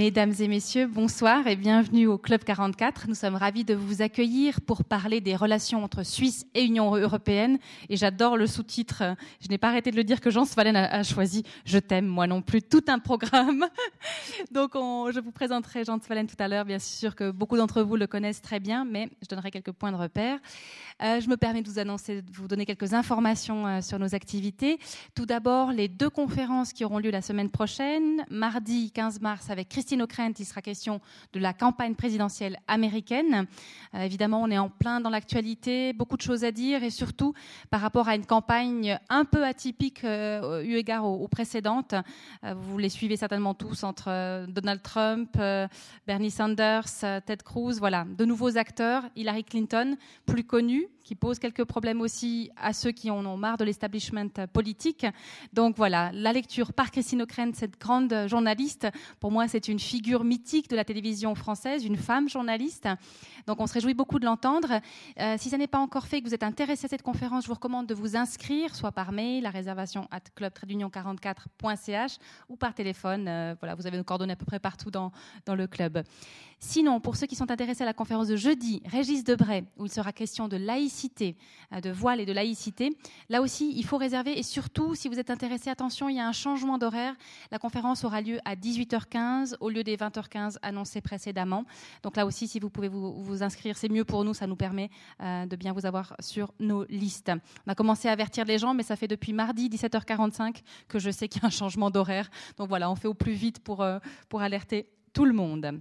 Mesdames et messieurs, bonsoir et bienvenue au Club 44. Nous sommes ravis de vous accueillir pour parler des relations entre Suisse et Union européenne. Et j'adore le sous-titre, je n'ai pas arrêté de le dire, que Jean Svalen a, choisi Je t'aime, moi non plus, tout un programme. Donc je vous présenterai Jean Svalen tout à l'heure, bien sûr que beaucoup d'entre vous le connaissent très bien, mais je donnerai quelques points de repère. Euh, je me permets de vous annoncer, de vous donner quelques informations euh, sur nos activités. Tout d'abord, les deux conférences qui auront lieu la semaine prochaine. Mardi 15 mars avec Christine O'Krent, il sera question de la campagne présidentielle américaine. Euh, évidemment, on est en plein dans l'actualité, beaucoup de choses à dire et surtout par rapport à une campagne un peu atypique eu égard aux, précédentes. vous les suivez certainement tous entre Donald Trump, Bernie Sanders, Ted Cruz, voilà, de nouveaux acteurs, Hillary Clinton, plus connue, you qui pose quelques problèmes aussi à ceux qui en ont marre de l'establishment politique. Donc voilà, la lecture par Christine O'Krent, cette grande journaliste, pour moi c'est une figure mythique de la télévision française, une femme journaliste. Donc on se réjouit beaucoup de l'entendre. Euh, si ça n'est pas encore fait, que vous êtes intéressé à cette conférence, je vous recommande de vous inscrire, soit par mail, la réservation at club-44.ch ou par téléphone. Euh, voilà, vous avez nos coordonnées à peu près partout dans, dans le club. Sinon, pour ceux qui sont intéressés à la conférence de jeudi, Régis Debray, où il sera question de laïcité, euh, de voile et de laïcité, là aussi, il faut réserver. Et surtout, si vous êtes intéressé, attention, il y a un changement d'horaire. La conférence aura lieu à 18h15 au lieu des 20h15 annoncés précédemment. Donc là aussi, si vous pouvez vous, inscrire, c'est mieux pour nous. Ça nous permet euh, de bien vous avoir sur nos listes. On a commencé à avertir les gens, mais ça fait depuis mardi 17h45 que je sais qu'il y a un changement d'horaire. Donc voilà, on fait au plus vite pour, euh, pour alerter tout le monde.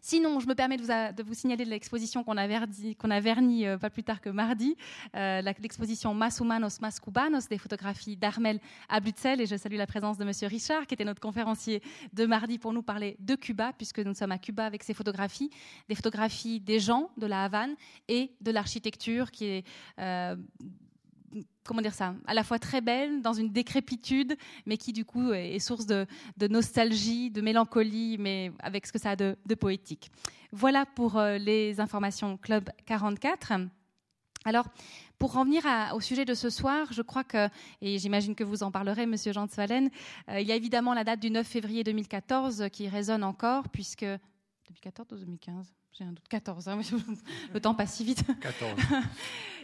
Sinon, je me permets de vous, signaler l'exposition qu'on a, vernie, euh, pas plus tard que mardi, euh, l'exposition Mas Humanos, Mas Cubanos, des photographies d'Armel Ablutzel. Et je salue la présence de Monsieur Richard, qui était notre conférencier de mardi pour nous parler de Cuba, puisque nous sommes à Cuba avec ces photographies, des photographies des gens de la Havane et de l'architecture qui est euh, comment dire ça, à la fois très belle, dans une décrépitude, mais qui du coup est source de, nostalgie, de mélancolie, mais avec ce que ça a de, poétique. Voilà pour euh, les informations Club 44. Alors, pour revenir au sujet de ce soir, je crois que, et j'imagine que vous en parlerez, Monsieur Jean de euh, il y a évidemment la date du 9 février 2014 qui résonne encore, puisque 2014 ou 2015 j'ai un doute, 14. Hein, le temps passe si vite. 14.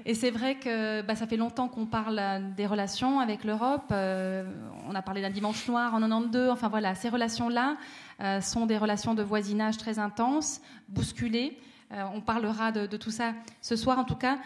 Et c'est vrai que bah, ça fait longtemps qu'on parle des relations avec l'Europe. Euh, on a parlé d'un dimanche noir en 92. Enfin voilà, ces relations-là euh, sont des relations de voisinage très intenses, bousculées. Euh, on parlera de, de, tout ça ce soir. En tout cas,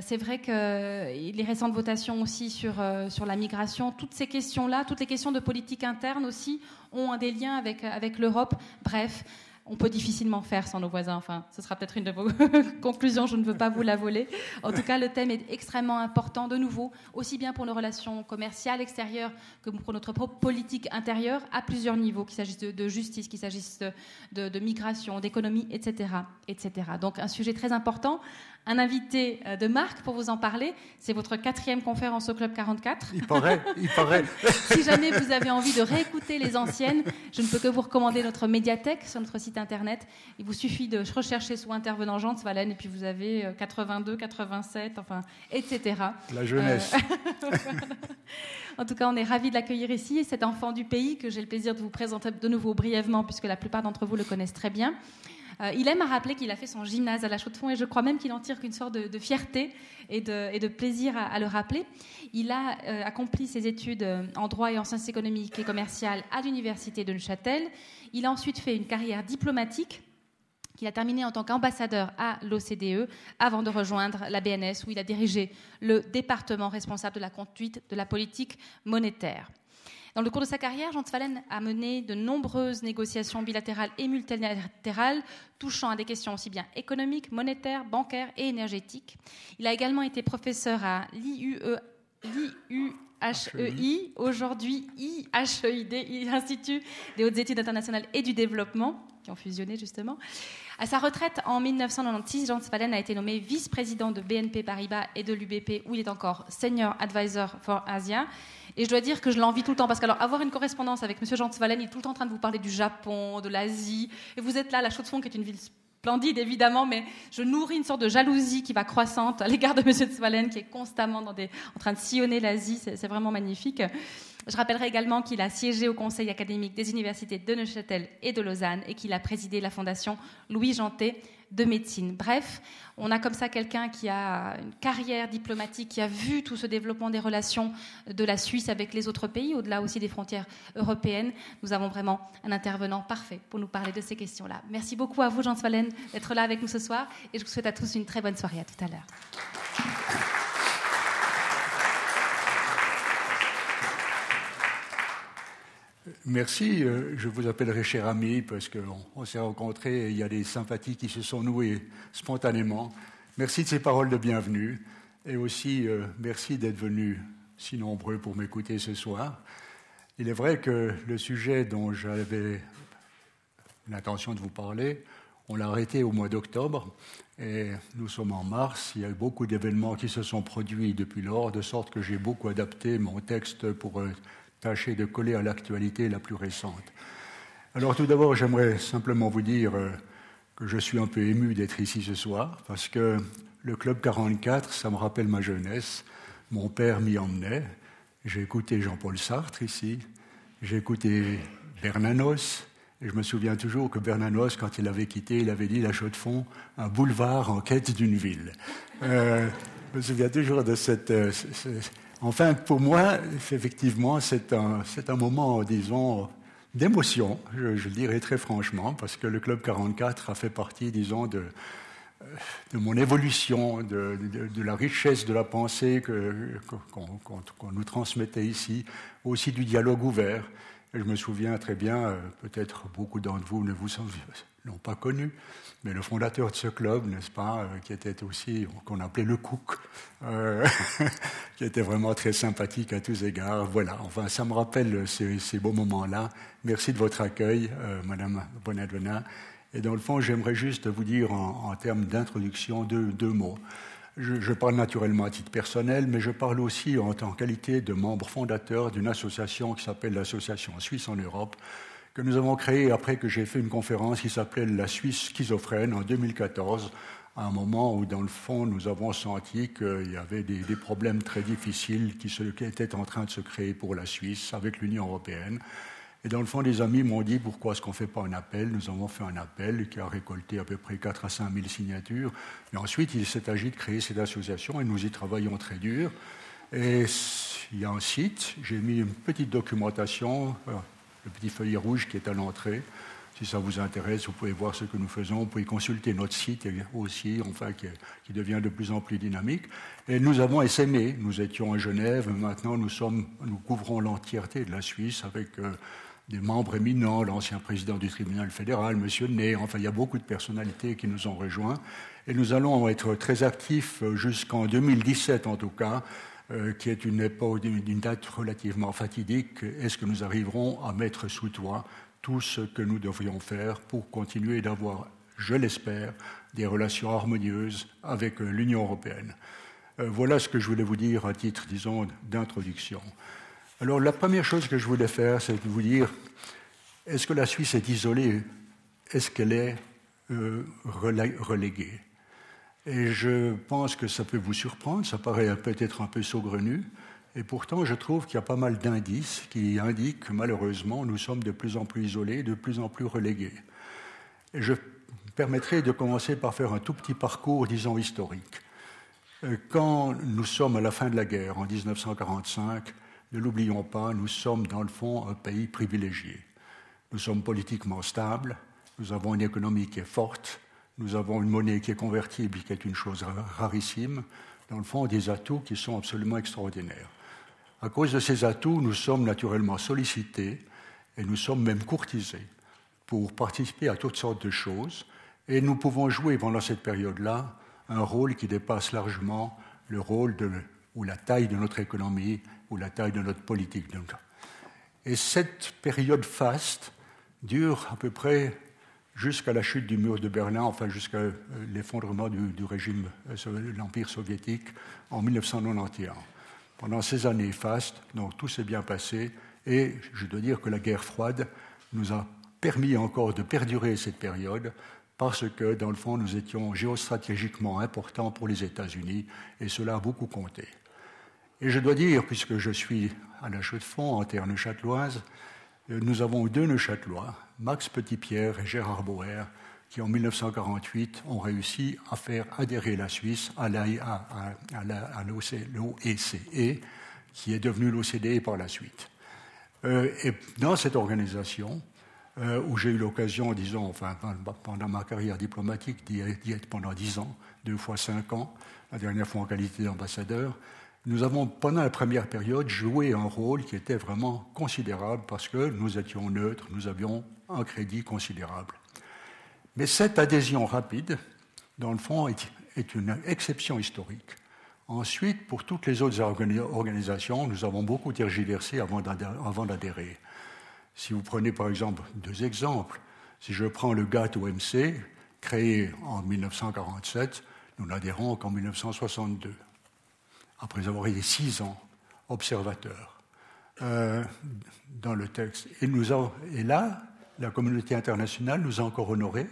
c'est vrai que les récentes votations aussi sur, sur la migration, toutes ces questions-là, toutes les questions de politique interne aussi, ont des liens avec, avec l'Europe. Bref, on peut difficilement faire sans nos voisins. Enfin, ce sera peut-être une de vos conclusions, je ne veux pas vous la voler. En tout cas, le thème est extrêmement important, de nouveau, aussi bien pour nos relations commerciales extérieures que pour notre propre politique intérieure, à plusieurs niveaux, qu'il s'agisse de, justice, qu'il s'agisse de, de, migration, d'économie, etc., etc. Donc, un sujet très important, un invité euh, de marque pour vous en parler. C'est votre quatrième conférence au Club 44. Il paraît, il paraît. si jamais vous avez envie de réécouter les anciennes, je ne peux que vous recommander notre médiathèque sur notre site internet. Il vous suffit de rechercher sous intervenant Jean Svalen et puis vous avez 82, euh, 87, enfin, etc. La jeunesse. Euh, en tout cas, on est ravis de l'accueillir ici. Cet enfant du pays que j'ai le plaisir de vous présenter de nouveau brièvement, puisque la plupart d'entre vous le connaissent très bien. Euh, il aime à rappeler qu'il a fait son gymnase à la Chaux-de-Fonds et je crois même qu'il en tire qu'une sorte de, fierté et de, plaisir à, le rappeler. Il a euh, accompli ses études euh, en droit et en sciences économiques et commerciales à l'université de Neuchâtel. Il a ensuite fait une carrière diplomatique qu'il a terminée en tant qu'ambassadeur à l'OCDE avant de rejoindre la BNS où il a dirigé le département responsable de la conduite de la politique monétaire. Dans le cours de sa carrière, Jean Tvalen a mené de nombreuses négociations bilatérales et multilatérales touchant à des questions aussi bien économiques, monétaires, bancaires et énergétiques. Il a également été professeur à l'IUE, l'IUHEI, aujourd'hui IHEID, Institut des hautes études internationales et du développement, qui ont fusionné justement. À sa retraite en 1996, Jean Svalen a été nommé vice-président de BNP Paribas et de l'UBP, où il est encore Senior Advisor for Asia. Et je dois dire que je l'envie tout le temps, parce qu'alors avoir une correspondance avec M. Jean Svalen, il est tout le temps en train de vous parler du Japon, de l'Asie, et vous êtes là, la Chaux-de-Fonds, qui est une ville splendide évidemment, mais je nourris une sorte de jalousie qui va croissante à l'égard de M. Svalen, qui est constamment en train de sillonner l'Asie, c'est vraiment magnifique. Je rappellerai également qu'il a siégé au conseil académique des universités de Neuchâtel et de Lausanne et qu'il a présidé la fondation Louis Janté de médecine. Bref, on a comme ça quelqu'un qui a une carrière diplomatique, qui a vu tout ce développement des relations de la Suisse avec les autres pays, au-delà aussi des frontières européennes. Nous avons vraiment un intervenant parfait pour nous parler de ces questions-là. Merci beaucoup à vous, Jean Svalen, d'être là avec nous ce soir et je vous souhaite à tous une très bonne soirée. À tout à l'heure. Merci. Euh, je vous appellerai cher ami parce qu'on s'est rencontrés et il y a des sympathies qui se sont nouées spontanément. Merci de ces paroles de bienvenue et aussi euh, merci d'être venus si nombreux pour m'écouter ce soir. Il est vrai que le sujet dont j'avais l'intention de vous parler, on l'a arrêté au mois d'octobre et nous sommes en mars. Il y a eu beaucoup d'événements qui se sont produits depuis lors, de sorte que j'ai beaucoup adapté mon texte pour euh, tâcher de coller à l'actualité la plus récente. Alors tout d'abord, j'aimerais simplement vous dire euh, que je suis un peu ému d'être ici ce soir, parce que le Club 44, ça me rappelle ma jeunesse. Mon père m'y emmenait. J'ai écouté Jean-Paul Sartre ici. J'ai écouté Bernanos. Et je me souviens toujours que Bernanos, quand il avait quitté, il avait dit La Chaux-de-Fonds, un boulevard en quête d'une ville. Euh, je me souviens toujours de cette, euh, Enfin, pour moi, effectivement, c'est un, moment, disons, d'émotion, je, le dirais très franchement, parce que le Club 44 a fait partie, disons, de, mon évolution, de, la richesse de la pensée qu'on nous transmettait ici, aussi du dialogue ouvert. Je me souviens très bien, euh, peut-être beaucoup d'entre vous ne vous l'ont pas connu, mais le fondateur de ce club, n'est-ce pas, euh, qui était aussi, qu'on appelait le Cook, euh, qui était vraiment très sympathique à tous égards. Voilà, enfin, ça me rappelle ces, beaux moments-là. Merci de votre accueil, euh, Madame Bonadonna. Et dans le fond, j'aimerais juste vous dire en, termes d'introduction deux, mots. Je, je, parle naturellement à titre personnel, mais je parle aussi en tant qualité de membre fondateur d'une association qui s'appelle l'Association Suisse en Europe, que nous avons créé après que j'ai fait une conférence qui s'appelait La Suisse schizophrène en 2014, à un moment où, dans le fond, nous avons senti qu'il y avait des, problèmes très difficiles qui, qui, étaient en train de se créer pour la Suisse avec l'Union européenne. Et dans le fond, des amis m'ont dit pourquoi est-ce qu'on ne fait pas un appel? Nous avons fait un appel qui a récolté à peu près 4 à 5 000 signatures. Et ensuite, il s'est agi de créer cette association et nous y travaillons très dur. Et il y a un site, j'ai mis une petite documentation, le petit feuillet rouge qui est à l'entrée. Si ça vous intéresse, vous pouvez voir ce que nous faisons. Vous pouvez consulter notre site aussi, enfin, qui, devient de plus en plus dynamique. Et nous avons essaimé. Nous étions à Genève. Maintenant, nous, sommes, nous couvrons l'entièreté de la Suisse avec euh, des membres éminents, l'ancien président du tribunal fédéral, M. Ney. Enfin, il y a beaucoup de personnalités qui nous ont rejoints. Et nous allons être très actifs euh, jusqu'en 2017, en tout cas, qui est une époque, d'une date relativement fatidique. Est-ce que nous arriverons à mettre sous toit tout ce que nous devrions faire pour continuer d'avoir, je l'espère, des relations harmonieuses avec euh, l'Union européenne? Euh, Voilà ce que je voulais vous dire à titre, disons, d'introduction. Alors la première chose que je voulais faire, c'est de vous dire, est-ce que la Suisse est isolée? Est-ce qu'elle est, reléguée? Et je pense que ça peut vous surprendre, ça paraît peut-être un peu saugrenu, et pourtant je trouve qu'il y a pas mal d'indices qui indiquent que malheureusement nous sommes de plus en plus isolés, de plus en plus relégués. Et je permettrai de commencer par faire un tout petit parcours, disons, historique. Euh, quand nous sommes à la fin de la guerre, en 1945, ne l'oublions pas, nous sommes dans le fond un pays privilégié. Nous sommes politiquement stables, nous avons une économie qui est forte, nous avons une monnaie qui est convertible, qui est une chose rarissime. Dans le fond, des atouts qui sont absolument extraordinaires. À cause de ces atouts, nous sommes naturellement sollicités et nous sommes même courtisés pour participer à toutes sortes de choses. Et nous pouvons jouer pendant cette période-là un rôle qui dépasse largement le rôle ou la taille de notre économie ou la taille de notre politique. Et cette période faste dure à peu près jusqu'à la chute du mur de Berlin, enfin jusqu'à euh, l'effondrement du, régime, de euh, l'Empire soviétique en 1991. Pendant ces années fastes, donc tout s'est bien passé, et je dois dire que la guerre froide nous a permis encore de perdurer cette période parce que, dans le fond, nous étions géostratégiquement importants pour les États-Unis, et cela a beaucoup compté. Et je dois dire, puisque je suis à la chaux de fond, en terre neuchâteloise, euh, nous avons deux Neuchâtelois, Max Petitpierre et Gérard Bauer, qui en 1948 ont réussi à faire adhérer la Suisse à l'OECE, e, qui est devenu l'OCDE par la suite. Euh, et dans cette organisation, euh, où j'ai eu l'occasion, disons, pendant ma carrière diplomatique, d'y être pendant dix ans, deux fois cinq ans, la dernière fois en qualité d'ambassadeur, nous avons, pendant la première période, joué un rôle qui était vraiment considérable parce que nous étions neutres, nous avions un crédit considérable. Mais cette adhésion rapide, dans le fond, est, une exception historique. Ensuite, pour toutes les autres organisations, nous avons beaucoup tergiversé avant d'adhérer. Si vous prenez par exemple deux exemples, si je prends le GATT-OMC, créé en 1947, nous n'adhérons qu'en 1962, après avoir été six ans observateurs euh, dans le texte. Et là, la communauté internationale nous a encore honorés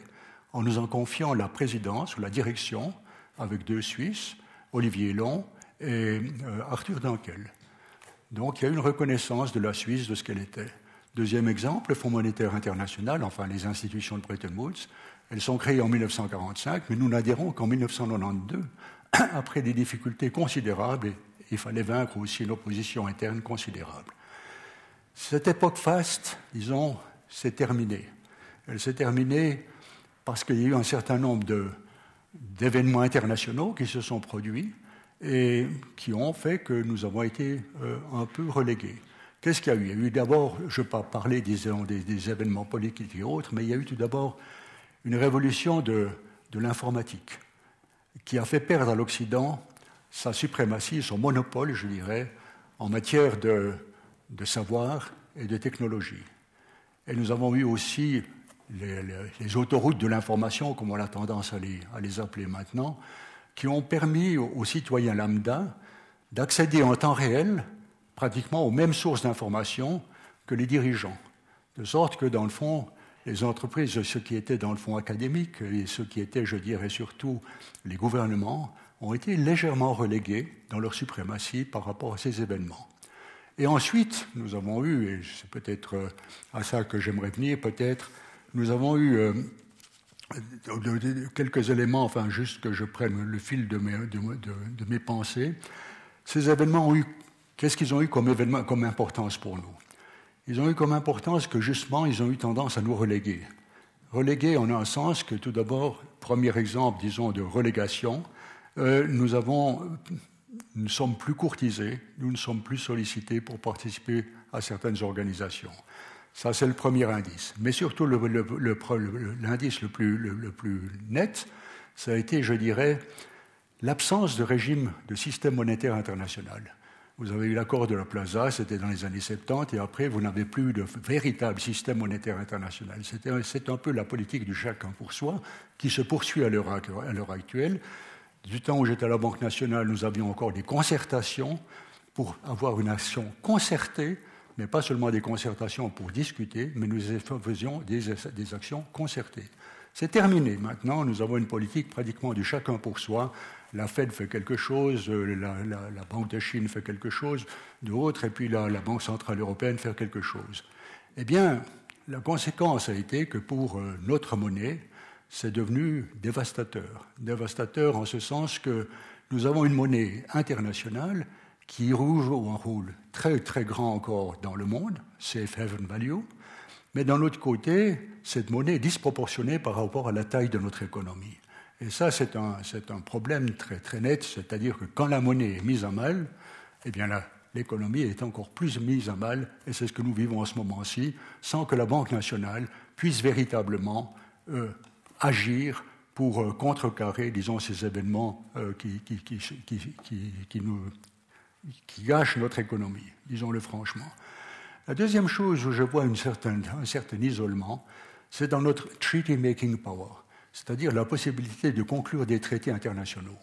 en nous en confiant la présidence ou la direction avec deux Suisses, Olivier Long et euh, Arthur Dankel. Donc il y a une reconnaissance de la Suisse de ce qu'elle était. Deuxième exemple, le Fonds monétaire international, enfin les institutions de Bretton Woods, elles sont créées en 1945, mais nous n'adhérons qu'en 1992, après des difficultés considérables, et il fallait vaincre aussi une opposition interne considérable. Cette époque faste, disons, s'est terminée. Elle s'est terminée parce qu'il y a eu un certain nombre d'événements internationaux qui se sont produits et qui ont fait que nous avons été euh, un peu relégués. Qu'est-ce qu'il y a eu? Il y a eu d'abord, je ne vais pas parler des, des, événements politiques et autres, mais il y a eu tout d'abord une révolution de, de l'informatique qui a fait perdre à l'Occident sa suprématie, son monopole, je dirais, en matière de, savoir et de technologie. Et nous avons eu aussi les, autoroutes de l'information, comme on a tendance à les, à les, appeler maintenant, qui ont permis aux, citoyens lambda d'accéder en temps réel pratiquement aux mêmes sources d'information que les dirigeants. De sorte que, dans le fond, les entreprises, ceux qui étaient dans le fond académique et ceux qui étaient, je dirais surtout, les gouvernements, ont été légèrement relégués dans leur suprématie par rapport à ces événements. Et ensuite, nous avons eu, et c'est peut-être euh, à ça que j'aimerais venir, peut-être, nous avons eu euh, quelques éléments, enfin juste que je prenne le fil de mes, de, mes pensées. Ces événements ont eu, qu'est-ce qu'ils ont eu comme, événement, comme importance pour nous? Ils ont eu comme importance que justement, ils ont eu tendance à nous reléguer. Reléguer en un sens que tout d'abord, premier exemple, disons, de relégation, euh, nous avons nous sommes plus courtisés, nous ne sommes plus sollicités pour participer à certaines organisations. Ça, c'est le premier indice. Mais surtout, l'indice le, plus, le, plus, net, ça a été, je dirais, l'absence de régime de système monétaire international. Vous avez eu l'accord de la Plaza, c'était dans les années 70, et après, vous n'avez plus de véritable système monétaire international. C'est un peu la politique du chacun pour soi qui se poursuit à l'heure actuelle. Du temps où j'étais à la Banque nationale, nous avions encore des concertations pour avoir une action concertée mais pas seulement des concertations pour discuter, mais nous faisions des, actions concertées. C'est terminé. Maintenant, nous avons une politique pratiquement du chacun pour soi. La Fed fait quelque chose, euh, la, Banque de Chine fait quelque chose, d'autres, et puis la, Banque centrale européenne fait quelque chose. Eh bien, la conséquence a été que pour euh, notre monnaie, c'est devenu dévastateur. Dévastateur en ce sens que nous avons une monnaie internationale qui joue un rôle très très grand encore dans le monde, safe haven value, mais d'un autre côté, cette monnaie est disproportionnée par rapport à la taille de notre économie. Et ça, c'est un, problème très, net, c'est-à-dire que quand la monnaie est mise à mal, eh l'économie est encore plus mise à mal, et c'est ce que nous vivons en ce moment-ci, sans que la Banque nationale puisse véritablement euh, agir pour euh, contrecarrer, disons, ces événements euh, qui, qui, qui, qui, nous, qui gâche notre économie, disons-le franchement. La deuxième chose où je vois un certain isolement, c'est dans notre treaty making power, c'est-à-dire la possibilité de conclure des traités internationaux.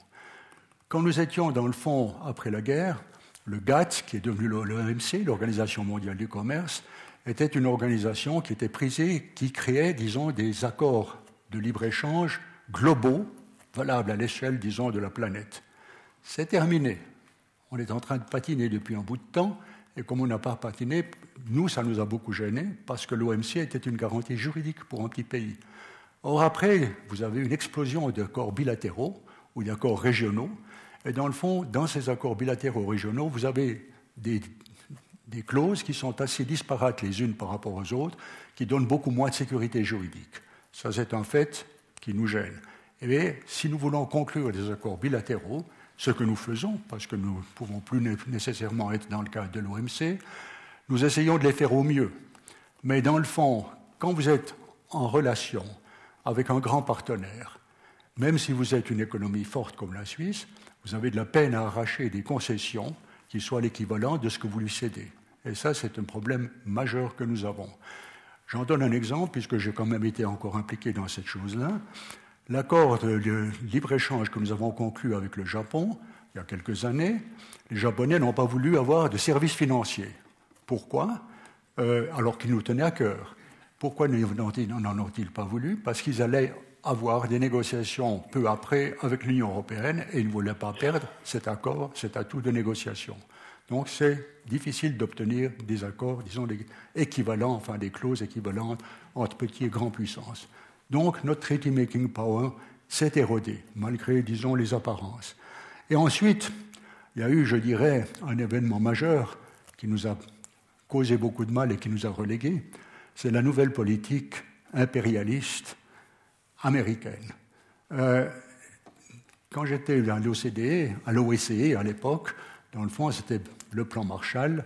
Quand nous étions dans le fond après la guerre, le GATT, qui est devenu l'OMC, l'Organisation mondiale du commerce, était une organisation qui était prisée, qui créait, disons, des accords de libre-échange globaux, valables à l'échelle, disons, de la planète. C'est terminé On est en train de patiner depuis un bout de temps, et comme on n'a pas patiné, nous, ça nous a beaucoup gênés, parce que l'OMC était une garantie juridique pour un petit pays. Or, après, vous avez une explosion d'accords bilatéraux ou d'accords régionaux, et dans le fond, dans ces accords bilatéraux régionaux, vous avez des, clauses qui sont assez disparates les unes par rapport aux autres, qui donnent beaucoup moins de sécurité juridique. Ça, c'est un fait qui nous gêne. Et si nous voulons conclure des accords bilatéraux, ce que nous faisons, parce que nous ne pouvons plus nécessairement être dans le cadre de l'OMC, nous essayons de les faire au mieux. Mais dans le fond, quand vous êtes en relation avec un grand partenaire, même si vous êtes une économie forte comme la Suisse, vous avez de la peine à arracher des concessions qui soient l'équivalent de ce que vous lui cédez. Et ça, c'est un problème majeur que nous avons. J'en donne un exemple, puisque j'ai quand même été encore impliqué dans cette chose-là. L'accord de libre-échange que nous avons conclu avec le Japon, il y a quelques années, les Japonais n'ont pas voulu avoir de services financiers. Pourquoi? Euh, Alors qu'ils nous tenaient à cœur. Pourquoi n'en ont-ils pas voulu? Parce qu'ils allaient avoir des négociations peu après avec l'Union européenne et ils ne voulaient pas perdre cet accord, cet atout de négociation. Donc c'est difficile d'obtenir des accords, disons, équivalents, enfin des clauses équivalentes entre petites et grandes puissances. Donc notre treaty making power s'est érodé, malgré, disons, les apparences. Et ensuite, il y a eu, je dirais, un événement majeur qui nous a causé beaucoup de mal et qui nous a relégués, c'est la nouvelle politique impérialiste américaine. Euh, quand j'étais à l'OCDE, à l'OECE à l'époque, dans le fond, c'était le plan Marshall.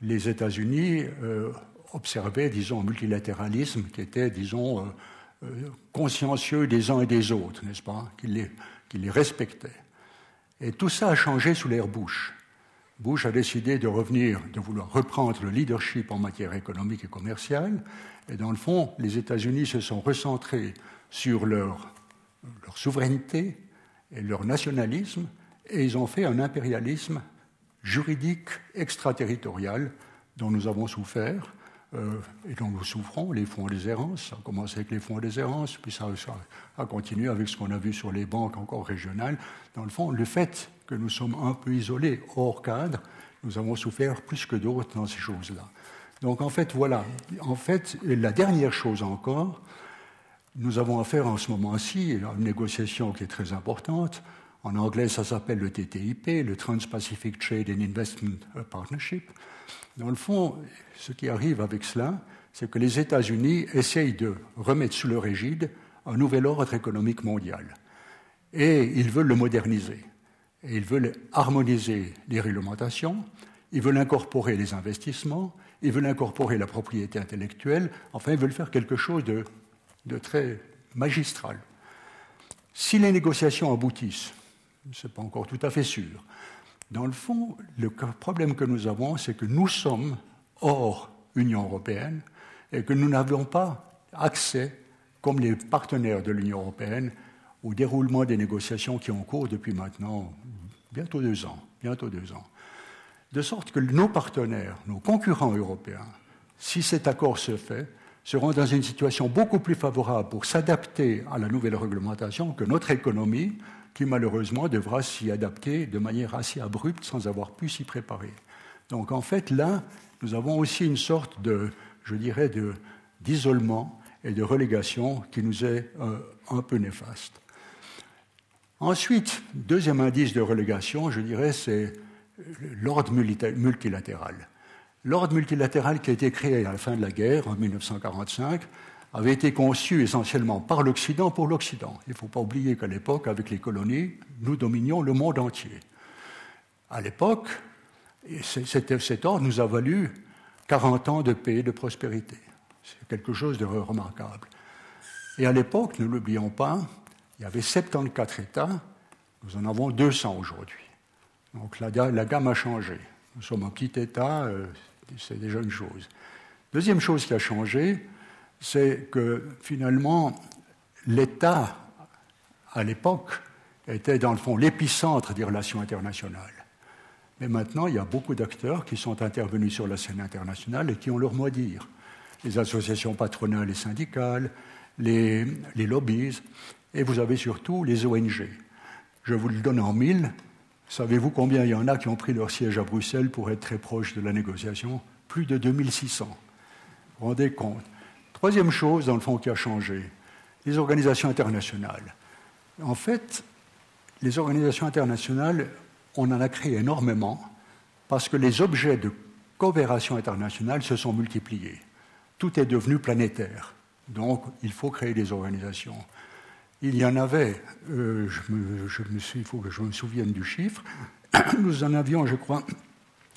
Les États-Unis euh, observaient, disons, un multilatéralisme qui était, disons, euh, consciencieux des uns et des autres, n'est-ce pas, qui les, les respectaient. Et tout ça a changé sous l'ère Bush. Bush a décidé de revenir, de vouloir reprendre le leadership en matière économique et commerciale. Et dans le fond, les États-Unis se sont recentrés sur leur, leur, souveraineté et leur nationalisme, et ils ont fait un impérialisme juridique extraterritorial dont nous avons souffert euh, et dont nous souffrons, les fonds des errances. Ça a commencé avec les fonds des errances, puis ça, a continué avec ce qu'on a vu sur les banques encore régionales. Dans le fond, le fait que nous sommes un peu isolés, hors cadre, nous avons souffert plus que d'autres dans ces choses-là. Donc en fait, voilà. En fait, la dernière chose encore, nous avons affaire en ce moment-ci à une négociation qui est très importante en anglais, ça s'appelle le TTIP, le Trans-Pacific Trade and Investment Partnership. Dans le fond, ce qui arrive avec cela, c'est que les États-Unis essayent de remettre sous leur égide un nouvel ordre économique mondial. Et ils veulent le moderniser. Et ils veulent harmoniser les réglementations, ils veulent incorporer les investissements, ils veulent incorporer la propriété intellectuelle, enfin, ils veulent faire quelque chose de, de très magistral. Si les négociations aboutissent, ce n'est pas encore tout à fait sûr. Dans le fond, le problème que nous avons, c'est que nous sommes hors Union européenne et que nous n'avons pas accès, comme les partenaires de l'Union européenne, au déroulement des négociations qui ont cours depuis maintenant bientôt deux ans. Bientôt deux ans. De sorte que nos partenaires, nos concurrents européens, si cet accord se fait, seront dans une situation beaucoup plus favorable pour s'adapter à la nouvelle réglementation que notre économie, qui malheureusement devra s'y adapter de manière assez abrupte sans avoir pu s'y préparer. Donc en fait, là, nous avons aussi une sorte de, je dirais, d'isolement et de relégation qui nous est euh, un peu néfaste. Ensuite, deuxième indice de relégation, je dirais, c'est l'ordre multilatéral. L'ordre multilatéral qui a été créé à la fin de la guerre, en 1945, avait été conçu essentiellement par l'Occident pour l'Occident. Il ne faut pas oublier qu'à l'époque, avec les colonies, nous dominions le monde entier. À l'époque, cet ordre nous a valu 40 ans de paix et de prospérité. C'est quelque chose de remarquable. Et à l'époque, ne l'oublions pas, il y avait 74 États, nous en avons 200 aujourd'hui. Donc la, gamme a changé. Nous sommes un petit État, euh, c'est déjà une chose. Deuxième chose qui a changé, c'est que finalement, l'État, à l'époque, était dans le fond l'épicentre des relations internationales. Mais maintenant, il y a beaucoup d'acteurs qui sont intervenus sur la scène internationale et qui ont leur mot à dire. Les associations patronales et syndicales, les, les lobbies, et vous avez surtout les ONG. Je vous le donne en mille. Savez-vous combien il y en a qui ont pris leur siège à Bruxelles pour être très proches de la négociation? Plus de 2600. Vous vous rendez compte? Troisième chose, dans le fond, qui a changé, les organisations internationales. En fait, les organisations internationales, on en a créé énormément parce que les objets de coopération internationale se sont multipliés. Tout est devenu planétaire. Donc, il faut créer des organisations. Il y en avait, euh, je me, il faut que je me souvienne du chiffre, nous en avions, je crois,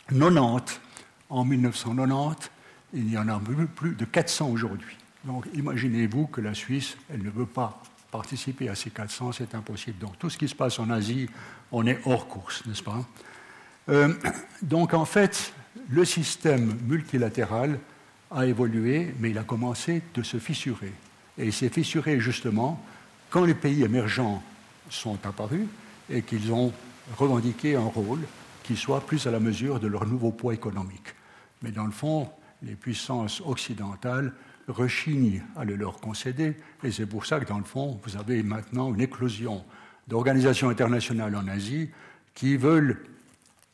90 en 1990, il y en a plus de 400 aujourd'hui. Donc imaginez-vous que la Suisse, elle ne veut pas participer à ces 400, c'est impossible. Donc tout ce qui se passe en Asie, on est hors course, n'est-ce pas? Euh, Donc en fait, le système multilatéral a évolué, mais il a commencé de se fissurer. Et il s'est fissuré justement quand les pays émergents sont apparus et qu'ils ont revendiqué un rôle qui soit plus à la mesure de leur nouveau poids économique. Mais dans le fond, les puissances occidentales rechignent à le leur concéder, et c'est pour ça que dans le fond, vous avez maintenant une éclosion d'organisations internationales en Asie qui veulent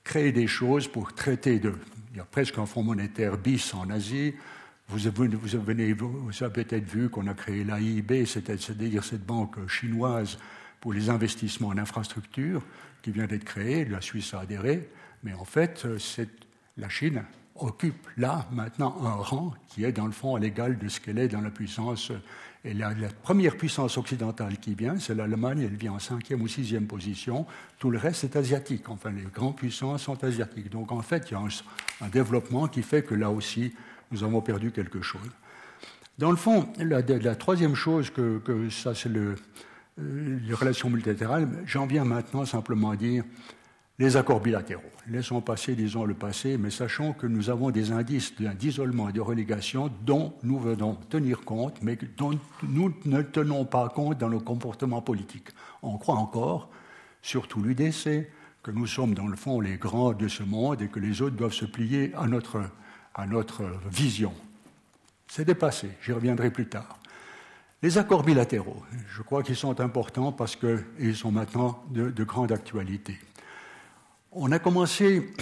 créer des choses pour traiter de... Il y a presque un fonds monétaire bis en Asie, vous avez, peut-être vu qu'on a créé l'AIB, c'est-à-dire cette banque chinoise pour les investissements en infrastructure qui vient d'être créée, la Suisse a adhéré, mais en fait, la Chine occupe là maintenant un rang qui est dans le fond à l'égal de ce qu'elle est dans la puissance. Et la, première puissance occidentale qui vient, c'est l'Allemagne, elle vient en cinquième ou sixième position. Tout le reste est asiatique. Enfin, les grandes puissances sont asiatiques. Donc en fait, il y a un développement qui fait que là aussi, nous avons perdu quelque chose. Dans le fond, la, troisième chose que, ça, c'est euh, les relations multilatérales. J'en viens maintenant simplement à dire les accords bilatéraux. Laissons passer, disons, le passé, mais sachons que nous avons des indices d'isolement et de relégation dont nous venons tenir compte, mais dont nous ne tenons pas compte dans le comportement politique. On croit encore, surtout l'UDC, que nous sommes dans le fond les grands de ce monde et que les autres doivent se plier à notre à notre vision. C'est dépassé, j'y reviendrai plus tard. Les accords bilatéraux, je crois qu'ils sont importants parce qu'ils sont maintenant de, grande actualité. On a commencé,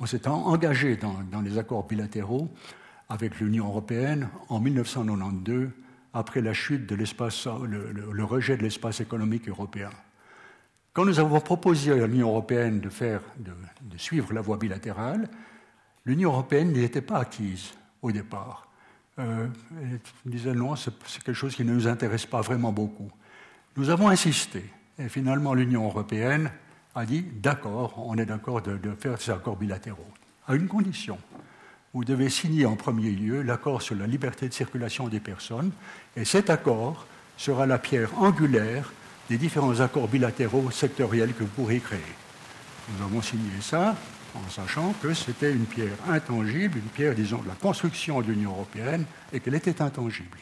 on s'est engagé dans, les accords bilatéraux avec l'Union européenne en 1992, après la chute de l'espace, le, rejet de l'espace économique européen. Quand nous avons proposé à l'Union européenne de, faire, de suivre la voie bilatérale, l'Union européenne n'était pas acquise au départ. Euh, elle disait non, c'est quelque chose qui ne nous intéresse pas vraiment beaucoup. Nous avons insisté, et finalement l'Union européenne a dit d'accord, on est d'accord de, de, faire ces accords bilatéraux, à une condition. Vous devez signer en premier lieu l'accord sur la liberté de circulation des personnes, et cet accord sera la pierre angulaire des différents accords bilatéraux sectoriels que vous pourrez créer. Nous avons signé ça, en sachant que c'était une pierre intangible, une pierre, disons, de la construction de l'Union européenne, et qu'elle était intangible.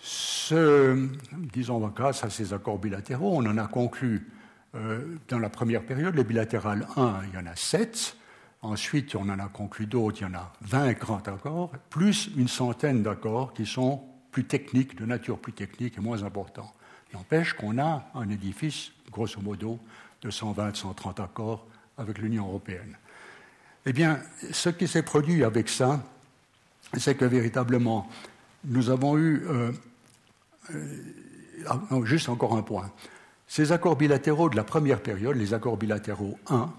Ce, disons, grâce à ces accords bilatéraux, on en a conclu euh, dans la première période, les bilatérales 1, il y en a 7. Ensuite, on en a conclu d'autres, il y en a 20 grands accords, plus une centaine d'accords qui sont plus techniques, de nature plus technique et moins importants. N'empêche qu'on a un édifice, grosso modo, de 120-130 accords avec l'Union européenne. Eh bien, ce qui s'est produit avec ça, c'est que véritablement, nous avons eu. Euh, euh, ah, juste encore un point. Ces accords bilatéraux de la première période, les accords bilatéraux 1,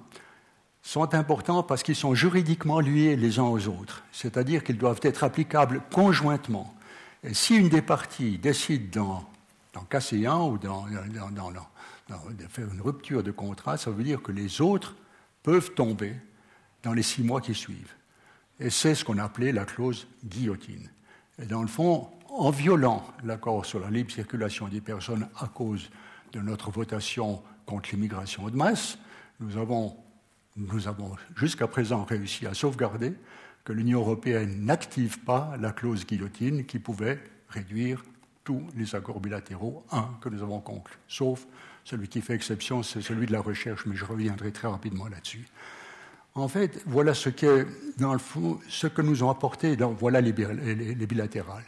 sont importants parce qu'ils sont juridiquement liés les uns aux autres, c'est-à-dire qu'ils doivent être applicables conjointement. Et si une des parties décide d'en casser un ou d'en faire une rupture de contrat, ça veut dire que les autres peuvent tomber dans les six mois qui suivent. Et c'est ce qu'on appelait la clause guillotine. Et dans le fond, en violant l'accord sur la libre circulation des personnes à cause de notre votation contre l'immigration de masse, nous avons, nous avons jusqu'à présent réussi à sauvegarder que l'Union européenne n'active pas la clause guillotine qui pouvait réduire tous les accords bilatéraux, un que nous avons conclus, sauf celui qui fait exception, c'est celui de la recherche, mais je reviendrai très rapidement là-dessus. En fait, voilà ce, dans que nous ont apporté, voilà les, bilatérales.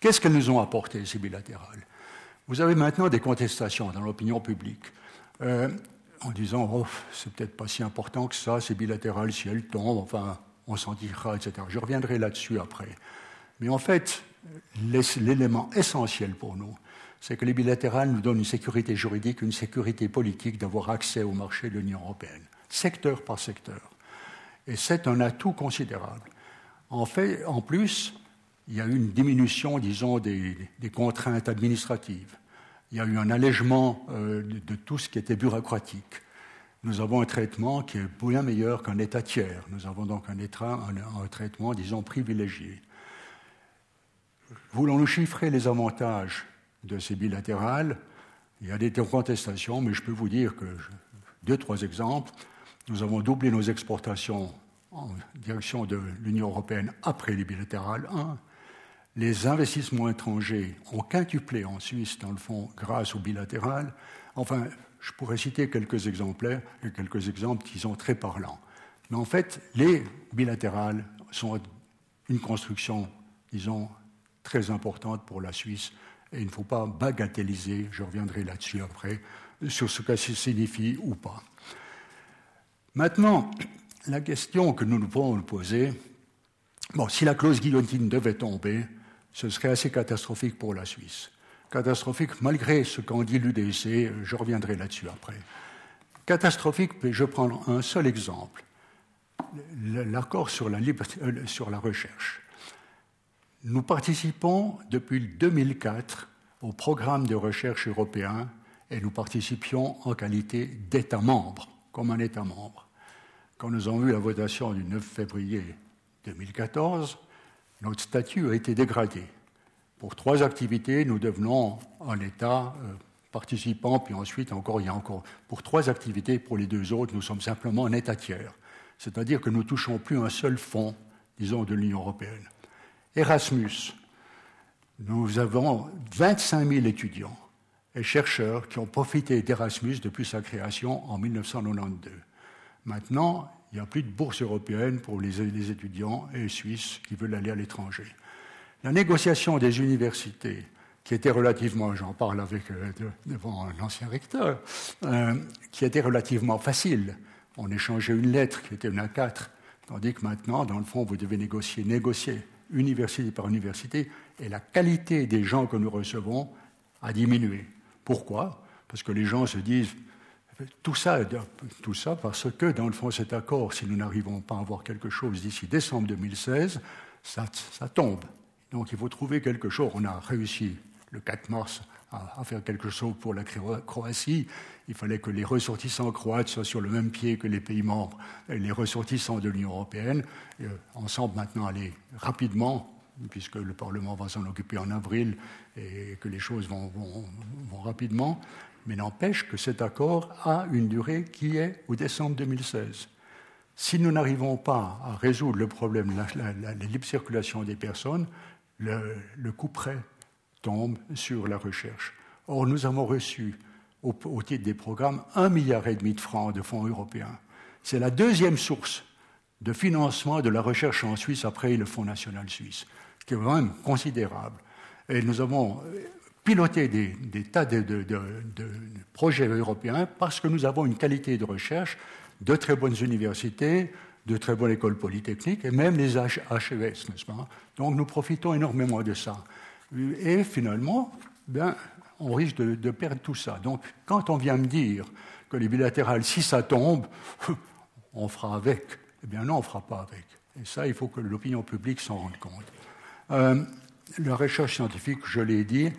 Qu'est-ce qu'elles nous ont apporté, ces bilatérales? Vous avez maintenant des contestations dans l'opinion publique. euh, en disant oh, c'est peut-être pas si important que ça, c'est bilatéral si elle tombe, enfin, on s'en dira, etc. Je reviendrai là-dessus après. Mais en fait, l'élément essentiel pour nous, c'est que les bilatérales nous donnent une sécurité juridique, une sécurité politique d'avoir accès au marché de l'Union européenne, secteur par secteur. Et c'est un atout considérable. En fait, en plus, il y a eu une diminution, disons, des, contraintes administratives. Il y a eu un allègement euh, de, tout ce qui était bureaucratique. Nous avons un traitement qui est bien meilleur qu'un État tiers. Nous avons donc un, un, un traitement, disons, privilégié. Voulons-nous chiffrer les avantages de ces bilatérales Il y a des contestations, mais je peux vous dire que deux, trois exemples. Nous avons doublé nos exportations en direction de l'Union européenne après les bilatérales. Un, les investissements étrangers ont quintuplé en Suisse, dans le fond, grâce aux bilatérales. Enfin, je pourrais citer quelques exemplaires, quelques exemples qui sont très parlants. Mais en fait, les bilatérales sont une construction, disons, très importante pour la Suisse et il ne faut pas bagatelliser, je reviendrai là-dessus après, sur ce que ça signifie ou pas. Maintenant, la question que nous pouvons nous poser, bon, si la clause guillotine devait tomber, ce serait assez catastrophique pour la Suisse. Catastrophique malgré ce qu'en dit l'UDC, je reviendrai là-dessus après. Catastrophique, mais je prends un seul exemple, l'accord sur, euh, sur la recherche. Nous participons depuis 2004 au programme de recherche européen et nous participions en qualité d'État membre, comme un État membre. Quand nous avons eu la votation du 9 février 2014, notre statut a été dégradé. Pour trois activités, nous devenons un État euh, participant, puis ensuite, encore, il y a encore. Pour trois activités, pour les deux autres, nous sommes simplement un État tiers. C'est-à-dire que nous ne touchons plus un seul fonds, disons, de l'Union européenne. Erasmus, nous avons 25 000 étudiants et chercheurs qui ont profité d'Erasmus depuis sa création en 1992. Maintenant, il n'y a plus de bourse européenne pour les, étudiants et suisses qui veulent aller à l'étranger. La négociation des universités, qui était relativement, j'en parle avec euh, devant l'ancien recteur, euh, qui était relativement facile. On échangeait une lettre qui était une A4, tandis que maintenant, dans le fond, vous devez négocier, négocier université par université, et la qualité des gens que nous recevons a diminué. Pourquoi? Parce que les gens se disent tout ça, tout ça parce que, dans le fond, cet accord, si nous n'arrivons pas à avoir quelque chose d'ici décembre 2016, ça, ça, tombe. Donc il faut trouver quelque chose. On a réussi le 4 mars à, faire quelque chose pour la Croatie. Il fallait que les ressortissants croates soient sur le même pied que les pays membres les ressortissants de l'Union européenne. Euh, ensemble maintenant aller rapidement, puisque le Parlement va s'en occuper en avril et que les choses vont, rapidement, mais n'empêche que cet accord a une durée qui est au décembre 2016. Si nous n'arrivons pas à résoudre le problème de la, libre circulation des personnes, le, le coup tombe sur la recherche. Or, nous avons reçu, au, titre des programmes, un milliard et demi de francs de fonds européens. C'est la deuxième source de financement de la recherche en Suisse après le Fonds national suisse, qui est quand même considérable. Et nous avons piloté des, tas de, de, projets européens parce que nous avons une qualité de recherche, de très bonnes universités, de très bonnes écoles polytechniques et même les HES, n'est-ce pas? Donc nous profitons énormément de ça. Et finalement, ben, on risque de, perdre tout ça. Donc, quand on vient me dire que les bilatérales, si ça tombe, on fera avec, eh bien non, on ne fera pas avec. Et ça, il faut que l'opinion publique s'en rende compte. Euh, la recherche scientifique, je l'ai dit.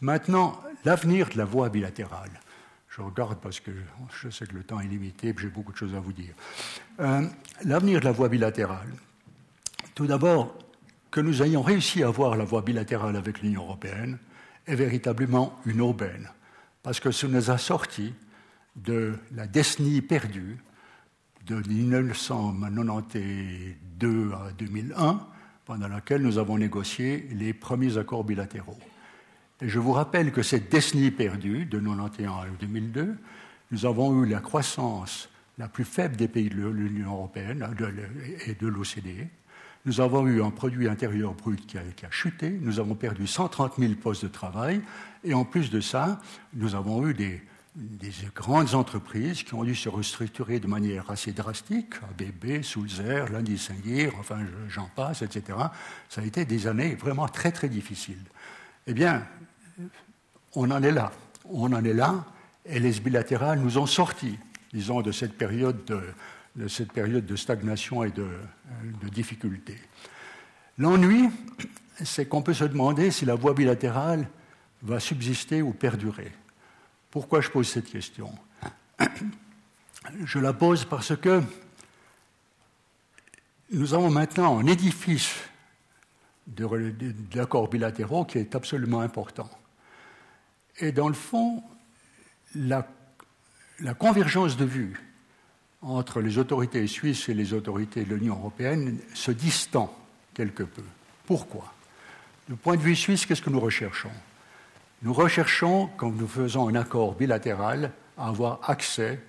Maintenant, l'avenir de la voie bilatérale. Je regarde parce que je sais que le temps est limité et j'ai beaucoup de choses à vous dire. Euh, l'avenir de la voie bilatérale. Tout d'abord, que nous ayons réussi à avoir la voie bilatérale avec l'Union européenne est véritablement une aubaine, parce que ce nous a sorti de la décennie perdue de 1992 à 2001, pendant laquelle nous avons négocié les premiers accords bilatéraux. Et je vous rappelle que cette décennie perdue, de 1991 à 2002, nous avons eu la croissance la plus faible des pays de l'Union européenne et de l'OCDE, nous avons eu un produit intérieur brut qui a, chuté, nous avons perdu 130 000 postes de travail, et en plus de ça, nous avons eu des, des grandes entreprises qui ont dû se restructurer de manière assez drastique, ABB, Sulzer, Landis-Singir, enfin j'en passe, etc. Ça a été des années vraiment très très difficiles. Eh bien, on en est là. On en est là, et les bilatérales nous ont sortis, disons, de cette période de, cette période de stagnation et de, de difficulté. L'ennui, c'est qu'on peut se demander si la voie bilatérale va subsister ou perdurer. Pourquoi je pose cette question? Je la pose parce que nous avons maintenant un édifice d'accords bilatéraux qui est absolument important. Et dans le fond, la convergence de vues entre les autorités suisses et les autorités de l'Union européenne se distend quelque peu. Pourquoi? Du point de vue suisse, qu'est-ce que nous recherchons? Nous recherchons, quand nous faisons un accord bilatéral, à avoir accès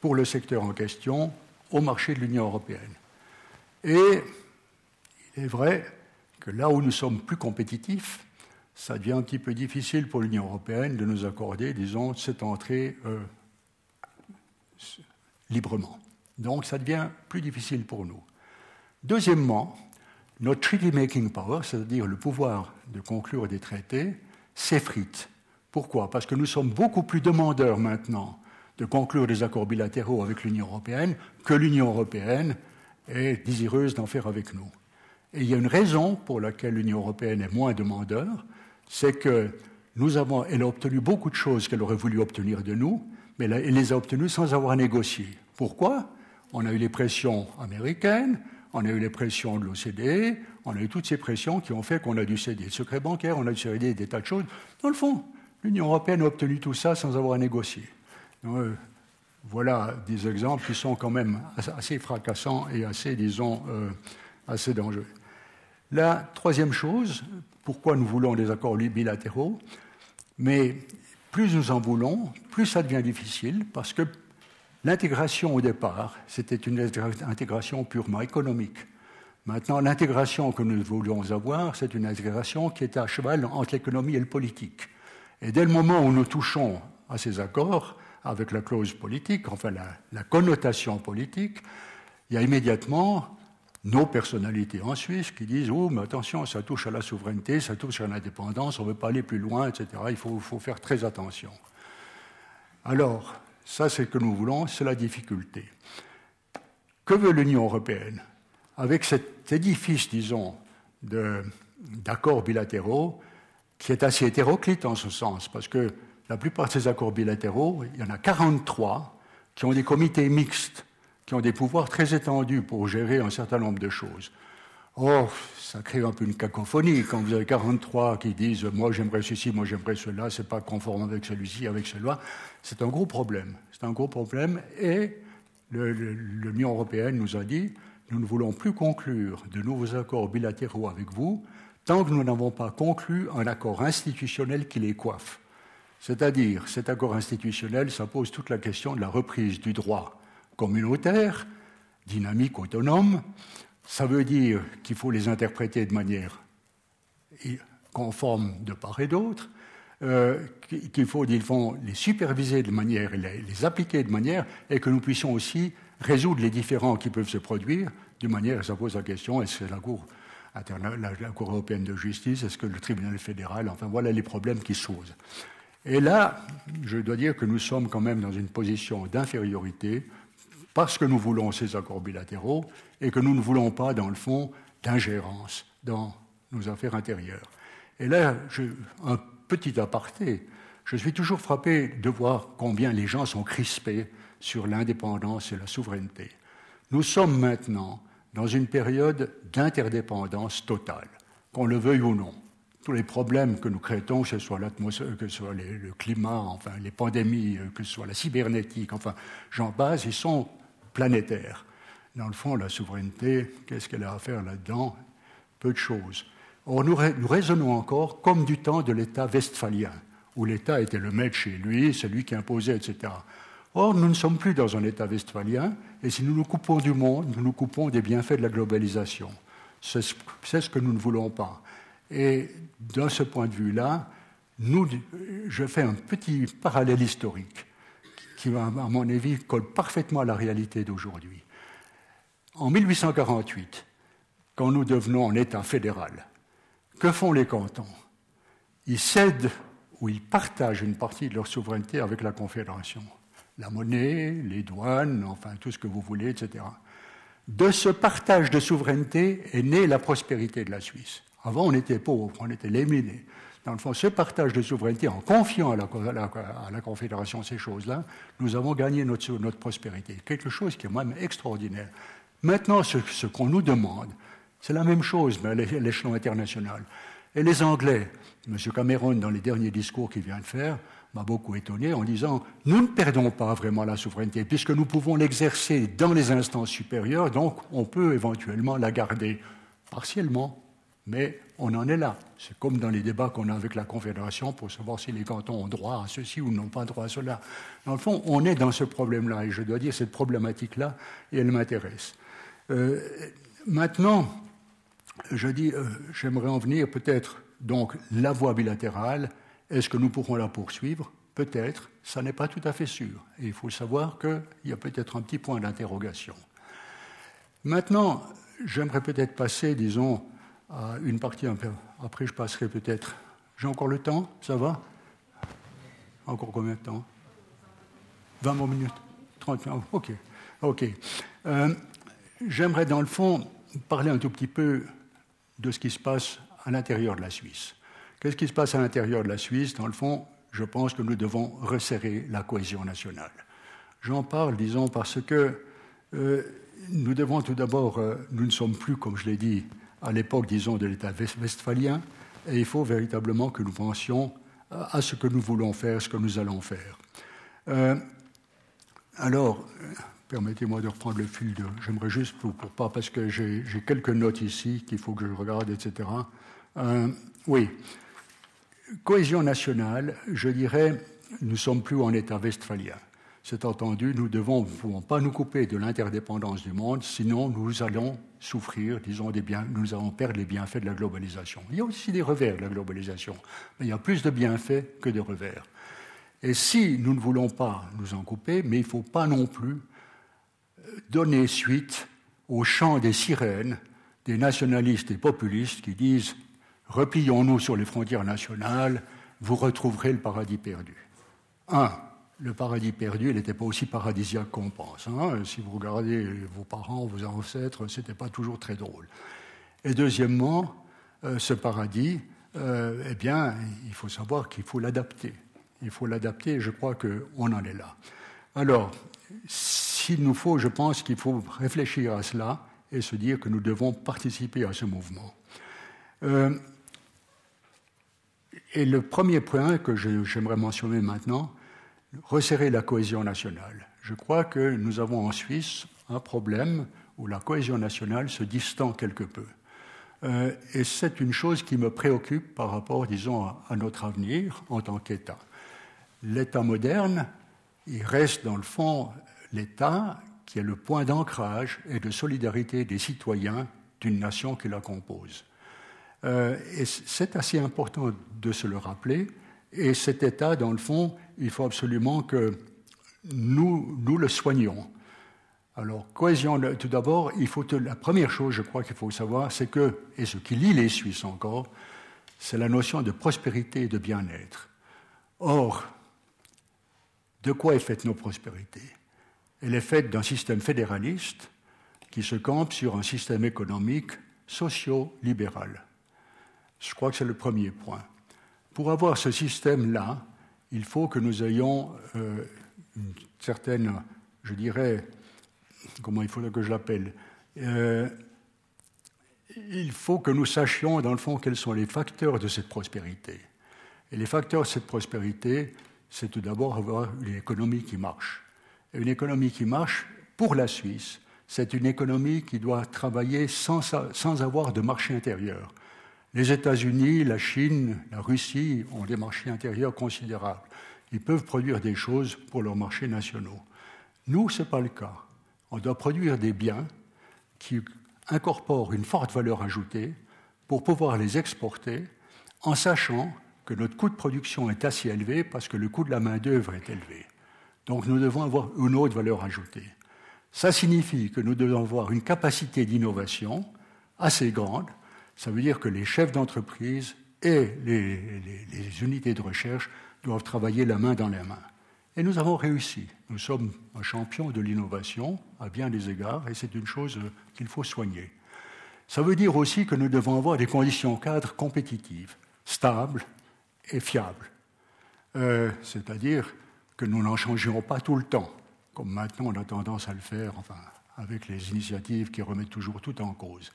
pour le secteur en question au marché de l'Union européenne. Et il est vrai que là où nous sommes plus compétitifs, ça devient un petit peu difficile pour l'Union européenne de nous accorder, disons, cette entrée euh, librement. Donc ça devient plus difficile pour nous. Deuxièmement, notre treaty making power, c'est-à-dire le pouvoir de conclure des traités, s'effrite. Pourquoi? Parce que nous sommes beaucoup plus demandeurs maintenant de conclure des accords bilatéraux avec l'Union européenne que l'Union européenne est désireuse d'en faire avec nous. Et il y a une raison pour laquelle l'Union européenne est moins demandeur, c'est que nous avons, elle a obtenu beaucoup de choses qu'elle aurait voulu obtenir de nous, mais elle les a obtenues sans avoir négocié. Pourquoi? On a eu les pressions américaines, on a eu les pressions de l'OCDE, on a eu toutes ces pressions qui ont fait qu'on a dû céder le secret bancaire, on a dû céder des tas de choses. Dans le fond, l'Union européenne a obtenu tout ça sans avoir à négocier. Euh, voilà des exemples qui sont quand même assez fracassants et assez, disons, euh, assez dangereux. La troisième chose, pourquoi nous voulons des accords bilatéraux, mais plus nous en voulons, plus ça devient difficile, parce que L'intégration au départ, c'était une intégration purement économique. Maintenant, l'intégration que nous voulions avoir, c'est une intégration qui est à cheval entre l'économie et le politique. Et dès le moment où nous touchons à ces accords, avec la clause politique, enfin la, connotation politique, il y a immédiatement nos personnalités en Suisse qui disent Oh, mais attention, ça touche à la souveraineté, ça touche à l'indépendance, on ne veut pas aller plus loin, etc. Il faut, faut faire très attention. Alors, ça, c'est ce que nous voulons, c'est la difficulté. Que veut l'Union européenne? Avec cet édifice, disons, d'accords bilatéraux, qui est assez hétéroclite en ce sens, parce que la plupart de ces accords bilatéraux, il y en a 43 qui ont des comités mixtes, qui ont des pouvoirs très étendus pour gérer un certain nombre de choses. Or, ça crée un peu une cacophonie quand vous avez 43 qui disent moi j'aimerais ceci, moi j'aimerais cela, c'est pas conforme avec celui-ci, avec celui-là. C'est un gros problème. C'est un gros problème et l'Union européenne nous a dit nous ne voulons plus conclure de nouveaux accords bilatéraux avec vous tant que nous n'avons pas conclu un accord institutionnel qui les coiffe. C'est-à-dire, cet accord institutionnel, ça pose toute la question de la reprise du droit communautaire, dynamique, autonome, ça veut dire qu'il faut les interpréter de manière conforme de part et d'autre, euh, qu'il faut, les superviser de manière, les, les appliquer de manière, et que nous puissions aussi résoudre les différends qui peuvent se produire de manière, ça pose la question, est-ce que la Cour, la, Cour européenne de justice, est-ce que le tribunal fédéral, enfin voilà les problèmes qui se posent. Et là, je dois dire que nous sommes quand même dans une position d'infériorité parce que nous voulons ces accords bilatéraux et que nous ne voulons pas, dans le fond, d'ingérence dans nos affaires intérieures. Et là, un petit aparté, je suis toujours frappé de voir combien les gens sont crispés sur l'indépendance et la souveraineté. Nous sommes maintenant dans une période d'interdépendance totale, qu'on le veuille ou non. Tous les problèmes que nous créons, que ce soit que ce soit le climat, enfin les pandémies, que ce soit la cybernétique, enfin j'en passe, ils sont planétaire. Dans le fond, la souveraineté, qu'est-ce qu'elle a à faire là-dedans? Peu de choses. Or, nous, raisonnons encore comme du temps de l'État westphalien, où l'État était le maître chez lui, celui qui imposait, etc. Or, nous ne sommes plus dans un État westphalien, et si nous nous coupons du monde, nous nous coupons des bienfaits de la globalisation. C'est ce que nous ne voulons pas. Et de ce point de vue-là, je fais un petit parallèle historique. Qui, à mon avis, colle parfaitement à la réalité d'aujourd'hui. En 1848, quand nous devenons un État fédéral, que font les cantons? Ils cèdent ou ils partagent une partie de leur souveraineté avec la Confédération. La monnaie, les douanes, enfin tout ce que vous voulez, etc. De ce partage de souveraineté est née la prospérité de la Suisse. Avant, on était pauvre, on était léminés. Dans le fond, ce partage de souveraineté, en confiant à la, Confédération ces choses-là, nous avons gagné notre, notre, prospérité. Quelque chose qui est même extraordinaire. Maintenant, ce, qu'on nous demande, c'est la même chose, mais à l'échelon international. Et les Anglais, M. Cameron, dans les derniers discours qu'il vient de faire, m'a beaucoup étonné en disant Nous ne perdons pas vraiment la souveraineté, puisque nous pouvons l'exercer dans les instances supérieures, donc on peut éventuellement la garder partiellement, mais on en est là. C'est comme dans les débats qu'on a avec la Confédération pour savoir si les cantons ont droit à ceci ou n'ont pas droit à cela. Dans le fond, on est dans ce problème-là, et je dois dire cette problématique-là, elle m'intéresse. Euh, maintenant, je dis, euh, j'aimerais en venir peut-être donc la voie bilatérale. Est-ce que nous pourrons la poursuivre? Peut-être, ça n'est pas tout à fait sûr. Et il faut savoir qu'il y a peut-être un petit point d'interrogation. Maintenant, j'aimerais peut-être passer, disons, à une partie peu. Après, je passerai peut-être. J'ai encore le temps Ça va? Encore combien de temps? 20 minutes 30 minutes Ok. Ok. Euh, j'aimerais, dans le fond, parler un tout petit peu de ce qui se passe à l'intérieur de la Suisse. Qu'est-ce qui se passe à l'intérieur de la Suisse? Dans le fond, je pense que nous devons resserrer la cohésion nationale. J'en parle, disons, parce que euh, nous devons tout d'abord, euh, nous ne sommes plus, comme je l'ai dit, à l'époque, disons, de l'État westphalien, et il faut véritablement que nous pensions à ce que nous voulons faire, ce que nous allons faire. Euh, alors, Permettez-moi de reprendre le fil de. J'aimerais juste, pour, pas, parce que j'ai quelques notes ici qu'il faut que je regarde, etc. Euh, oui. Cohésion nationale, je dirais, nous ne sommes plus en État westphalien. C'est entendu, nous ne pouvons pas nous couper de l'interdépendance du monde, sinon nous allons souffrir, disons, nous allons perdre les bienfaits de la globalisation. Il y a aussi des revers de la globalisation, mais il y a plus de bienfaits que de revers. Et si nous ne voulons pas nous en couper, mais il ne faut pas non plus donner suite au chant des sirènes des nationalistes et populistes qui disent Replions-nous sur les frontières nationales, vous retrouverez le paradis perdu. Un, le paradis perdu, il n'était pas aussi paradisiaque qu'on pense. Hein. Si vous regardez vos parents, vos ancêtres, ce n'était pas toujours très drôle. Et deuxièmement, euh, ce paradis, euh, eh bien, il faut savoir qu'il faut l'adapter. Il faut l'adapter et je crois qu'on en est là. Alors, s'il nous faut, je pense qu'il faut réfléchir à cela et se dire que nous devons participer à ce mouvement. Euh, et le premier point que j'aimerais mentionner maintenant, resserrer la cohésion nationale. Je crois que nous avons en Suisse un problème où la cohésion nationale se distend quelque peu. Euh, et c'est une chose qui me préoccupe par rapport, disons, à notre avenir en tant qu'État. L'État moderne, il reste dans le fond l'État qui est le point d'ancrage et de solidarité des citoyens d'une nation qui la compose. Euh, et c'est assez important de se le rappeler. Et cet État, dans le fond, il faut absolument que nous, le soignions. Alors, cohésion, tout d'abord, il faut la première chose, je crois qu'il faut savoir, c'est que, et ce qui lie les Suisses encore, c'est la notion de prospérité et de bien-être. Or, de quoi est faite nos prospérités? Elle est faite d'un système fédéraliste qui se campe sur un système économique socio-libéral. Je crois que c'est le premier point. Pour avoir ce système-là, il faut que nous ayons euh, une certaine, je dirais, comment il faudrait que je l'appelle, euh, il faut que nous sachions, dans le fond, quels sont les facteurs de cette prospérité. Et les facteurs de cette prospérité, c'est tout d'abord avoir une économie qui marche. Et une économie qui marche, pour la Suisse, c'est une économie qui doit travailler sans, sans avoir de marché intérieur. Les États-Unis, la Chine, la Russie ont des marchés intérieurs considérables. Ils peuvent produire des choses pour leurs marchés nationaux. Nous, ce n'est pas le cas. On doit produire des biens qui incorporent une forte valeur ajoutée pour pouvoir les exporter en sachant que notre coût de production est assez élevé parce que le coût de la main-d'œuvre est élevé. Donc nous devons avoir une autre valeur ajoutée. Ça signifie que nous devons avoir une capacité d'innovation assez grande. Ça veut dire que les chefs d'entreprise et les, unités de recherche doivent travailler la main dans la main. Et nous avons réussi. Nous sommes un champion de l'innovation à bien des égards, et c'est une chose qu'il faut soigner. Ça veut dire aussi que nous devons avoir des conditions cadres compétitives, stables et fiables. Euh, c'est-à-dire que nous n'en changerons pas tout le temps, comme maintenant on a tendance à le faire, enfin, avec les initiatives qui remettent toujours tout en cause.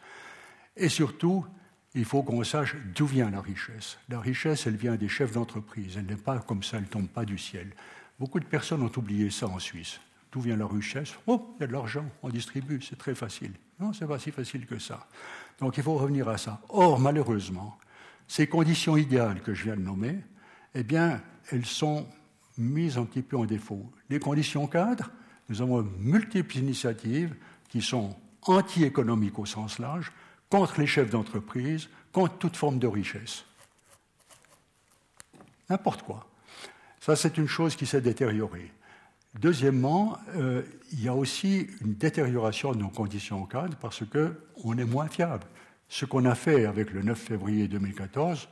Et surtout, il faut qu'on sache d'où vient la richesse. La richesse, elle vient des chefs d'entreprise. Elle n'est pas comme ça, elle ne tombe pas du ciel. Beaucoup de personnes ont oublié ça en Suisse. D'où vient la richesse? Oh, il y a de l'argent, on distribue, c'est très facile. Non, ce n'est pas si facile que ça. Donc il faut revenir à ça. Or, malheureusement, ces conditions idéales que je viens de nommer, eh bien, elles sont mises un petit peu en défaut. Les conditions cadres, nous avons multiples initiatives qui sont anti-économiques au sens large, contre les chefs d'entreprise, contre toute forme de richesse. N'importe quoi. Ça, c'est une chose qui s'est détériorée. Deuxièmement, euh, il y a aussi une détérioration de nos conditions cadres parce qu'on est moins fiable. Ce qu'on a fait avec le 9 février 2014,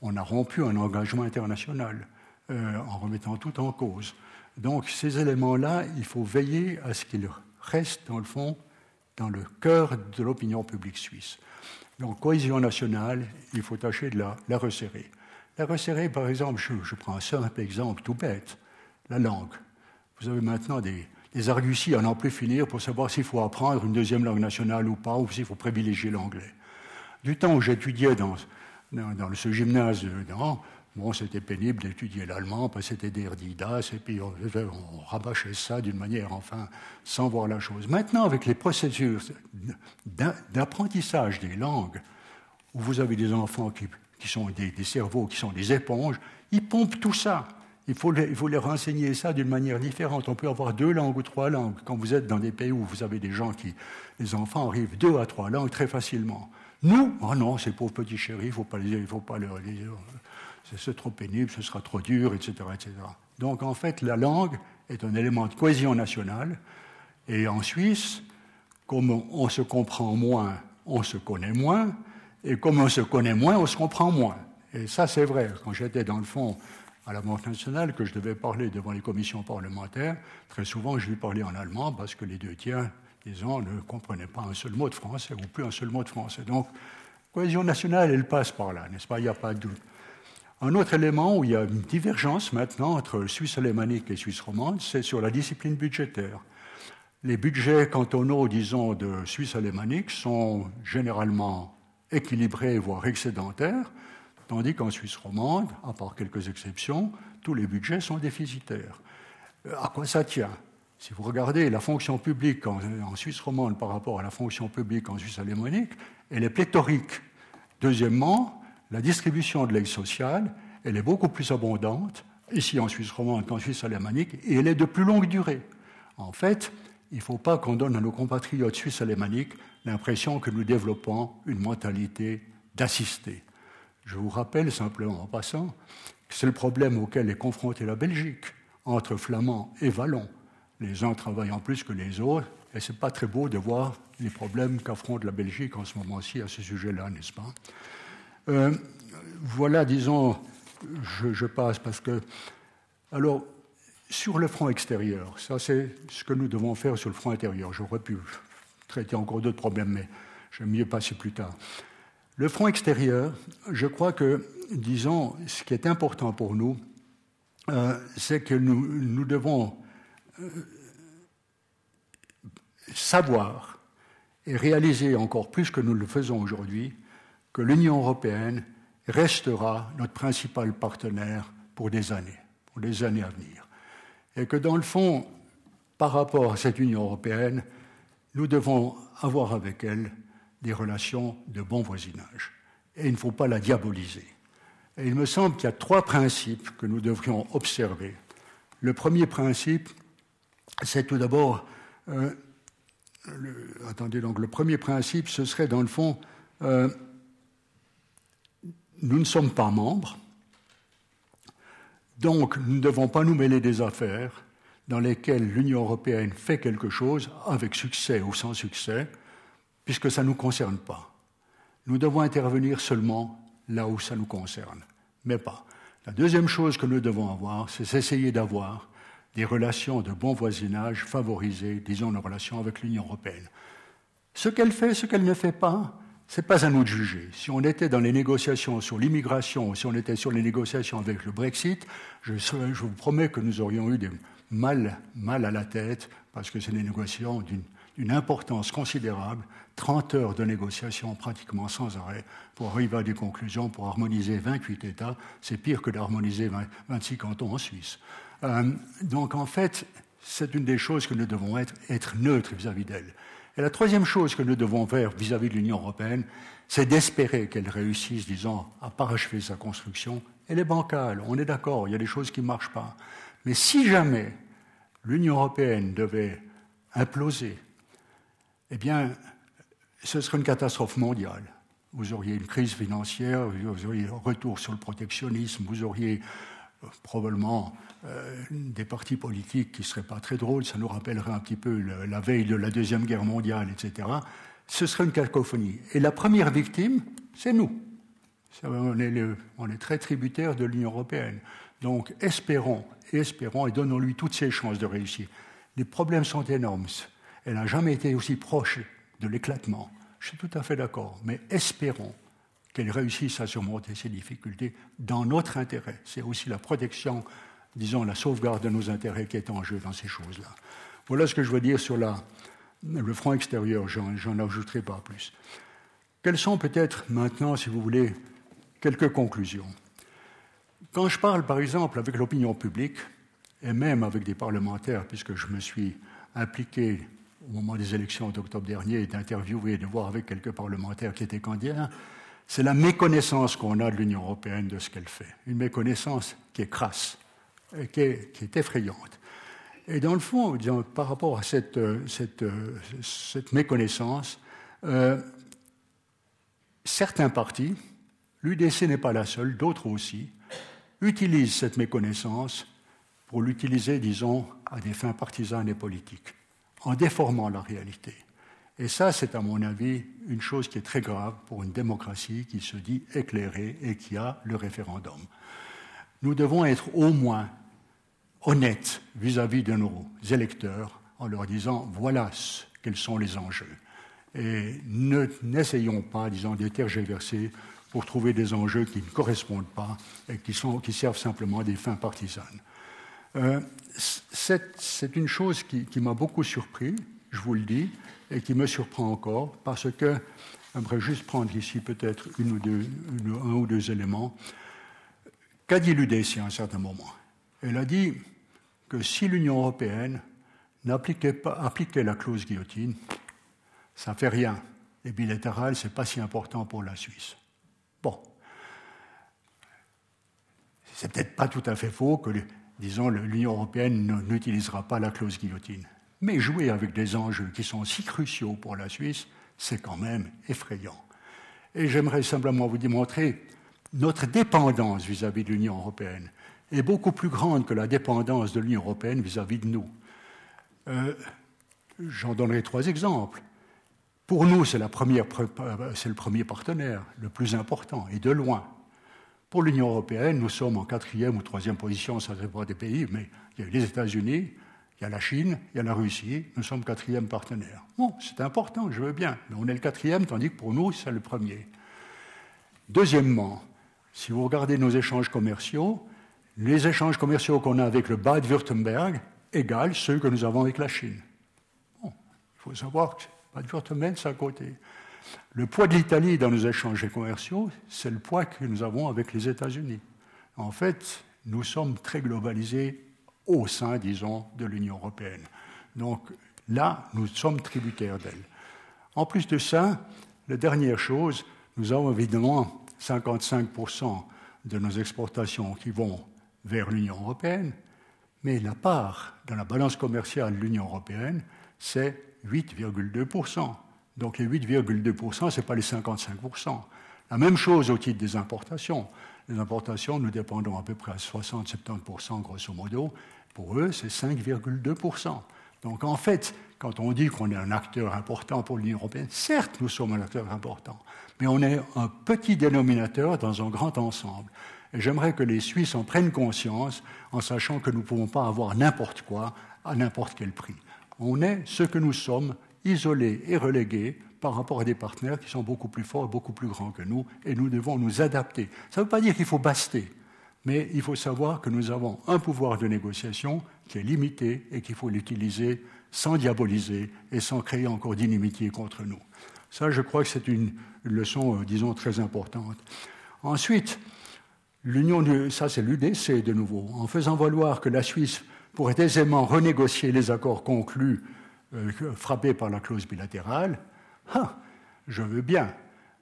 on a rompu un engagement international euh, en remettant tout en cause. Donc ces éléments-là, il faut veiller à ce qu'ils restent, dans le fond, dans le cœur de l'opinion publique suisse. Donc, cohésion nationale, il faut tâcher de la, resserrer. La resserrer, par exemple, je, prends un simple exemple tout bête, la langue. Vous avez maintenant des, des arguties à n'en plus finir pour savoir s'il faut apprendre une deuxième langue nationale ou pas, ou s'il faut privilégier l'anglais. Du temps où j'étudiais dans, dans, ce gymnase, dans, Bon, c'était pénible d'étudier l'allemand, parce que c'était des erdidas, et puis on, rabâchait ça d'une manière, enfin, sans voir la chose. Maintenant, avec les processus d'apprentissage des langues, où vous avez des enfants qui, sont des, cerveaux, qui sont des éponges, ils pompent tout ça. Il faut, les, il faut les renseigner ça d'une manière différente. On peut avoir deux langues ou trois langues. Quand vous êtes dans des pays où vous avez des gens qui, les enfants arrivent deux à trois langues très facilement. Nous, oh non, ces pauvres petits chéris, il ne faut pas les, faut pas leur, c'est trop pénible, ce sera trop dur, etc., etc. Donc en fait, la langue est un élément de cohésion nationale. Et en Suisse, comme on se comprend moins, on se connaît moins. Et comme on se connaît moins, on se comprend moins. Et ça, c'est vrai. Quand j'étais dans le fond à la Banque nationale, que je devais parler devant les commissions parlementaires, très souvent, je lui parlais en allemand parce que les deux tiers, disons, ne comprenaient pas un seul mot de français ou plus un seul mot de français. Donc, cohésion nationale, elle passe par là, n'est-ce pas? Il n'y a pas de doute. Un autre élément où il y a une divergence maintenant entre Suisse alémanique et Suisse romande, c'est sur la discipline budgétaire. Les budgets cantonaux, disons, de Suisse alémanique sont généralement équilibrés, voire excédentaires, tandis qu'en Suisse romande, à part quelques exceptions, tous les budgets sont déficitaires. Euh, à quoi ça tient? Si vous regardez la fonction publique en, en, Suisse romande par rapport à la fonction publique en Suisse alémanique, elle est pléthorique. Deuxièmement, la distribution de l'aide sociale, elle est beaucoup plus abondante ici en Suisse romande qu'en Suisse alémanique, et elle est de plus longue durée. En fait, il ne faut pas qu'on donne à nos compatriotes suisses alémaniques l'impression que nous développons une mentalité d'assister. Je vous rappelle simplement en passant que c'est le problème auquel est confrontée la Belgique, entre flamands et wallons. Les uns travaillant plus que les autres, et ce n'est pas très beau de voir les problèmes qu'affronte la Belgique en ce moment-ci à ce sujet-là, n'est-ce pas? Euh, voilà, disons, je, passe parce que. Alors, sur le front extérieur, ça c'est ce que nous devons faire sur le front intérieur. J'aurais pu traiter encore d'autres problèmes, mais j'aime mieux passer plus tard. Le front extérieur, je crois que, disons, ce qui est important pour nous, euh, c'est que nous, devons euh, savoir et réaliser encore plus que nous le faisons aujourd'hui que l'Union européenne restera notre principal partenaire pour des années, pour des années à venir. Et que dans le fond, par rapport à cette Union européenne, nous devons avoir avec elle des relations de bon voisinage. Et il ne faut pas la diaboliser. Et il me semble qu'il y a trois principes que nous devrions observer. Le premier principe, c'est tout d'abord, euh, attendez, donc le premier principe, ce serait dans le fond euh, nous ne sommes pas membres, donc nous ne devons pas nous mêler des affaires, dans lesquels l'Union européenne fait quelque chose, avec succès ou sans succès, puisque ça ne nous concerne pas. Nous devons intervenir seulement là où ça nous concerne, mais pas. La deuxième chose que nous devons avoir, c'est essayer d'avoir des relations de bon voisinage favorisées, disons, nos relations avec l'Union européenne. Ce qu'elle fait, ce qu'elle ne fait pas, ce n'est pas à nous de juger. Si on était dans les négociations sur l'immigration, si on était sur les négociations avec le Brexit, je, vous promets que nous aurions eu des mal, mal à la tête, parce que c'est des négociations d'une importance considérable, 30 heures de négociations pratiquement sans arrêt pour arriver à des conclusions, pour harmoniser 28 États, c'est pire que d'harmoniser 26 cantons en Suisse. Euh, donc en fait, c'est une des choses que nous devons être neutres vis-à-vis d'elle. Et la troisième chose que nous devons faire vis-à-vis de l'Union européenne, c'est d'espérer qu'elle réussisse, disons, à parachever sa construction. Elle est bancale, on est d'accord, il y a des choses qui ne marchent pas. Mais si jamais l'Union européenne devait imploser, eh bien, ce serait une catastrophe mondiale. Vous auriez une crise financière, vous auriez un retour sur le protectionnisme, vous auriez probablement euh, des partis politiques qui ne seraient pas très drôles, ça nous rappellerait un petit peu la veille de la Deuxième Guerre mondiale, etc. Ce serait une cacophonie. Et la première victime, c'est nous. On est, on est très tributaire de l'Union européenne. Donc espérons, et espérons, et donnons-lui toutes ses chances de réussir. Les problèmes sont énormes. Elle n'a jamais été aussi proche de l'éclatement. Je suis tout à fait d'accord, mais espérons qu'elle réussisse à surmonter ces difficultés dans notre intérêt. C'est aussi la protection, disons, la sauvegarde de nos intérêts qui est en jeu dans ces choses-là. Voilà ce que je veux dire sur le front extérieur, j'en ajouterai pas plus. Quelles sont peut-être maintenant, si vous voulez, quelques conclusions? Quand je parle, par exemple, avec l'opinion publique, et même avec des parlementaires, puisque je me suis impliqué au moment des élections d'octobre dernier, d'interviewer et de voir avec quelques parlementaires qui étaient candidats, c'est la méconnaissance qu'on a de l'Union européenne de ce qu'elle fait. Une méconnaissance qui est crasse, et qui, est, effrayante. Et dans le fond, par rapport à cette, cette, cette méconnaissance, euh, certains partis, l'UDC n'est pas la seule, d'autres aussi, utilisent cette méconnaissance pour l'utiliser, disons, à des fins partisanes et politiques en déformant la réalité. Et ça, c'est à mon avis une chose qui est très grave pour une démocratie qui se dit éclairée et qui a le référendum. Nous devons être au moins honnêtes vis-à-vis de nos électeurs en leur disant voilà quels sont les enjeux. Et n'essayons pas, disons, de tergiverser pour trouver des enjeux qui ne correspondent pas et qui, sont, qui servent simplement à des fins partisanes. Euh, c'est une chose qui, m'a beaucoup surpris, je vous le dis, et qui me surprend encore, parce que, j'aimerais juste prendre ici peut-être un ou deux éléments. Qu'a dit l'UDC à un certain moment? Elle a dit que si l'Union européenne n'appliquait pas appliquait la clause guillotine, ça ne fait rien. Les bilatérales, ce n'est pas si important pour la Suisse. Bon. C'est peut-être pas tout à fait faux que disons, l'Union européenne n'utilisera pas la clause guillotine. Mais jouer avec des enjeux qui sont si cruciaux pour la Suisse, c'est quand même effrayant. Et j'aimerais simplement vous démontrer notre dépendance vis-à-vis de l'Union européenne est beaucoup plus grande que la dépendance de l'Union européenne vis-à-vis de nous. Euh, j'en donnerai trois exemples. Pour nous, c'est le premier partenaire, le plus important, et de loin. Pour l'Union européenne, nous sommes en quatrième ou troisième position, ça dépend des pays, mais il y a les États-Unis, il y a la Chine, il y a la Russie, nous sommes quatrième partenaire. Bon, c'est important, je veux bien, mais on est le quatrième, tandis que pour nous, c'est le premier. Deuxièmement, si vous regardez nos échanges commerciaux, les échanges commerciaux qu'on a avec le Bade-Württemberg égalent ceux que nous avons avec la Chine. Bon, il faut savoir que Bade-Württemberg, c'est à côté. Le poids de l'Italie dans nos échanges commerciaux, c'est le poids que nous avons avec les États-Unis. En fait, nous sommes très globalisés au sein, disons, de l'Union européenne. Donc là, nous sommes tributaires d'elle. En plus de ça, la dernière chose, nous avons évidemment 55% de nos exportations qui vont vers l'Union européenne, mais la part dans la balance commerciale de l'Union européenne, c'est 8,2%. Donc les 8,2%, ce n'est pas les 55%. La même chose au titre des importations. Les importations, nous dépendons à peu près à 60-70% grosso modo. Pour eux, c'est 5,2%. Donc en fait, quand on dit qu'on est un acteur important pour l'Union européenne, certes, nous sommes un acteur important, mais on est un petit dénominateur dans un grand ensemble. Et j'aimerais que les Suisses en prennent conscience en sachant que nous ne pouvons pas avoir n'importe quoi à n'importe quel prix. On est ce que nous sommes, isolés et relégués par rapport à des partenaires qui sont beaucoup plus forts et beaucoup plus grands que nous, et nous devons nous adapter. Ça ne veut pas dire qu'il faut baster, mais il faut savoir que nous avons un pouvoir de négociation qui est limité et qu'il faut l'utiliser sans diaboliser et sans créer encore d'inimitié contre nous. Ça, je crois que c'est une, leçon, euh, disons, très importante. Ensuite, l'Union, ça c'est l'UDC de nouveau, en faisant valoir que la Suisse pourrait aisément renégocier les accords conclus euh, frappés par la clause bilatérale, ah, je veux bien,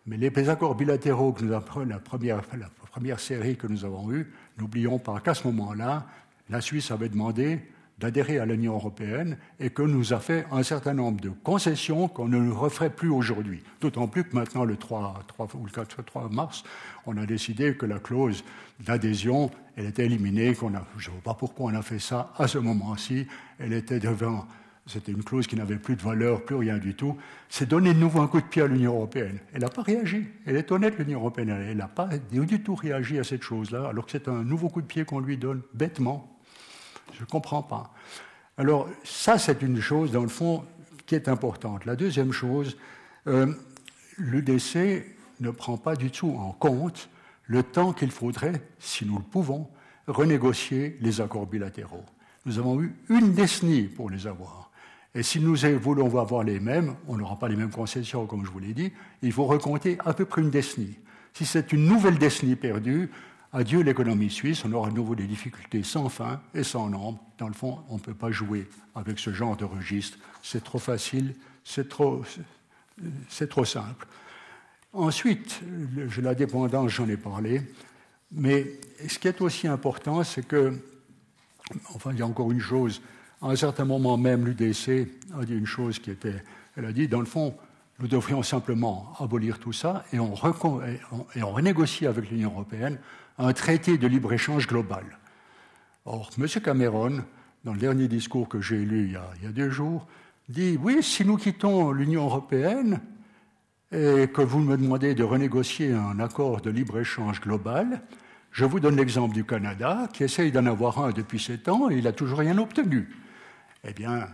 mais les accords bilatéraux que nous avons, la première, la première série que nous avons eue, n'oublions pas qu'à ce moment-là, la Suisse avait demandé d'adhérer à l'Union européenne et que nous a fait un certain nombre de concessions qu'on ne referait plus aujourd'hui. D'autant plus que maintenant, le 3, 3, ou le 4, 3 mars, on a décidé que la clause d'adhésion, elle était éliminée. Qu'on je ne vois pas pourquoi on a fait ça à ce moment-ci. Elle était devant. C'était une clause qui n'avait plus de valeur, plus rien du tout. C'est donner de nouveau un coup de pied à l'Union européenne. Elle n'a pas réagi. Elle est honnête, l'Union européenne. Elle n'a pas du tout réagi à cette chose-là, alors que c'est un nouveau coup de pied qu'on lui donne bêtement je ne comprends pas. Alors, ça, c'est une chose, dans le fond, qui est importante. La deuxième chose, euh, l'UDC ne prend pas du tout en compte le temps qu'il faudrait, si nous le pouvons, renégocier les accords bilatéraux. Nous avons eu une décennie pour les avoir. Et si nous voulons avoir les mêmes, on n'aura pas les mêmes concessions, comme je vous l'ai dit, il faut recompter à peu près une décennie. Si c'est une nouvelle décennie perdue, Adieu l'économie suisse, on aura à nouveau des difficultés sans fin et sans nombre. Dans le fond, on ne peut pas jouer avec ce genre de registre. C'est trop facile, c'est trop, c'est trop simple. Ensuite, la dépendance, j'en ai parlé. Mais ce qui est aussi important, c'est que, enfin, il y a encore une chose. À un certain moment même, l'UDC a dit une chose qui était, elle a dit, dans le fond, nous devrions simplement abolir tout ça et on, renégocie avec l'Union européenne un traité de libre-échange global. Or, M. Cameron, dans le dernier discours que j'ai lu il y, a, deux jours, dit Oui, si nous quittons l'Union européenne et que vous me demandez de renégocier un accord de libre-échange global, je vous donne l'exemple du Canada, qui essaye d'en avoir un depuis sept ans et il n'a toujours rien obtenu. Eh bien,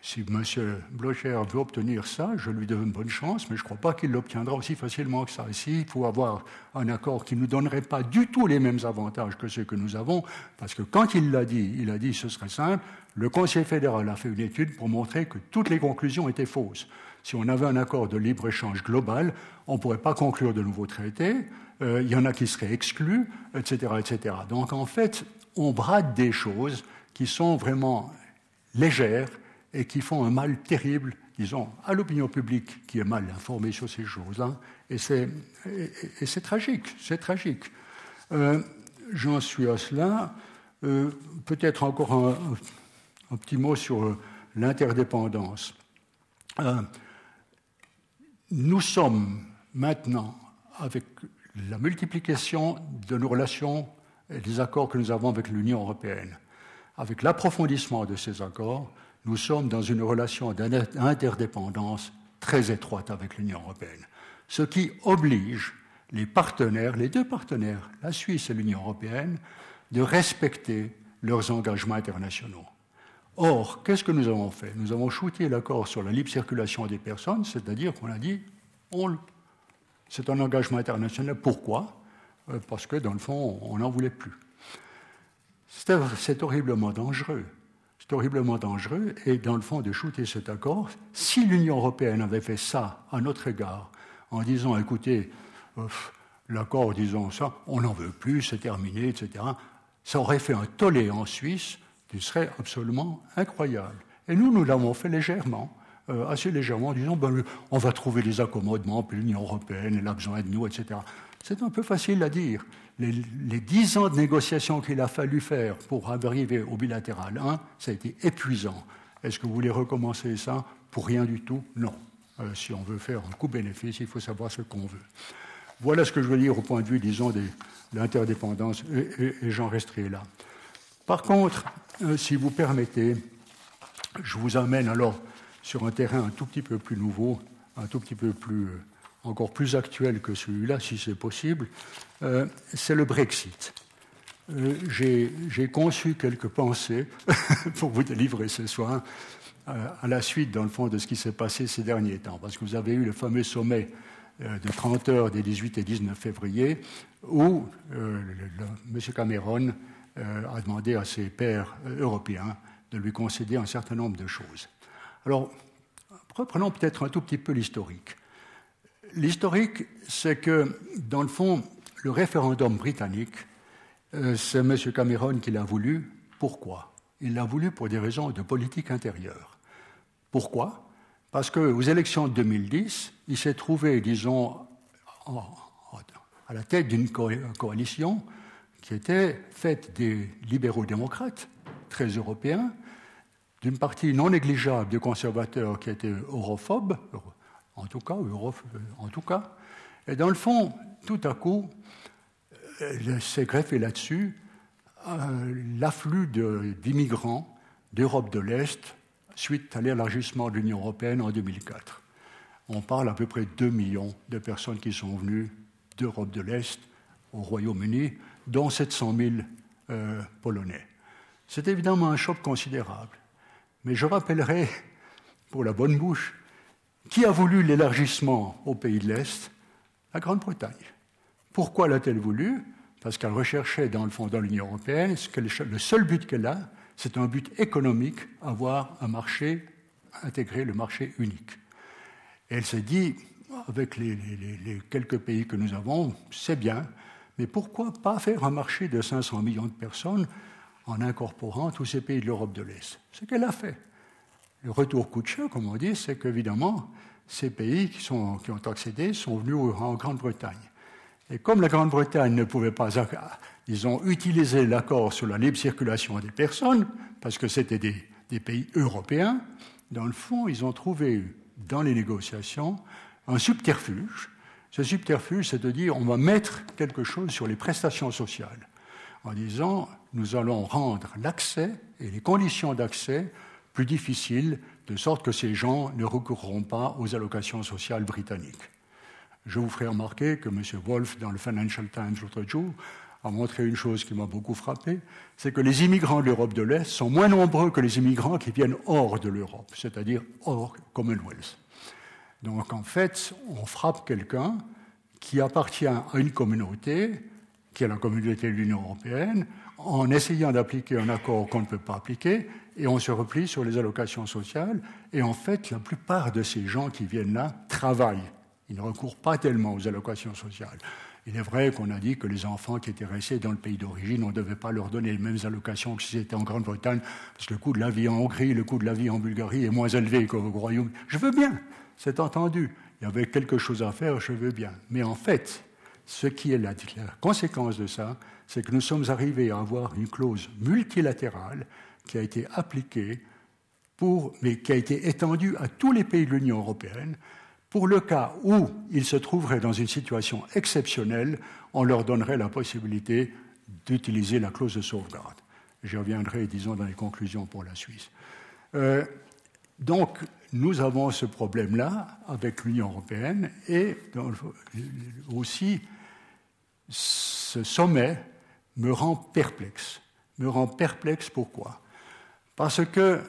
si M. Blocher veut obtenir ça, je lui donne bonne chance, mais je ne crois pas qu'il l'obtiendra aussi facilement que ça. Ici, il faut avoir un accord qui ne nous donnerait pas du tout les mêmes avantages que ceux que nous avons, parce que quand il l'a dit, il a dit ce serait simple, le Conseil fédéral a fait une étude pour montrer que toutes les conclusions étaient fausses. Si on avait un accord de libre-échange global, on ne pourrait pas conclure de nouveaux traités, euh, il y en a qui seraient exclus, etc., etc. Donc en fait, on brade des choses qui sont vraiment légères et qui font un mal terrible, disons, à l'opinion publique qui est mal informée sur ces choses-là. Et c'est, tragique, c'est tragique. Euh, j'en suis à cela. Euh, peut-être encore un, petit mot sur euh, l'interdépendance. nous sommes maintenant, avec la multiplication de nos relations et des accords que nous avons avec l'Union européenne, avec l'approfondissement de ces accords, nous sommes dans une relation d'interdépendance très étroite avec l'Union européenne, ce qui oblige les partenaires, les deux partenaires, la Suisse et l'Union européenne, de respecter leurs engagements internationaux. Or, qu'est-ce que nous avons fait? Nous avons shooté l'accord sur la libre circulation des personnes, c'est-à-dire qu'on a dit, c'est un engagement international. Pourquoi? Euh, Parce que, dans le fond, on n'en voulait plus. C'est horriblement dangereux c'est horriblement dangereux. Et dans le fond, de shooter cet accord, si l'Union européenne avait fait ça à notre égard, en disant, écoutez, l'accord, disons ça, on n'en veut plus, c'est terminé, etc., ça aurait fait un tollé en Suisse qui serait absolument incroyable. Et nous, nous l'avons fait légèrement, euh, assez légèrement, en disant, ben, on va trouver des accommodements, puis l'Union européenne, elle a besoin de nous, etc. C'est un peu facile à dire les, dix ans de négociations qu'il a fallu faire pour arriver au bilatéral 1, ça a été épuisant. Est-ce que vous voulez recommencer ça? Pour rien du tout Non. Euh, si on veut faire un coup bénéfice, il faut savoir ce qu'on veut. Voilà ce que je veux dire au point de vue, disons, de l'interdépendance, et, j'en resterai là. Par contre, euh, si vous permettez, je vous amène alors sur un terrain un tout petit peu plus nouveau, un tout petit peu plus, euh, encore plus actuel que celui-là, si c'est possible, euh, c'est le Brexit. J'ai conçu quelques pensées pour vous délivrer ce soir à la suite, dans le fond, de ce qui s'est passé ces derniers temps, parce que vous avez eu le fameux sommet euh, de 30 heures des 18 et 19 février, où euh, M. Cameron euh, a demandé à ses pairs européens de lui concéder un certain nombre de choses. Alors, reprenons peut-être un tout petit peu l'historique. L'historique, c'est que, dans le fond, le référendum britannique, c'est M. Cameron qui l'a voulu. Pourquoi? Il l'a voulu pour des raisons de politique intérieure. Pourquoi? Parce qu'aux élections de 2010, il s'est trouvé, disons, à la tête d'une coalition qui était faite des libéraux-démocrates, très européens, d'une partie non négligeable de conservateurs qui étaient europhobes, en tout cas, en tout cas. Et dans le fond, tout à coup, s'est greffé là-dessus euh, l'afflux d'immigrants d'Europe de l'Est suite à l'élargissement de l'Union européenne en 2004. On parle à peu près de 2 millions de personnes qui sont venues d'Europe de l'Est au Royaume-Uni, dont 700 000 euh, Polonais. C'est évidemment un choc considérable. Mais je rappellerai, pour la bonne bouche, qui a voulu l'élargissement aux pays de l'Est? La Grande-Bretagne. Pourquoi l'a-t-elle voulu? Parce qu'elle recherchait, dans le fond, dans l'Union européenne, le seul but qu'elle a, c'est un but économique, avoir un marché, intégrer le marché unique. Elle s'est dit, avec les, quelques pays que nous avons, c'est bien, mais pourquoi pas faire un marché de 500 millions de personnes en incorporant tous ces pays de l'Europe de l'Est? Ce qu'elle a fait. Le retour coup de cher, comme on dit, c'est qu'évidemment, ces pays qui, ont accédé sont venus en Grande-Bretagne. Et comme la Grande-Bretagne ne pouvait pas ils ont utilisé l'accord sur la libre circulation des personnes, parce que c'était des, pays européens. Dans le fond, ils ont trouvé dans les négociations un subterfuge. Ce subterfuge, c'est de dire on va mettre quelque chose sur les prestations sociales, en disant nous allons rendre l'accès et les conditions d'accès plus difficiles, de sorte que ces gens ne recourront pas aux allocations sociales britanniques. Je vous ferai remarquer que M. Wolf, dans le Financial Times l'autre jour, a montré une chose qui m'a beaucoup frappé, c'est que les immigrants de l'Europe de l'Est sont moins nombreux que les immigrants qui viennent hors de l'Europe, c'est-à-dire hors Commonwealth. Donc en fait, on frappe quelqu'un qui appartient à une communauté, qui est la communauté de l'Union européenne, en essayant d'appliquer un accord qu'on ne peut pas appliquer, et on se replie sur les allocations sociales. Et en fait, la plupart de ces gens qui viennent là travaillent. Ils ne recourent pas tellement aux allocations sociales. Il est vrai qu'on a dit que les enfants qui étaient restés dans le pays d'origine, on ne devait pas leur donner les mêmes allocations que s'ils étaient en Grande-Bretagne, parce que le coût de la vie en Hongrie, le coût de la vie en Bulgarie est moins élevé qu'au Royaume. Je veux bien, c'est entendu. Il y avait quelque chose à faire, je veux bien. Mais en fait, ce qui est la, la conséquence de ça, c'est que nous sommes arrivés à avoir une clause multilatérale qui a été appliquée pour, mais qui a été étendue à tous les pays de l'Union européenne, pour le cas où ils se trouveraient dans une situation exceptionnelle, on leur donnerait la possibilité d'utiliser la clause de sauvegarde. J'y reviendrai, disons, dans les conclusions pour la Suisse. Euh, donc, nous avons ce problème-là avec l'Union européenne et aussi ce sommet me rend perplexe. Me rend perplexe pourquoi? Parce que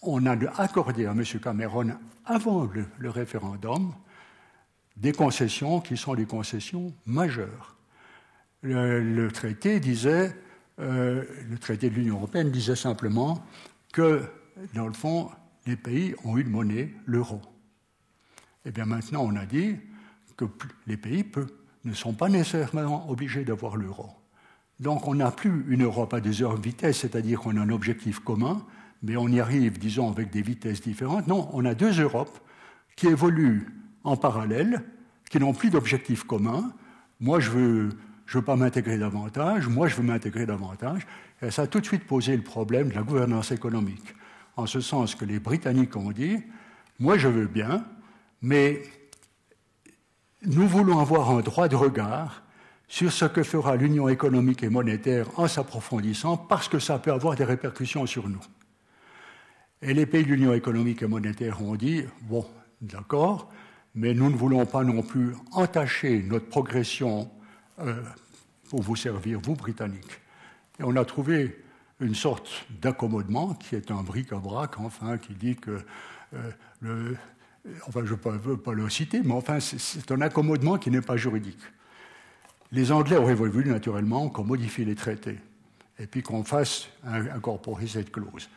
on a accordé à M. Cameron avant le, référendum des concessions qui sont des concessions majeures. Le, traité disait, euh, le traité de l'Union européenne disait simplement que, dans le fond, les pays ont une monnaie, l'euro. Et eh bien maintenant, on a dit que les pays ne sont pas nécessairement obligés d'avoir l'euro. Donc on n'a plus une Europe à des heures vitesse, c'est-à-dire qu'on a un objectif commun, mais on y arrive, disons, avec des vitesses différentes. Non, on a deux Europes qui évoluent en parallèle, qui n'ont plus d'objectifs communs. Moi, je veux, je veux pas m'intégrer davantage, moi, je veux m'intégrer davantage. Et ça a tout de suite posé le problème de la gouvernance économique, en ce sens que les Britanniques ont dit, moi, je veux bien, mais nous voulons avoir un droit de regard sur ce que fera l'Union économique et monétaire en s'approfondissant, parce que ça peut avoir des répercussions sur nous. Et les pays de l'Union économique et monétaire ont dit, bon, d'accord, mais nous ne voulons pas non plus entacher notre progression euh, pour vous servir, vous, Britanniques. Et on a trouvé une sorte d'accommodement qui est un bric-à-brac, enfin, qui dit que euh, enfin, je ne veux pas le citer, mais enfin, c'est un accommodement qui n'est pas juridique. Les Anglais auraient voulu naturellement qu'on modifie les traités et puis qu'on fasse incorporer cette clause.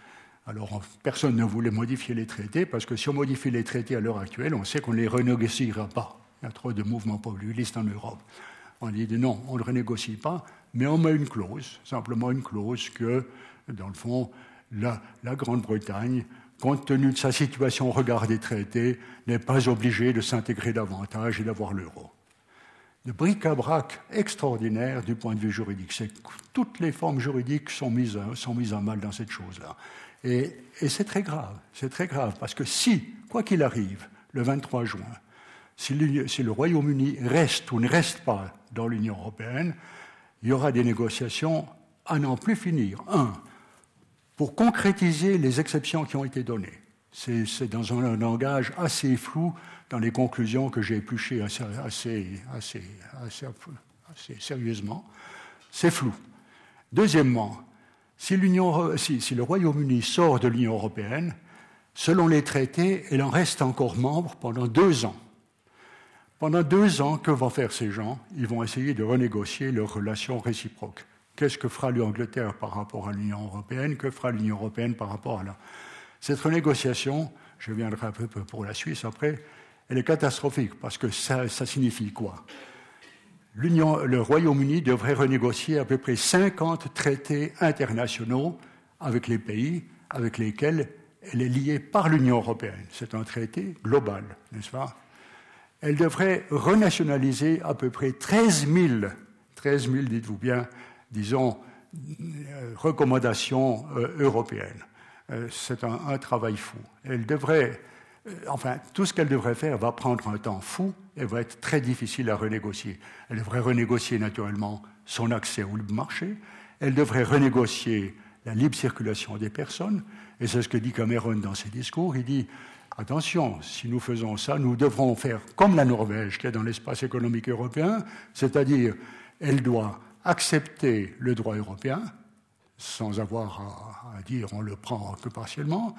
Alors, personne ne voulait modifier les traités parce que si on modifie les traités à l'heure actuelle, on sait qu'on ne les renégociera pas. Il y a trop de mouvements populistes en Europe. On dit non, on ne renégocie pas, mais on met une clause, simplement une clause que, dans le fond, la, Grande-Bretagne compte tenu de sa situation au regard des traités, n'est pas obligé de s'intégrer davantage et d'avoir l'euro. Le bric-à-brac extraordinaire du point de vue juridique. Toutes les formes juridiques sont mises, sont mises à mal dans cette chose-là. Et, c'est très grave, c'est très grave, parce que si, quoi qu'il arrive, le 23 juin, si le Royaume-Uni reste ou ne reste pas dans l'Union européenne, il y aura des négociations à n'en plus finir. Un, pour concrétiser les exceptions qui ont été données. C'est dans un langage assez flou dans les conclusions que j'ai épluchées assez, assez, assez, sérieusement. C'est flou. Deuxièmement, si, si, le Royaume-Uni sort de l'Union européenne, selon les traités, il en reste encore membre pendant deux ans. Pendant deux ans, que vont faire ces gens? Ils vont essayer de renégocier leurs relations réciproques. Qu'est-ce que fera l'Angleterre par rapport à l'Union européenne? Que fera l'Union européenne par rapport à la... Cette renégociation, je viendrai un peu pour la Suisse après, elle est catastrophique parce que ça, signifie quoi? Le Royaume-Uni devrait renégocier à peu près 50 traités internationaux avec les pays avec lesquels elle est liée par l'Union européenne. C'est un traité global, n'est-ce pas? Elle devrait renationaliser à peu près 13 000, 13 000, dites-vous bien, disons, euh, recommandations euh, européennes. Euh, c'est un, travail fou. Elle devrait, enfin, tout ce qu'elle devrait faire va prendre un temps fou et va être très difficile à renégocier. Elle devrait renégocier naturellement son accès au marché. Elle devrait renégocier la libre circulation des personnes. Et c'est ce que dit Cameron dans ses discours. Il dit attention, si nous faisons ça, nous devrons faire comme la Norvège qui est dans l'espace économique européen, c'est-à-dire elle doit accepter le droit européen, sans avoir à, dire on le prend que partiellement.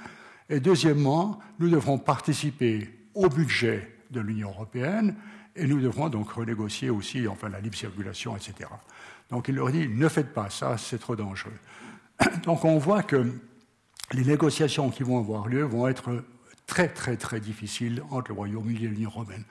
Et deuxièmement, nous devrons participer au budget de l'Union européenne et nous devrons donc renégocier aussi la libre circulation, etc. Donc il leur dit ne faites pas ça, c'est trop dangereux. Donc on voit que les négociations qui vont avoir lieu vont être très très très difficiles entre le Royaume-Uni et l'Union européenne.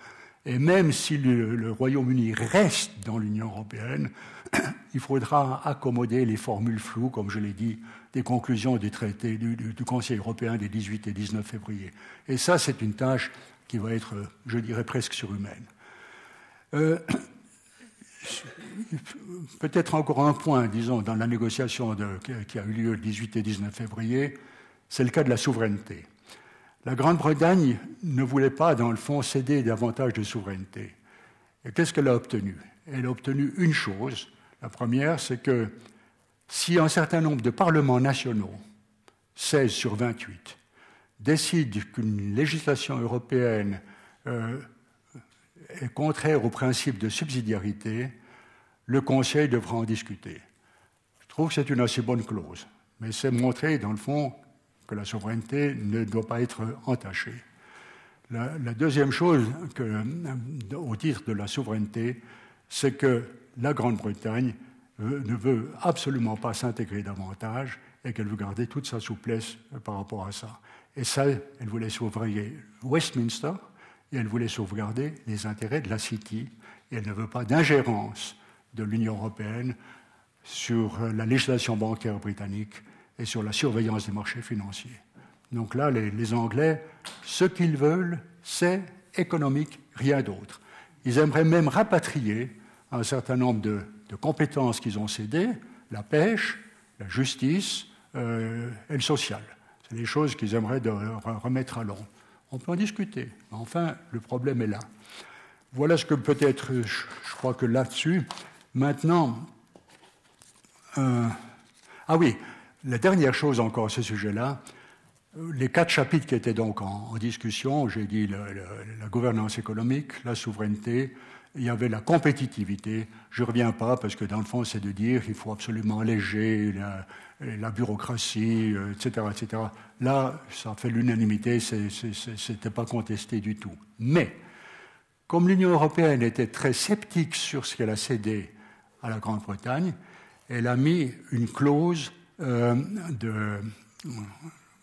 Et même si le, Royaume-Uni reste dans l'Union européenne, il faudra accommoder les formules floues, comme je l'ai dit, des conclusions du traité du, Conseil européen des 18 et 19 février. Et ça, c'est une tâche qui va être, je dirais, presque surhumaine. Euh, Peut-être encore un point, disons, dans la négociation qui a eu lieu le 18 et 19 février, c'est le cas de la souveraineté. La Grande-Bretagne ne voulait pas, dans le fond, céder davantage de souveraineté. Et qu'est-ce qu'elle a obtenu? Elle a obtenu une chose. La première, c'est que si un certain nombre de parlements nationaux, 16 sur 28, décident qu'une législation européenne euh, est contraire au principe de subsidiarité, le Conseil devra en discuter. Je trouve que c'est une assez bonne clause, mais c'est montrer, dans le fond, que la souveraineté ne doit pas être entachée. La, deuxième chose, au titre de la souveraineté, c'est que la Grande-Bretagne ne veut absolument pas s'intégrer davantage et qu'elle veut garder toute sa souplesse par rapport à ça. Et ça, elle voulait sauvegarder Westminster et elle voulait sauvegarder les intérêts de la City et elle ne veut pas d'ingérence de l'Union européenne sur la législation bancaire britannique et sur la surveillance des marchés financiers. Donc là, les, Anglais, ce qu'ils veulent, c'est économique, rien d'autre. Ils aimeraient même rapatrier un certain nombre de, compétences qu'ils ont cédées, la pêche, la justice euh, et le social. C'est des choses qu'ils aimeraient remettre à l'ordre. On peut en discuter, mais enfin, le problème est là. voilà ce que peut-être, je crois que là-dessus, maintenant, euh, ah oui, la dernière chose encore à ce sujet-là, les quatre chapitres qui étaient donc en, discussion, j'ai dit la, gouvernance économique, la souveraineté, il y avait la compétitivité. Je ne reviens pas parce que dans le fond, c'est de dire qu'il faut absolument alléger la, bureaucratie, etc., euh, etc. Là, ça fait l'unanimité, ce n'était pas contesté du tout. Mais, comme l'Union européenne était très sceptique sur ce qu'elle a cédé à la Grande-Bretagne, elle a mis une clause de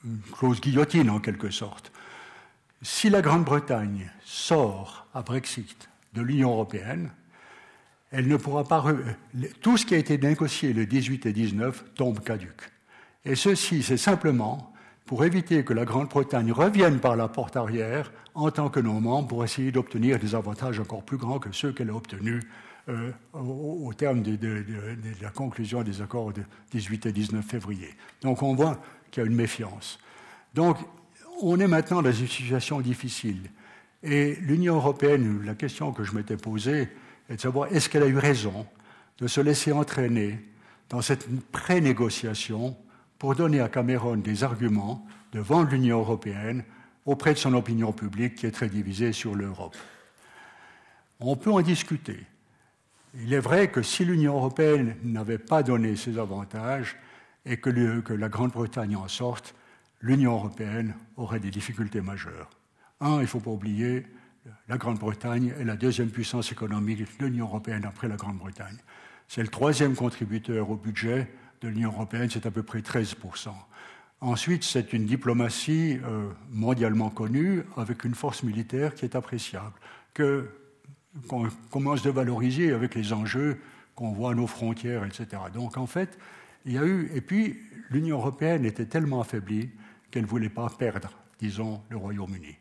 une clause guillotine en quelque sorte. Si la Grande-Bretagne sort à Brexit de l'Union européenne, elle ne pourra pas. Tout ce qui a été négocié le 18 et 19 tombe caduc. Et ceci, c'est simplement pour éviter que la Grande-Bretagne revienne par la porte arrière en tant que non-membre pour essayer d'obtenir des avantages encore plus grands que ceux qu'elle a obtenus euh, au, terme de, la conclusion des accords de 18 et 19 février. Donc on voit qu'il y a une méfiance. Donc on est maintenant dans une situation difficile. Et l'Union européenne, la question que je m'étais posée est de savoir est-ce qu'elle a eu raison de se laisser entraîner dans cette pré-négociation pour donner à Cameron des arguments devant l'Union européenne auprès de son opinion publique qui est très divisée sur l'Europe? On peut en discuter. Il est vrai que si l'Union européenne n'avait pas donné ses avantages et que, la Grande-Bretagne en sorte, l'Union européenne aurait des difficultés majeures. Un, il ne faut pas oublier, la Grande-Bretagne est la deuxième puissance économique de l'Union européenne après la Grande-Bretagne. C'est le troisième contributeur au budget de l'Union européenne, c'est à peu près 13%. Ensuite, c'est une diplomatie euh, mondialement connue avec une force militaire qui est appréciable, que qu'on commence de valoriser avec les enjeux qu'on voit à nos frontières, etc. Donc en fait, il y a eu. Et puis, l'Union européenne était tellement affaiblie qu'elle ne voulait pas perdre, disons, le Royaume-Uni.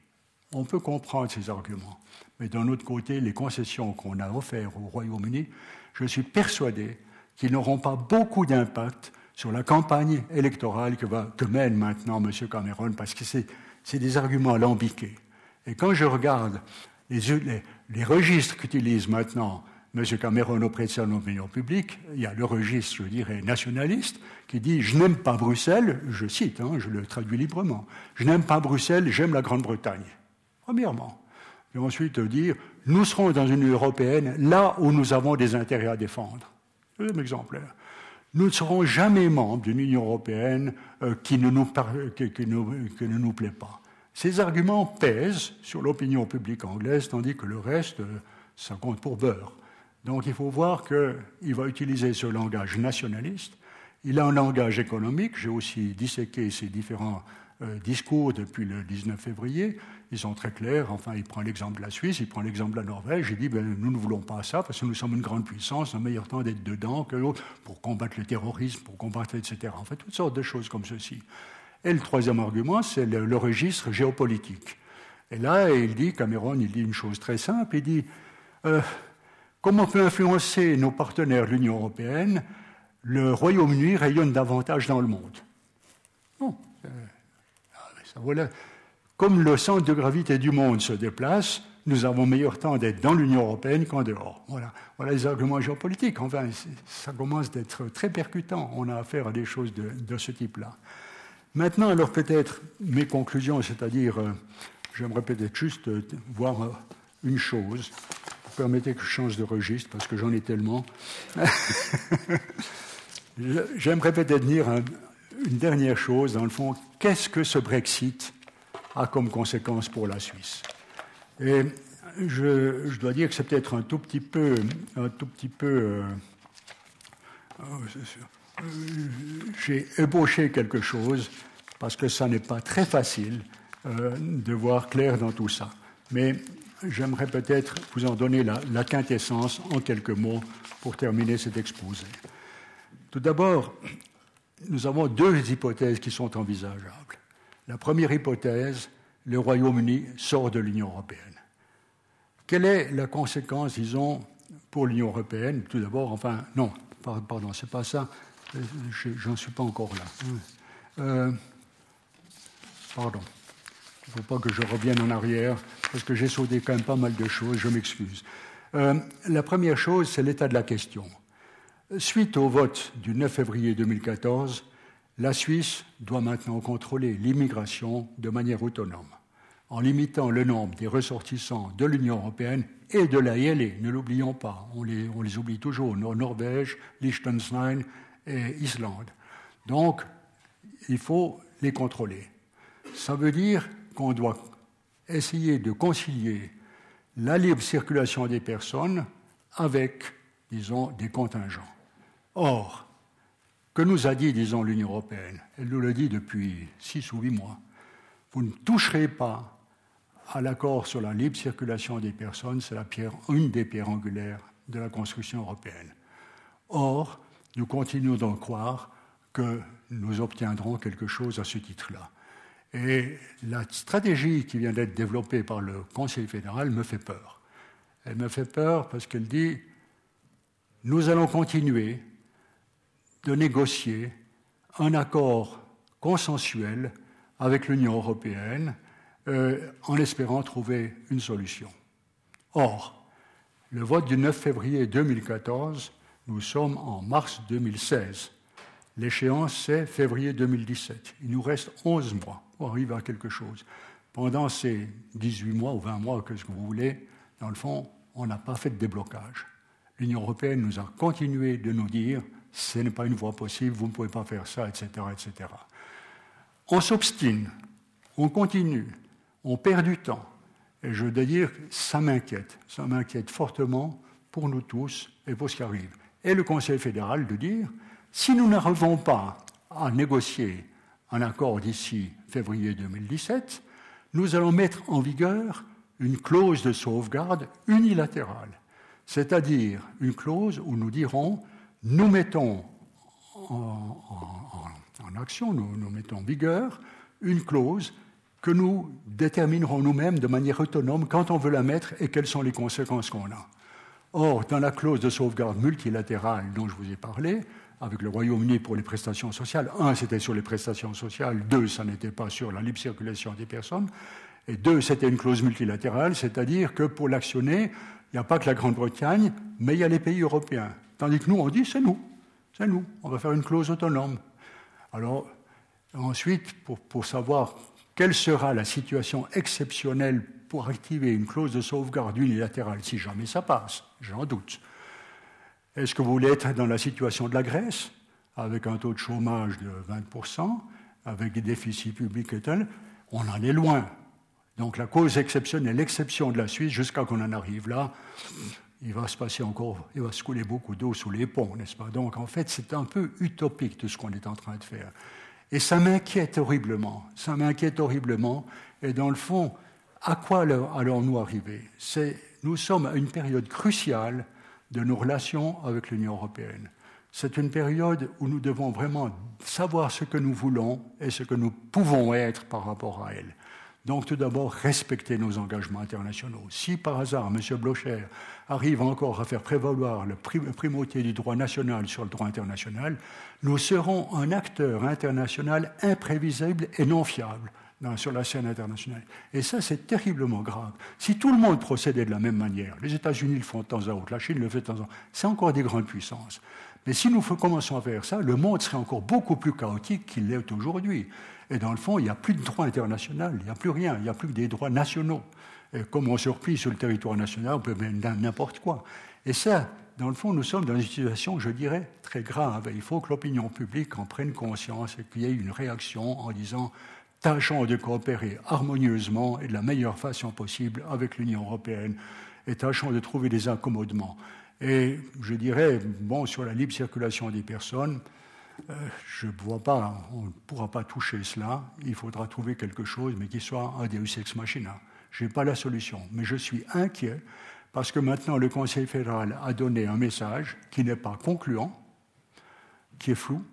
On peut comprendre ces arguments. Mais d'un autre côté, les concessions qu'on a offertes au Royaume-Uni, je suis persuadé qu'ils n'auront pas beaucoup d'impact sur la campagne électorale que, va, que mène maintenant M. Cameron, parce que c'est des arguments alambiqués. Et quand je regarde les, les, registres qu'utilise maintenant M. Cameron auprès de son opinion publique, il y a le registre, je dirais, nationaliste, qui dit Je n'aime pas Bruxelles, je cite, hein, je le traduis librement, je n'aime pas Bruxelles, j'aime la Grande-Bretagne. Premièrement. Et ensuite dire Nous serons dans une Union européenne là où nous avons des intérêts à défendre. Deuxième exemplaire. Nous ne serons jamais membres d'une Union européenne euh, qui ne nous plaît pas. Ces arguments pèsent sur l'opinion publique anglaise, tandis que le reste, ça compte pour beurre. Donc il faut voir qu'il va utiliser ce langage nationaliste. Il a un langage économique. J'ai aussi disséqué ces différents euh, discours depuis le 19 février. Ils sont très clairs. Enfin, il prend l'exemple de la Suisse, il prend l'exemple de la Norvège. Il dit ben, nous ne voulons pas ça parce que nous sommes une grande puissance, un meilleur temps d'être dedans que l'autre pour combattre le terrorisme, pour combattre, etc. En fait, toutes sortes de choses comme ceci. Et le troisième argument, c'est le, registre géopolitique. Et là, il dit, Cameron, il dit une chose très simple, il dit, euh, comment peut influencer nos partenaires l'Union européenne Le Royaume-Uni rayonne davantage dans le monde. Bon, euh, ça, voilà. Comme le centre de gravité du monde se déplace, nous avons meilleur temps d'être dans l'Union européenne qu'en dehors. Voilà. voilà les arguments géopolitiques. Enfin, ça commence d'être très percutant. On a affaire à des choses de ce type-là. Maintenant, alors peut-être mes conclusions, c'est-à-dire, euh, j'aimerais peut-être juste euh, voir euh, une chose. Vous permettez que je change de registre parce que j'en ai tellement. j'aimerais peut-être dire une dernière chose, dans le fond, qu'est-ce que ce Brexit a comme conséquence pour la Suisse? Et je, je dois dire que c'est peut-être un tout petit peu, un tout petit peu j'ai ébauché quelque chose parce que ça n'est pas très facile euh, de voir clair dans tout ça. Mais j'aimerais peut-être vous en donner la, quintessence en quelques mots pour terminer cet exposé. Tout d'abord, nous avons deux hypothèses qui sont envisageables. La première hypothèse, le Royaume-Uni sort de l'Union européenne. Quelle est la conséquence, disons, pour l'Union européenne? Tout d'abord, enfin, non, pardon, c'est pas ça. J'en suis pas encore là. Euh, pardon. Il ne faut pas que je revienne en arrière, parce que j'ai sauté quand même pas mal de choses, je m'excuse. Euh, la première chose, c'est l'état de la question. Suite au vote du 9 février 2014, la Suisse doit maintenant contrôler l'immigration de manière autonome, en limitant le nombre des ressortissants de l'Union européenne et de la ILE. Ne l'oublions pas, on les, oublie toujours, Norvège, Liechtenstein et Islande. Donc, il faut les contrôler. Ça veut dire qu'on doit essayer de concilier la libre circulation des personnes avec, disons, des contingents. Or, que nous a dit, disons, l'Union européenne Elle nous le dit depuis six ou huit mois. Vous ne toucherez pas à l'accord sur la libre circulation des personnes, c'est la pierre, une des pierres angulaires de la construction européenne. Or, nous continuons d'en croire que nous obtiendrons quelque chose à ce titre-là. Et la stratégie qui vient d'être développée par le Conseil fédéral me fait peur. Elle me fait peur parce qu'elle dit nous allons continuer de négocier un accord consensuel avec l'Union européenne euh, en espérant trouver une solution. Or, le vote du 9 février 2014, nous sommes en mars 2016. L'échéance, c'est février 2017. Il nous reste 11 mois pour arriver à quelque chose. Pendant ces 18 mois ou 20 mois, que ce que vous voulez, dans le fond, on n'a pas fait de déblocage. L'Union européenne nous a continué de nous dire ce n'est pas une voie possible, vous ne pouvez pas faire ça, etc. etc. On s'obstine, on continue, on perd du temps. Et je dois dire, ça m'inquiète, ça m'inquiète fortement pour nous tous et pour ce qui arrive. Et le Conseil fédéral de dire, si nous n'arrivons pas à négocier un accord d'ici février 2017, nous allons mettre en vigueur une clause de sauvegarde unilatérale, c'est-à-dire une clause où nous dirons nous mettons en, action, nous, mettons en vigueur une clause que nous déterminerons nous-mêmes de manière autonome quand on veut la mettre et quelles sont les conséquences qu'on a. Or, dans la clause de sauvegarde multilatérale dont je vous ai parlé, avec le Royaume-Uni pour les prestations sociales. Un, c'était sur les prestations sociales. Deux, ça n'était pas sur la libre circulation des personnes. Et deux, c'était une clause multilatérale, c'est-à-dire que pour l'actionner, il n'y a pas que la Grande-Bretagne, mais il y a les pays européens. Tandis que nous, on dit, c'est nous, c'est nous, on va faire une clause autonome. Alors, ensuite, pour, savoir quelle sera la situation exceptionnelle pour activer une clause de sauvegarde unilatérale, si jamais ça passe, j'en doute. Est-ce que vous voulez être dans la situation de la Grèce, avec un taux de chômage de 20%, avec des déficits publics et tels On en est loin. Donc la cause exceptionnelle, l'exception de la Suisse, jusqu'à qu'on en arrive là, il va se passer encore, il va se couler beaucoup d'eau sous les ponts, n'est-ce pas? Donc en fait, c'est un peu utopique tout ce qu'on est en train de faire. Et ça m'inquiète horriblement, ça m'inquiète horriblement. Et dans le fond, à quoi allons-nous arriver? Nous sommes à une période cruciale de nos relations avec l'Union européenne. C'est une période où nous devons vraiment savoir ce que nous voulons et ce que nous pouvons être par rapport à elle. Donc tout d'abord, respecter nos engagements internationaux. Si par hasard M. Blocher arrive encore à faire prévaloir le primauté du droit national sur le droit international, nous serons un acteur international imprévisible et non fiable sur la scène internationale. Et ça, c'est terriblement grave. Si tout le monde procédait de la même manière, les États-Unis le font de temps à autre, la Chine le fait de temps à autre, c'est encore des grandes puissances. Mais si nous commençons à faire ça, le monde serait encore beaucoup plus chaotique qu'il l'est aujourd'hui. Et dans le fond, il n'y a plus de droit international, il n'y a plus rien, il n'y a plus que des droits nationaux. Et comme on se replie sur le territoire national, on peut mettre n'importe quoi. Et ça, dans le fond, nous sommes dans une situation, je dirais, très grave. Il faut que l'opinion publique en prenne conscience et qu'il y ait une réaction en disant tâchons de coopérer harmonieusement et de la meilleure façon possible avec l'Union européenne et tâchons de trouver des accommodements. Et je dirais, bon, sur la libre circulation des personnes, euh, je ne vois pas, on ne pourra pas toucher cela. Il faudra trouver quelque chose, mais qui soit un Deus ex machina. Je n'ai pas la solution, mais je suis inquiet parce que maintenant le Conseil fédéral a donné un message qui n'est pas concluant, qui est flou,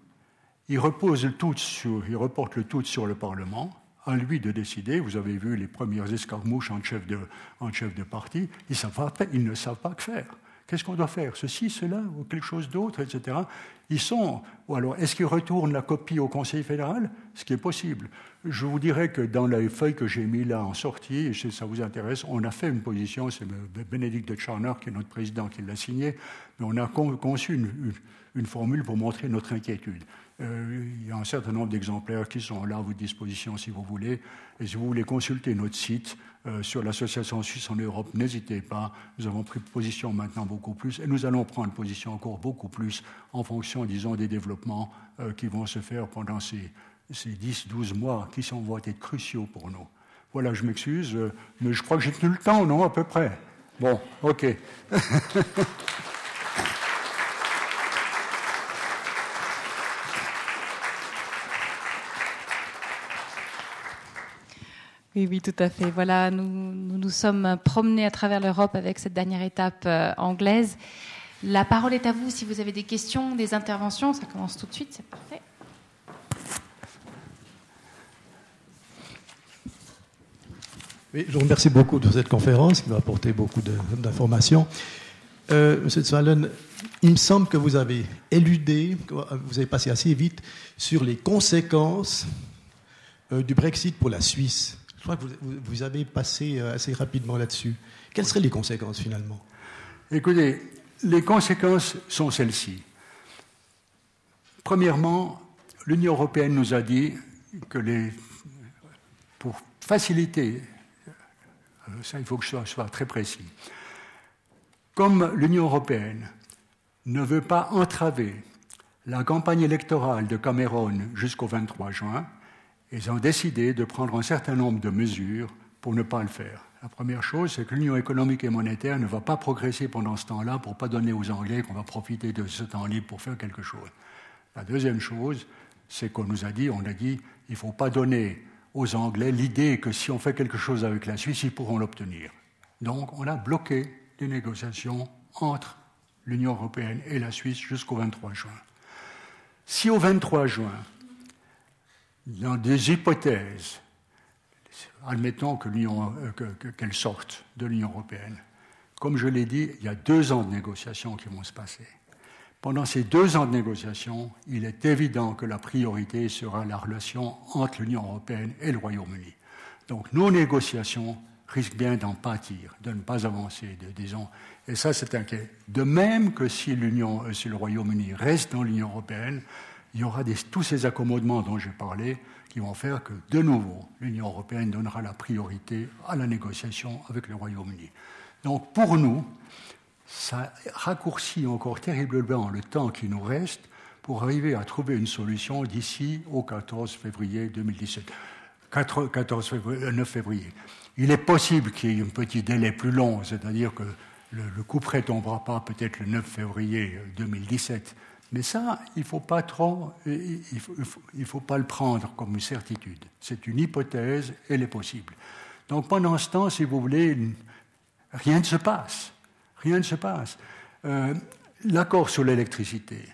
il repose le tout sur, il reporte le tout sur le Parlement, à lui de décider. Vous avez vu les premières escarmouches en chef de, en chef de parti. Ils, savent ils ne savent pas que faire. Qu'est-ce qu'on doit faire? Ceci, cela, ou quelque chose d'autre, etc. Ils sont Ou alors, est-ce qu'il retourne la copie au Conseil fédéral? Ce qui est possible. Je vous dirais que dans les feuilles que j'ai mis là en sortie, et si ça vous intéresse, on a fait une position, c'est Bénédicte de Charner, qui est notre président, qui l'a signé, mais on a conçu une, formule pour montrer notre inquiétude. Euh, il y a un certain nombre d'exemplaires qui sont là à votre disposition si vous voulez. Et si vous voulez consulter notre site euh, sur l'association suisse en Europe, n'hésitez pas. Nous avons pris position maintenant beaucoup plus et nous allons prendre position encore beaucoup plus en fonction, disons, des développements euh, qui vont se faire pendant ces, ces 10-12 mois qui sont, vont être cruciaux pour nous. Voilà, je m'excuse, mais je crois que j'ai tenu le temps, non, à peu près? Bon, OK. Oui, oui, tout à fait. Voilà, nous nous, sommes promenés à travers l'Europe avec cette dernière étape euh, anglaise. La parole est à vous si vous avez des questions, des interventions. Ça commence tout de suite, c'est parfait. Oui, je vous remercie beaucoup de cette conférence qui m'a apporté beaucoup d'informations. Euh, Monsieur Swallen, il me semble que vous avez éludé, vous avez passé assez vite sur les conséquences euh, du Brexit pour la Suisse. Je crois que vous, avez passé euh, assez rapidement là-dessus. Quelles seraient les conséquences finalement? Écoutez, les conséquences sont celles-ci. Premièrement, l'Union européenne nous a dit que les, pour faciliter, euh, ça il faut que je sois très précis, comme l'Union européenne ne veut pas entraver la campagne électorale de Cameron jusqu'au 23 juin, ils ont décidé de prendre un certain nombre de mesures pour ne pas le faire. La première chose, c'est que l'Union économique et monétaire ne va pas progresser pendant ce temps-là pour ne pas donner aux Anglais qu'on va profiter de ce temps libre pour faire quelque chose. La deuxième chose, c'est qu'on nous a dit, on a dit, il ne faut pas donner aux Anglais l'idée que si on fait quelque chose avec la Suisse, ils pourront l'obtenir. Donc, on a bloqué les négociations entre l'Union européenne et la Suisse jusqu'au 23 juin. Si au 23 juin, dans des hypothèses, admettons euh, qu'elle sorte de l'Union européenne. Comme je l'ai dit, il y a deux ans de négociations qui vont se passer. Pendant ces deux ans de négociations, il est évident que la priorité sera la relation entre l'Union européenne et le Royaume-Uni. Donc nos négociations risquent bien d'en pâtir, de ne pas avancer, disons. Et ça, c'est inquiet. De même que si, euh, si le Royaume-Uni reste dans l'Union européenne, il y aura tous ces accommodements dont j'ai parlé qui vont faire que, de nouveau, l'Union européenne donnera la priorité à la négociation avec le Royaume-Uni. Donc, pour nous, ça raccourcit encore terriblement le temps qui nous reste pour arriver à trouver une solution d'ici au 14 février 2017. 14 février, 9 euh, février. Il est possible qu'il y ait un petit délai plus long, c'est-à-dire que le, le coup près tombera pas peut-être le 9 février 2017, mais ça, il ne faut pas trop, faut, pas le prendre comme une certitude. C'est une hypothèse, elle est possible. Donc pendant ce temps, si vous voulez, rien ne se passe. Rien ne se passe. Euh, l'accord sur l'électricité,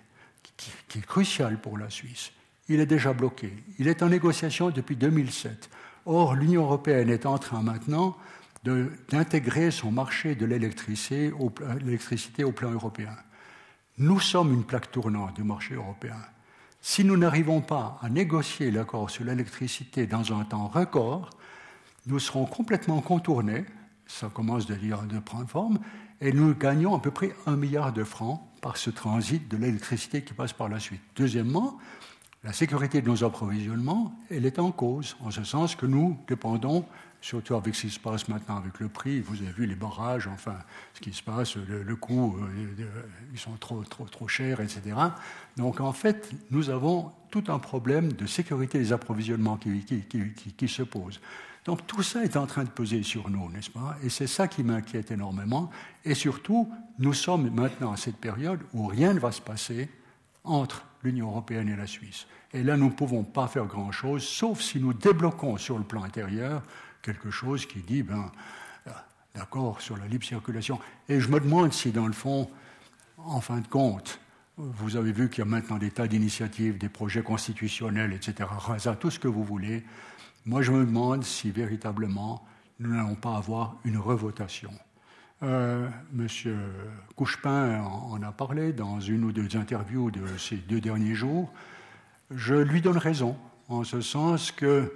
qui, est crucial pour la Suisse, il est déjà bloqué. Il est en négociation depuis 2007. Or, l'Union européenne est en train maintenant d'intégrer son marché de l'électricité au plan européen. Nous sommes une plaque tournante du marché européen. Si nous n'arrivons pas à négocier l'accord sur l'électricité dans un temps record, nous serons complètement contournés, ça commence de, de prendre forme, et nous gagnons à peu près un milliard de francs par ce transit de l'électricité qui passe par la suite. Deuxièmement, la sécurité de nos approvisionnements, est en cause, en ce sens que nous dépendons surtout avec ce qui se passe maintenant avec le prix. Vous avez vu les barrages, enfin, ce qui se passe, le, coût, euh, ils sont trop, trop, trop chers, etc. Donc, en fait, nous avons tout un problème de sécurité des approvisionnements qui, qui, qui, se pose. Donc, tout ça est en train de peser sur nous, n'est-ce pas? Et c'est ça qui m'inquiète énormément. Et surtout, nous sommes maintenant à cette période où rien ne va se passer entre l'Union européenne et la Suisse. Et là, nous ne pouvons pas faire grand-chose, sauf si nous débloquons sur le plan intérieur quelque chose qui dit, ben, euh, d'accord, sur la libre circulation. Et je me demande si, dans le fond, en fin de compte, vous avez vu qu'il y a maintenant des tas d'initiatives, des projets constitutionnels, etc., tout ce que vous voulez. Moi, je me demande si véritablement nous n'allons pas avoir une revotation. Euh, Monsieur Couchepin en a parlé dans une ou deux interviews de ces deux derniers jours. Je lui donne raison, en ce sens que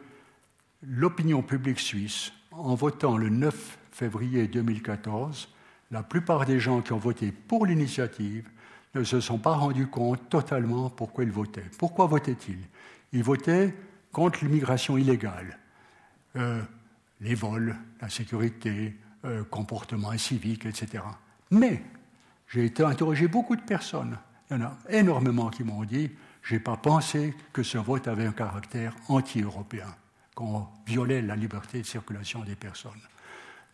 l'opinion publique suisse, en votant le 9 février 2014, la plupart des gens qui ont voté pour l'initiative ne se sont pas rendus compte totalement pourquoi ils votaient. Pourquoi votaient-ils? Ils votaient contre l'immigration illégale, euh, les vols, la sécurité, euh, comportement civique, etc. Mais j'ai été interrogé beaucoup de personnes. Il y en a énormément qui m'ont dit je n'ai pas pensé que ce vote avait un caractère anti-européen, qu'on violait la liberté de circulation des personnes.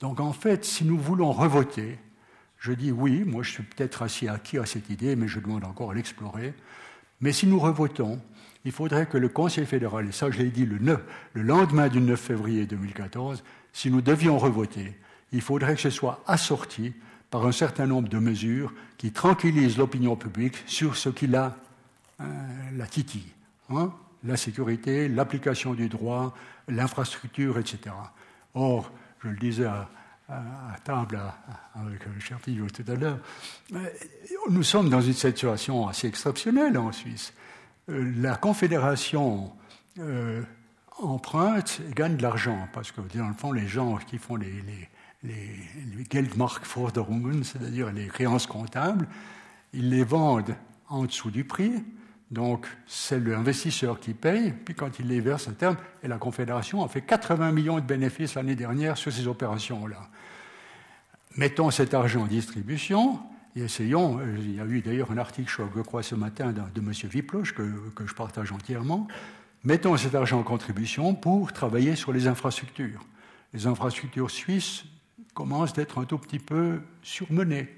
Donc en fait, si nous voulons revoter, je dis oui, moi je suis peut-être assez acquis à cette idée, mais je demande encore à l'explorer. Mais si nous revotons, il faudrait que le Conseil fédéral, et ça je l'ai dit le, le lendemain du 9 février 2014, si nous devions revoter, il faudrait que ce soit assorti par un certain nombre de mesures qui tranquillisent l'opinion publique sur ce qu'il a euh, la titille. Hein, la sécurité, l'application du droit, l'infrastructure, etc. Or, je le disais à, table avec le cher Pillot tout à l'heure, euh, nous sommes dans une situation assez exceptionnelle en Suisse. Euh, la Confédération emprunte et gagne de l'argent, parce que dans le fond, les gens qui font les, les, les Geldmarktforderungen, c'est-à-dire les créances comptables, ils les vendent en dessous du prix, donc c'est l'investisseur qui paye, puis quand il les verse à terme, et la Confédération a fait 80 millions de bénéfices l'année dernière sur ces opérations-là. Mettons cet argent en distribution et essayons, euh, il y a eu d'ailleurs un article, je crois, ce matin de M. Viploche que, que je partage entièrement, mettons cet argent en contribution pour travailler sur les infrastructures. Les infrastructures suisses commence d'être un tout petit peu surmené.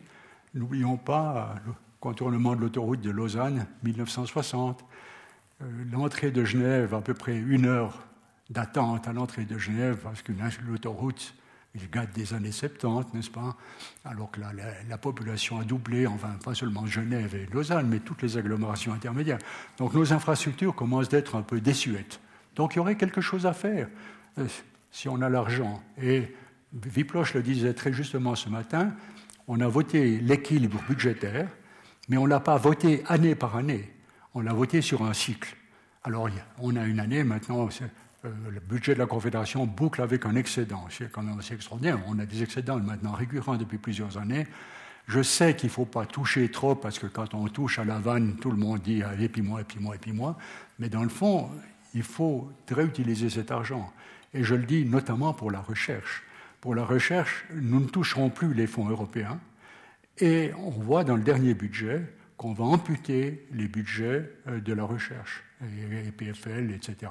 N'oublions pas le contournement de l'autoroute de Lausanne, 1960, euh, l'entrée de Genève, à peu près une heure d'attente à l'entrée de Genève, parce que l'autoroute, il gâte des années 70, n'est-ce pas? Alors que la, la, population a doublé, enfin, pas seulement Genève et Lausanne, mais toutes les agglomérations intermédiaires. Donc nos infrastructures commencent d'être un peu désuètes. Donc il y aurait quelque chose à faire euh, si on a l'argent. Et Viploche le disait très justement ce matin, on a voté l'équilibre budgétaire, mais on ne l'a pas voté année par année, on l'a voté sur un cycle. Alors on a une année maintenant, euh, le budget de la Confédération boucle avec un excédent, c'est quand même assez extraordinaire, on a des excédents maintenant récurrents depuis plusieurs années. Je sais qu'il ne faut pas toucher trop parce que quand on touche à la vanne, tout le monde dit et puis moi, et puis moi, et puis moi. Mais dans le fond, il faut réutiliser cet argent. Et je le dis notamment pour la recherche pour la recherche, nous ne toucherons plus les fonds européens. Et on voit dans le dernier budget qu'on va amputer les budgets euh, de la recherche, et PFL, etc.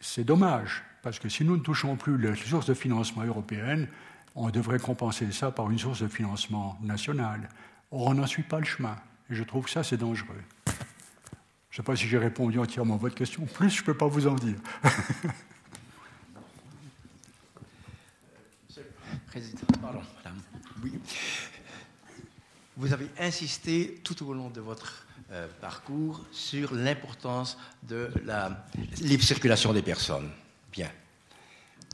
C'est dommage, parce que si nous ne touchons plus les sources de financement européennes, on devrait compenser ça par une source de financement nationale. Or, on n'en suit pas le chemin. Et je trouve que ça, c'est dangereux. Je ne sais pas si j'ai répondu entièrement à votre question. Plus, je ne peux pas vous en dire. Vous avez insisté tout au long de votre euh, parcours sur l'importance de la libre circulation des personnes. Bien.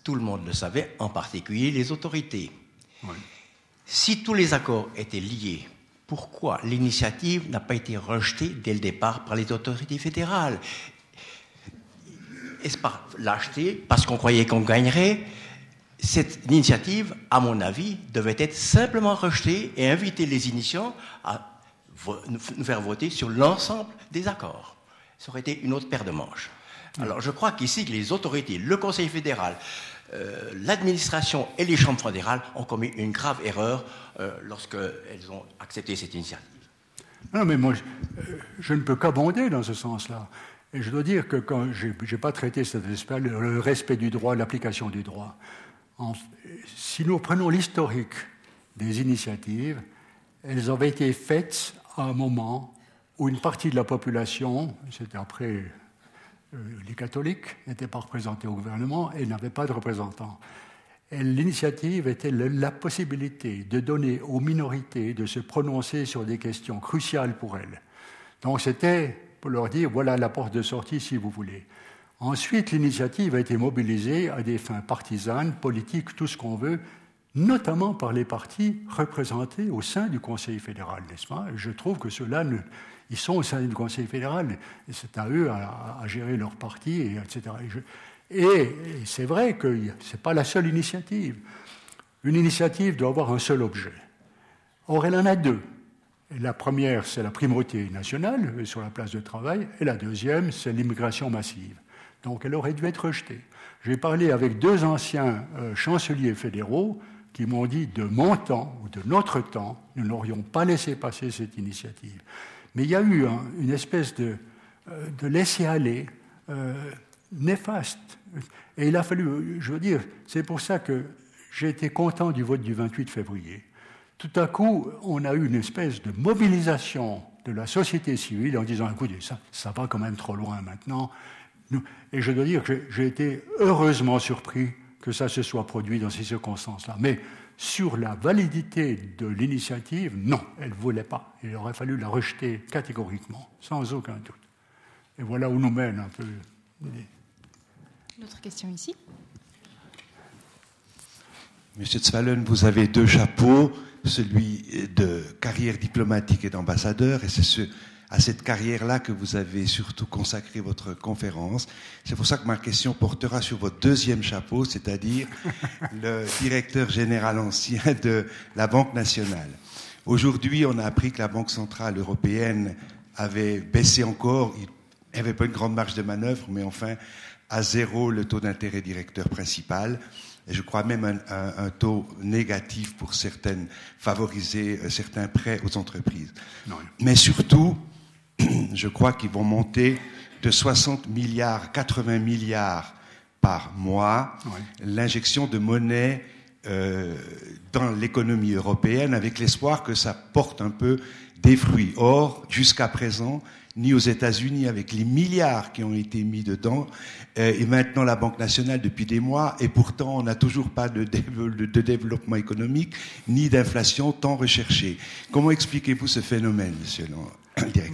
Tout le monde le savait, en particulier les autorités. Si tous les accords étaient liés, pourquoi l'initiative n'a pas été rejetée dès le départ par les autorités fédérales? Est-ce par lâcheté, parce qu'on croyait qu'on gagnerait? Cette initiative, à mon avis, devait être simplement rejetée et inviter les initiants à nous faire voter sur l'ensemble des accords. Ça aurait été une autre paire de manches. Alors je crois qu'ici, les autorités, le Conseil fédéral, euh, l'administration et les chambres fédérales ont commis une grave erreur euh, lorsqu'elles ont accepté cette initiative. Non, mais moi, je, je ne peux qu'abonder dans ce sens-là. Et je dois dire que quand je n'ai pas traité cet aspect, le respect du droit, l'application du droit, si nous prenons l'historique des initiatives, elles avaient été faites à un moment où une partie de la population, c'était après euh, les catholiques, n'étaient pas représentés au gouvernement et n'avaient pas de représentants. L'initiative était la possibilité de donner aux minorités de se prononcer sur des questions cruciales pour elles. Donc c'était pour leur dire voilà la porte de sortie si vous voulez. Ensuite, l'initiative a été mobilisée à des fins partisanes, politiques, tout ce qu'on veut, notamment par les partis représentés au sein du Conseil fédéral, n'est-ce pas? Je trouve que ceux-là, ils sont au sein du Conseil fédéral, c'est à eux à, gérer leur parti, et etc. Et, et c'est vrai que ce n'est pas la seule initiative. Une initiative doit avoir un seul objet. Or, elle en a deux. La première, c'est la primauté nationale euh, sur la place de travail, et la deuxième, c'est l'immigration massive. Donc elle aurait dû être rejetée. J'ai parlé avec deux anciens euh, chanceliers fédéraux qui m'ont dit de mon temps ou de notre temps, nous n'aurions pas laissé passer cette initiative. Mais il y a eu une espèce de, euh, de laisser-aller néfaste. Et il a fallu, je veux dire, c'est pour ça que j'ai été content du vote du 28 février tout à coup, on a eu une espèce de mobilisation de la société civile en disant, écoutez, ça, ça va quand même trop loin maintenant. Et je dois dire que j'ai été heureusement surpris que ça se soit produit dans ces circonstances-là. Mais sur la validité de l'initiative, non, elle ne voulait pas. Il aurait fallu la rejeter catégoriquement, sans aucun doute. Et voilà où nous mène un peu. Une autre question ici. Monsieur Tzvalen, vous avez deux chapeaux celui de carrière diplomatique et d'ambassadeur, et c'est à cette carrière-là que vous avez surtout consacré votre conférence. C'est pour ça que ma question portera sur votre deuxième chapeau, c'est-à-dire le directeur général ancien de la Banque nationale. Aujourd'hui, on a appris que la Banque centrale européenne avait baissé encore, il n'y avait pas une grande marge de manœuvre, mais enfin à zéro le taux d'intérêt directeur principal et je crois même un, taux négatif pour certaines, favoriser euh, certains prêts aux entreprises. Mais surtout, je crois qu'ils vont monter de 60 milliards, 80 milliards par mois, l'injection de monnaie euh, dans l'économie européenne avec l'espoir que ça porte un peu des fruits. Or, jusqu'à présent, ni aux États-Unis avec les milliards qui ont été mis dedans, euh, et maintenant la Banque nationale depuis des mois, et pourtant on n'a toujours pas de, de, développement économique ni d'inflation tant recherchée. Comment expliquez-vous ce phénomène, monsieur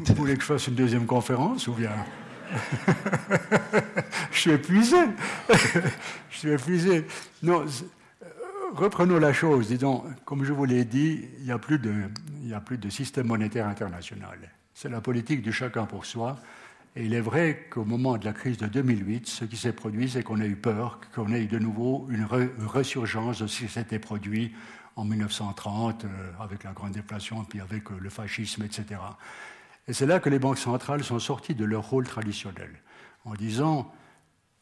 Vous voulez que je fasse une deuxième conférence ou bien? Je suis épuisé. je suis épuisé. Non, euh, reprenons la chose. Disons, comme je vous l'ai dit, il n'y a, plus de, il a plus de système monétaire international. C'est la politique du chacun pour soi. Et il est vrai qu'au moment de la crise de 2008, ce qui s'est produit, c'est qu'on a eu peur qu'on ait de nouveau une, ressurgence de ce qui s'était produit en 1930 euh, avec la grande déflation, puis avec euh, le fascisme, etc. Et c'est là que les banques centrales sont sorties de leur rôle traditionnel, en disant,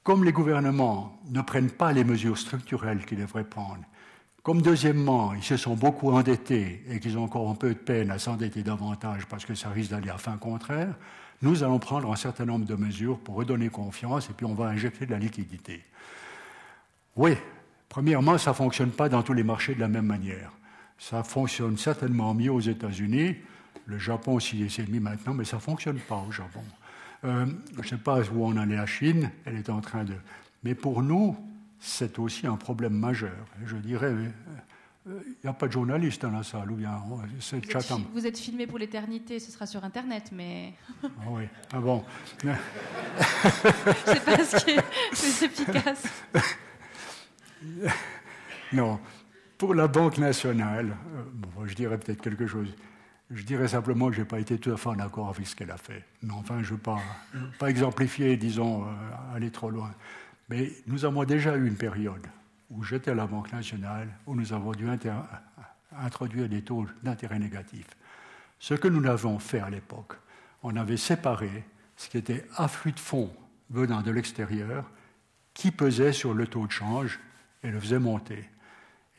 comme les gouvernements ne prennent pas les mesures structurelles qu'ils devraient prendre, comme deuxièmement, ils se sont beaucoup endettés et qu'ils ont encore un peu de peine à s'endetter davantage parce que ça risque d'aller à fin contraire, nous allons prendre un certain nombre de mesures pour redonner confiance et puis on va injecter de la liquidité. Oui, premièrement, ça ne fonctionne pas dans tous les marchés de la même manière. Ça fonctionne certainement mieux aux États-Unis. Le Japon aussi essaie de maintenant, mais ça ne fonctionne pas au Japon. Euh, je ne sais pas où on en est la Chine, elle est en train de. Mais pour nous, c'est aussi un problème majeur. Je dirais, il euh, n'y a pas de journaliste dans la salle, ou bien c'est vous, êtes, vous êtes filmé pour l'éternité, ce sera sur Internet, mais. Ah oui, ah bon. c'est pas ce qui est plus efficace. non, pour la Banque nationale, euh, bon, je dirais peut-être quelque chose. Je dirais simplement que je n'ai pas été tout à fait en accord avec ce qu'elle a fait. Mais enfin, je ne veux pas, pas exemplifier, disons, euh, aller trop loin. Mais nous avons déjà eu une période où j'étais à la Banque nationale, où nous avons dû introduire des taux d'intérêt négatifs. Ce que nous avons fait à l'époque, on avait séparé ce qui était afflux de fonds venant de l'extérieur, qui pesait sur le taux de change et le faisait monter.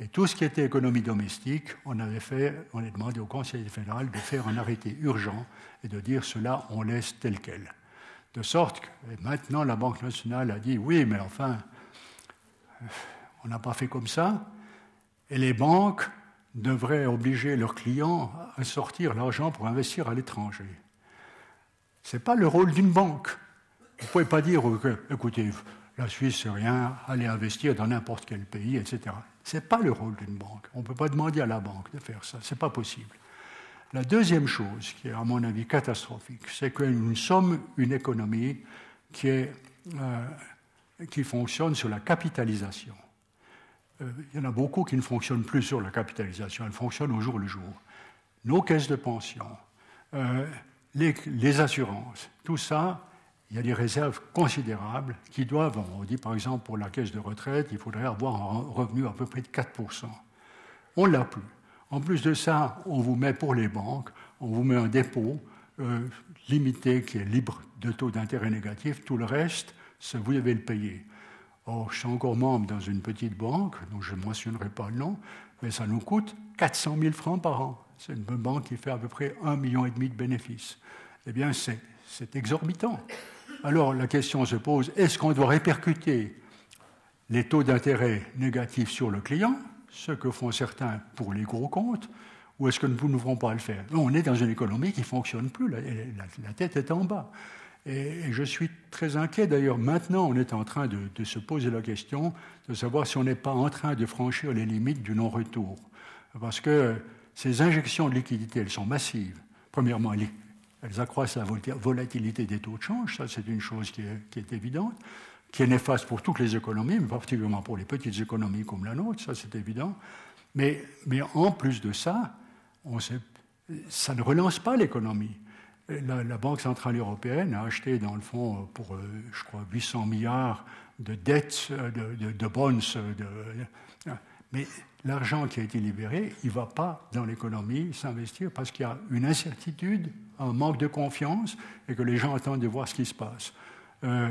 Et tout ce qui était économie domestique, on avait fait, on demandé au Conseil fédéral de faire un arrêté urgent et de dire cela, on laisse tel quel. De sorte que maintenant la Banque nationale a dit oui, mais enfin, on n'a pas fait comme ça. Et les banques devraient obliger leurs clients à sortir l'argent pour investir à l'étranger. Ce n'est pas le rôle d'une banque. Vous ne pouvez pas dire, écoutez, la Suisse, c'est rien, allez investir dans n'importe quel pays, etc. Ce n'est pas le rôle d'une banque. On ne peut pas demander à la banque de faire ça. Ce n'est pas possible. La deuxième chose, qui est à mon avis catastrophique, c'est que nous sommes une économie qui, est, euh, qui fonctionne sur la capitalisation. euh, il y en a beaucoup qui ne fonctionnent plus sur la capitalisation, elles fonctionnent au jour le jour. Nos caisses de pension, euh, les, assurances, tout ça, il y a des réserves considérables qui doivent, on dit par exemple pour la caisse de retraite, il faudrait avoir un revenu à peu près de 4%. On ne l'a plus. En plus de ça, on vous met pour les banques, on vous met un dépôt euh, limité qui est libre de taux d'intérêt négatif. Tout le reste, vous devez le payer. Or, je suis encore membre dans une petite banque, dont je ne mentionnerai pas le nom, mais ça nous coûte 400 000 francs par an. C'est une banque qui fait à peu près 1,5 million de bénéfices. Eh bien, c'est exorbitant. Alors, la question se pose, est-ce qu'on doit répercuter les taux d'intérêt négatifs sur le client, ce que font certains pour les gros comptes, ou est-ce que nous ne pouvons pas le faire? On est dans une économie qui ne fonctionne plus, la tête est en bas. Et, je suis très inquiet d'ailleurs. Maintenant, on est en train de, se poser la question de savoir si on n'est pas en train de franchir les limites du non-retour. Parce que ces injections de liquidités, elles sont massives. Premièrement, elles accroissent la volatilité des taux de change, ça c'est une chose qui est, évidente, qui est néfaste pour toutes les économies, mais particulièrement pour les petites économies comme la nôtre, ça c'est évident. Mais, mais, en plus de ça, on ça ne relance pas l'économie. La, Banque Centrale Européenne a acheté, dans le fond, pour, euh, je crois, 800 milliards de dettes, euh, de, de, bonds. De, mais l'argent qui a été libéré, il ne va pas dans l'économie s'investir parce qu'il y a une incertitude, un manque de confiance et que les gens attendent de voir ce qui se passe. Euh,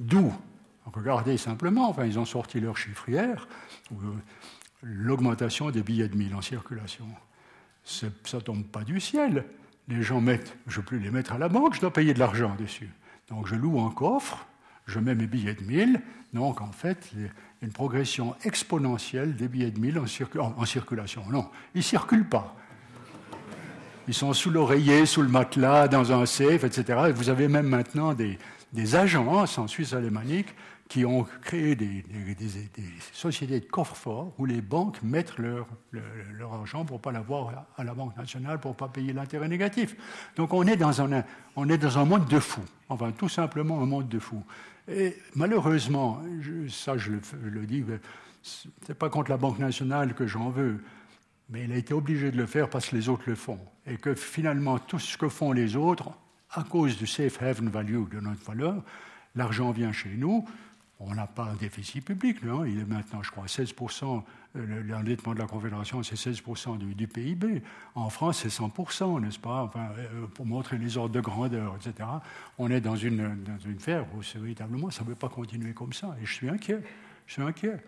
d'où, regardez simplement, enfin, ils ont sorti leur chiffre hier, l'augmentation des billets de mille en circulation. Ça ne tombe pas du ciel les gens mettent, je ne veux plus les mettre à la banque, je dois payer de l'argent dessus. Donc je loue un coffre, je mets mes billets de 1000. Donc en fait, il y a une progression exponentielle des billets de 1000 en, circulation. Non, ils ne circulent pas. Ils sont sous l'oreiller, sous le matelas, dans un safe, etc. Et vous avez même maintenant des, agences en Suisse alémanique qui ont créé des, sociétés de coffre-fort où les banques mettent leur, leur, argent pour ne pas l'avoir à la Banque nationale, pour ne pas payer l'intérêt négatif. Donc on est, dans un, on est dans un monde de fous, enfin tout simplement un monde de fous. Et malheureusement, ça je le, je le dis, ce n'est pas contre la Banque nationale que j'en veux, mais elle a été obligée de le faire parce que les autres le font. Et que finalement, tout ce que font les autres, à cause du safe haven value de notre valeur, l'argent vient chez nous, on n'a pas un déficit public, non? Il est maintenant, je crois, 16%, euh, l'endettement de la Confédération, c'est 16% du, PIB. En France, c'est 100%, n'est-ce pas? Enfin, euh, Pour montrer les ordres de grandeur, etc. On est dans une, dans une où véritablement, ça ne peut pas continuer comme ça. Et je suis inquiet. Je suis inquiet.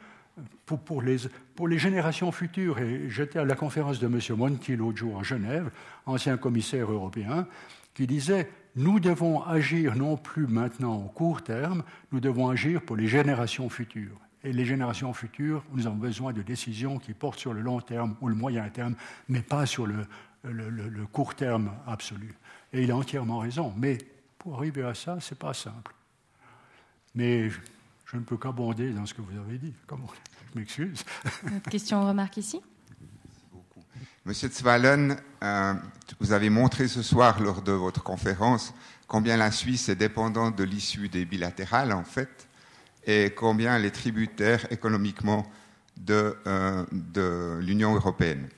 Pour, les générations futures, et j'étais à la conférence de M. Monti l'autre jour à Genève, ancien commissaire européen, qui disait nous devons agir non plus maintenant au court terme, nous devons agir pour les générations futures. Et les générations futures, nous avons besoin de décisions qui portent sur le long terme ou le moyen terme, mais pas sur le, le, court terme absolu. Et il a entièrement raison. Mais pour arriver à ça, ce n'est pas simple. Mais je ne peux qu'abonder dans ce que vous avez dit. Comment Je m'excuse. question remarque ici? Monsieur Zwallen, euh, vous avez montré ce soir lors de votre conférence combien la Suisse est dépendante de l'issue des bilatérales, en fait, et combien elle est tributaire économiquement de, euh, l'Union européenne.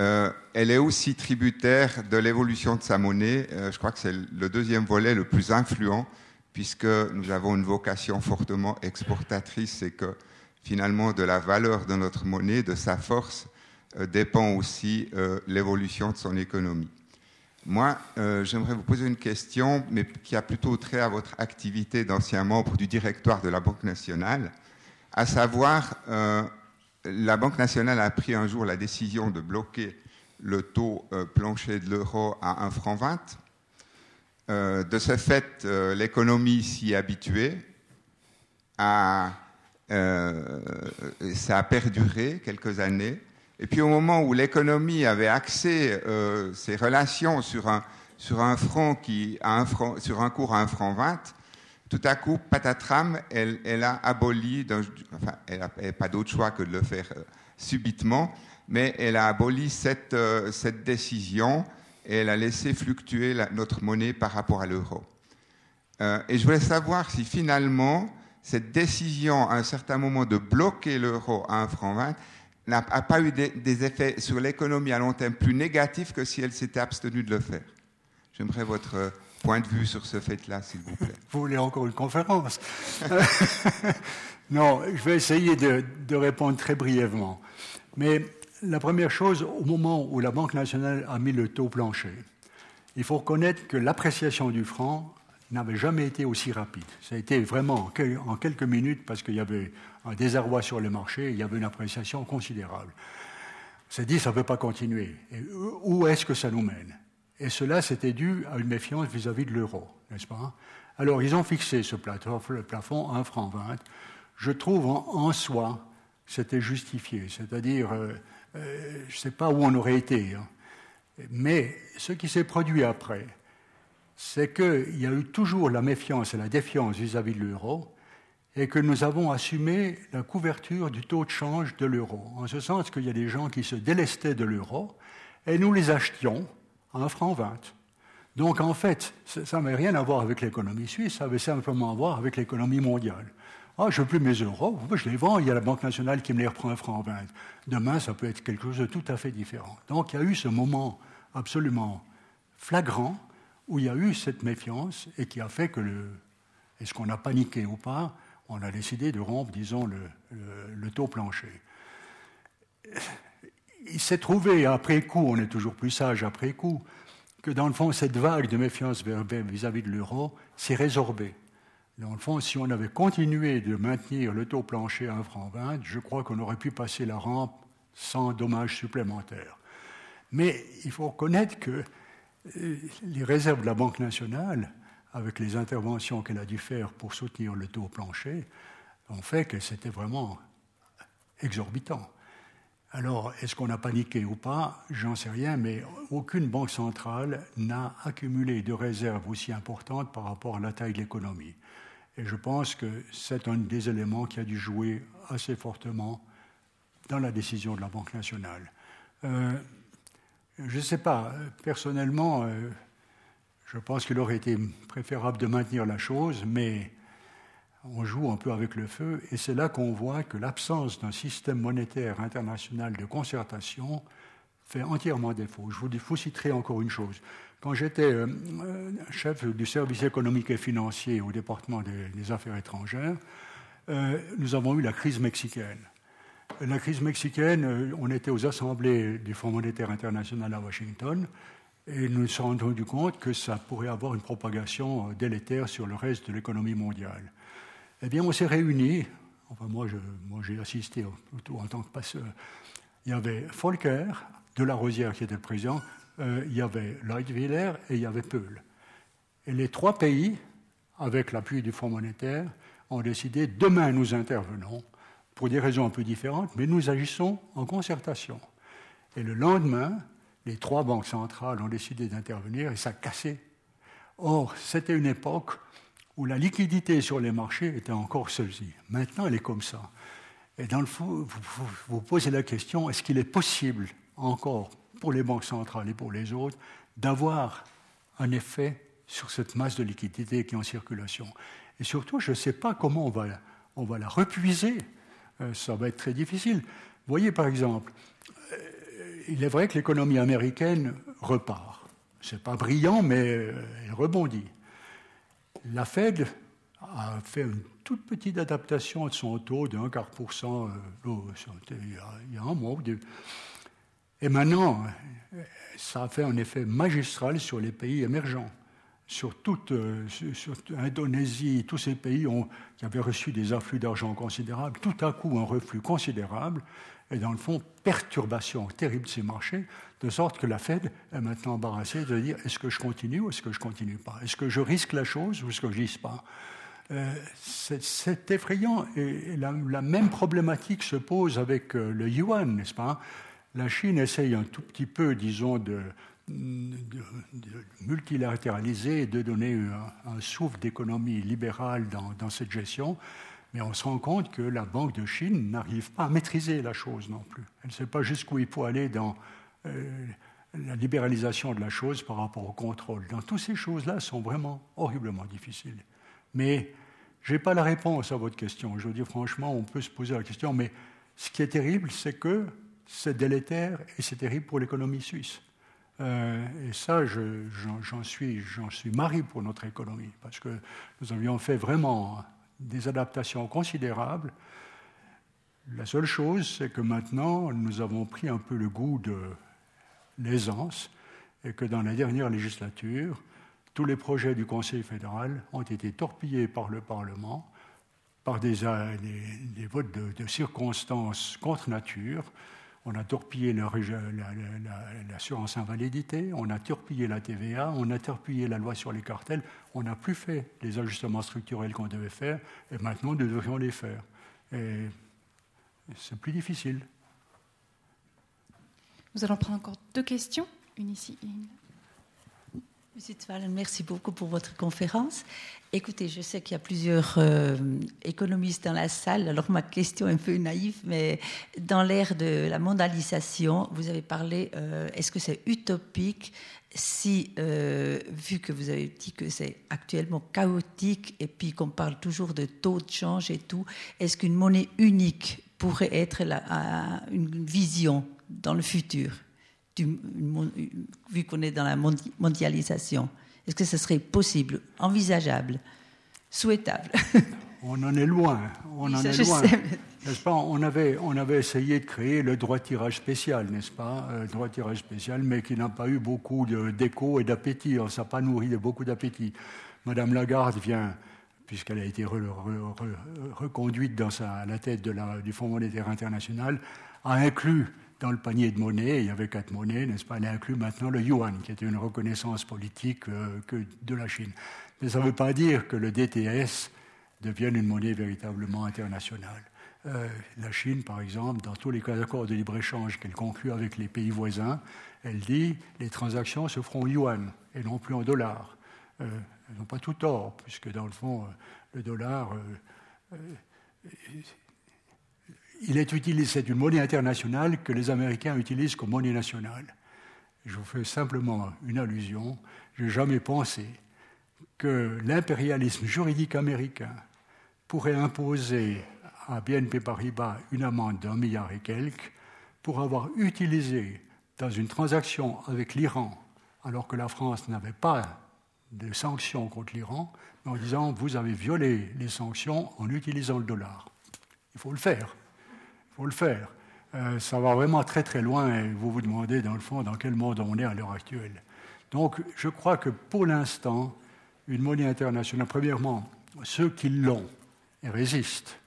Euh, elle est aussi tributaire de l'évolution de sa monnaie. je crois que c'est le deuxième volet le plus influent, puisque nous avons une vocation fortement exportatrice et que finalement de la valeur de notre monnaie, de sa force, euh, dépend aussi euh, l'évolution de son économie. Moi, euh, j'aimerais vous poser une question, mais qui a plutôt trait à votre activité d'ancien membre du directoire de la Banque nationale, à savoir, la Banque nationale a pris un jour la décision de bloquer le taux plancher de l'euro à 1 franc 20. de ce fait, l'économie s'y est habituée. ça a perduré quelques années. Et puis au moment où l'économie avait axé euh, ses relations sur un, sur un front qui a un franc, sur un cours à un franc 20, tout à coup, patatram, elle, a aboli, enfin, elle n'a pas d'autre choix que de le faire euh, subitement, mais elle a aboli cette, euh, cette décision et elle a laissé fluctuer notre monnaie par rapport à l'euro. et je voulais savoir si finalement, cette décision à un certain moment de bloquer l'euro à 1 franc 20 n'a pas eu des, des effets sur l'économie à long terme plus négatifs que si elle s'était abstenue de le faire. J'aimerais votre point de vue sur ce fait-là, s'il vous plaît. Vous voulez encore une conférence? Non, je vais essayer de, de, répondre très brièvement. Mais la première chose, au moment où la Banque nationale a mis le taux plancher, il faut reconnaître que l'appréciation du franc n'avait jamais été aussi rapide. Ça a été vraiment en quelques minutes parce qu'il y avait un désarroi sur les marchés, il y avait une appréciation considérable. On s'est dit, ça ne peut pas continuer. Et où est-ce que ça nous mène? Et cela, c'était dû à une méfiance vis-à-vis de l'euro, n'est-ce pas? Alors, ils ont fixé ce plafond à 1 franc 20. Je trouve en, soi, c'était justifié. C'est-à-dire, euh, euh, je ne sais pas où on aurait été. Hein. Mais ce qui s'est produit après, c'est qu'il y a eu toujours la méfiance et la défiance vis-à-vis -vis de l'euro, et que nous avons assumé la couverture du taux de change de l'euro, en ce sens qu'il y a des gens qui se délestaient de l'euro, et nous les achetions à un franc 20. Donc en fait, ça n'avait rien à voir avec l'économie suisse, ça avait simplement à voir avec l'économie mondiale. Ah, je veux plus mes euros, je les vends, il y a la Banque nationale qui me les reprend un franc 20. Demain, ça peut être quelque chose de tout à fait différent. Donc il y a eu ce moment absolument flagrant où il y a eu cette méfiance et qui a fait que le. Est-ce qu'on a paniqué ou pas on a décidé de rompre, disons, le, taux plancher. Il s'est trouvé après coup, on est toujours plus sage après coup, que dans le fond, cette vague de méfiance vis-à-vis de l'euro s'est résorbée. Dans le fond, si on avait continué de maintenir le taux plancher à 1 franc 20, je crois qu'on aurait pu passer la rampe sans dommages supplémentaires. Mais il faut reconnaître que euh, les réserves de la Banque nationale avec les interventions qu'elle a dû faire pour soutenir le taux plancher, ont fait que c'était vraiment exorbitant. Alors, est-ce qu'on a paniqué ou pas? J'en sais rien, mais aucune banque centrale n'a accumulé de réserves aussi importantes par rapport à la taille de l'économie. Et je pense que c'est un des éléments qui a dû jouer assez fortement dans la décision de la Banque nationale. Euh, je ne sais pas, personnellement, euh, je pense qu'il aurait été préférable de maintenir la chose, mais on joue un peu avec le feu, et c'est là qu'on voit que l'absence d'un système monétaire international de concertation fait entièrement défaut. Je vous, citerai encore une chose. Quand j'étais euh, chef du service économique et financier au département des, affaires étrangères, euh, nous avons eu la crise mexicaine. La crise mexicaine, euh, on était aux assemblées du Fonds monétaire international à Washington, et nous nous sommes rendus compte que ça pourrait avoir une propagation euh, délétère sur le reste de l'économie mondiale. Eh bien, on s'est réunis, enfin moi, j'ai assisté en tant que passeur. Il y avait Volcker de la Rosière qui était le président, euh, il y avait Leitwiller et il y avait Peul. Et les trois pays, avec l'appui du Fonds monétaire, ont décidé demain nous intervenons pour des raisons un peu différentes, mais nous agissons en concertation. Et le lendemain, les trois banques centrales ont décidé d'intervenir et ça a cassé. Or, c'était une époque où la liquidité sur les marchés était encore celle-ci. Maintenant, elle est comme ça. Et dans le fond, vous vous posez la question, est-ce qu'il est possible encore pour les banques centrales et pour les autres d'avoir un effet sur cette masse de liquidité qui est en circulation Et surtout, je ne sais pas comment on va, on va la repuiser. Euh, ça va être très difficile. Vous voyez, par exemple, il est vrai que l'économie américaine repart. Ce n'est pas brillant, mais euh, elle rebondit. La Fed a fait une toute petite adaptation de son taux de 1 quart pour cent euh, il y a un mois ou deux. Et maintenant, ça a fait un effet magistral sur les pays émergents. Sur toute euh, sur Indonésie, tous ces pays qui avaient reçu des afflux d'argent considérables, tout à coup un reflux considérable et dans le fond, perturbation terrible de ces marchés, de sorte que la Fed est maintenant embarrassée de dire est-ce que je continue ou est-ce que je continue pas? Est-ce que je risque la chose ou est-ce que je risque pas? Euh, c'est effrayant et la, même problématique se pose avec euh, le yuan, n'est-ce pas? La Chine essaye un tout petit peu, disons, de, multilatéraliser et de donner un, souffle d'économie libérale dans, cette gestion. Mais on se rend compte que la Banque de Chine n'arrive pas à maîtriser la chose non plus. Elle ne sait pas jusqu'où il faut aller dans euh, la libéralisation de la chose par rapport au contrôle. Donc, toutes ces choses-là sont vraiment horriblement difficiles. Mais Je n'ai pas la réponse à votre question. Je veux dire, franchement, on peut se poser la question, mais ce qui est terrible, c'est que c'est délétère et c'est terrible pour l'économie suisse. Euh, et ça, j'en suis, suis mari pour notre économie, parce que nous avions fait vraiment des adaptations considérables. La seule chose, c'est que maintenant, nous avons pris un peu le goût de l'aisance et que dans la dernière législature, tous les projets du Conseil fédéral ont été torpillés par le Parlement par des, des, votes de, circonstances contre nature. On a torpillé l'assurance invalidité, on a torpillé la TVA, on a torpillé la loi sur les cartels, on n'a plus fait les ajustements structurels qu'on devait faire, et maintenant nous devrions les faire. Et c'est plus difficile. Nous allons prendre encore deux questions, une ici une. Monsieur Twalen, merci beaucoup pour votre conférence. Écoutez, je sais qu'il y a plusieurs euh, économistes dans la salle, alors ma question est un peu naïve, mais dans l'ère de la mondialisation, vous avez parlé, euh, est-ce que c'est utopique si, euh, vu que vous avez dit que c'est actuellement chaotique et puis qu'on parle toujours de taux de change et tout, est-ce qu'une monnaie unique pourrait être une vision dans le futur? Vu qu'on est dans la mondialisation Est-ce que ce serait possible, envisageable, souhaitable? On en est loin. On en est loin. N'est-ce pas? On avait, on avait essayé de créer le droit tirage spécial, n'est-ce pas? Le droit tirage spécial, mais qui n'a pas eu beaucoup d'écho et d'appétit. Ça n'a pas nourri de beaucoup d'appétit. Madame Lagarde vient, puisqu'elle a été reconduite dans sa, la tête de la, du Fonds monétaire international, a inclus dans le panier de monnaie, il y avait quatre monnaies, n'est-ce pas Elle inclut maintenant le yuan, qui était une reconnaissance politique euh, de la Chine. Mais ça ne veut pas dire que le DTS devienne une monnaie véritablement internationale. Euh, la Chine, par exemple, dans tous les accords de libre-échange qu'elle conclut avec les pays voisins, elle dit les transactions se feront en yuan et non plus en dollars. Euh, elles n'ont pas tout tort, puisque dans le fond, le dollar il est utilisé, c'est une monnaie internationale que les Américains utilisent comme monnaie nationale. Je vous fais simplement une allusion. Je n'ai jamais pensé que l'impérialisme juridique américain pourrait imposer à BNP Paribas une amende d'un milliard et quelques pour avoir utilisé dans une transaction avec l'Iran, alors que la France n'avait pas de sanctions contre l'Iran, en disant vous avez violé les sanctions en utilisant le dollar. Il faut le faire. Faut le faire. Euh, ça va vraiment très très loin et vous vous demandez dans le fond dans quel monde on est à l'heure actuelle. Donc je crois que pour l'instant, une monnaie internationale, premièrement, ceux qui l'ont et résistent,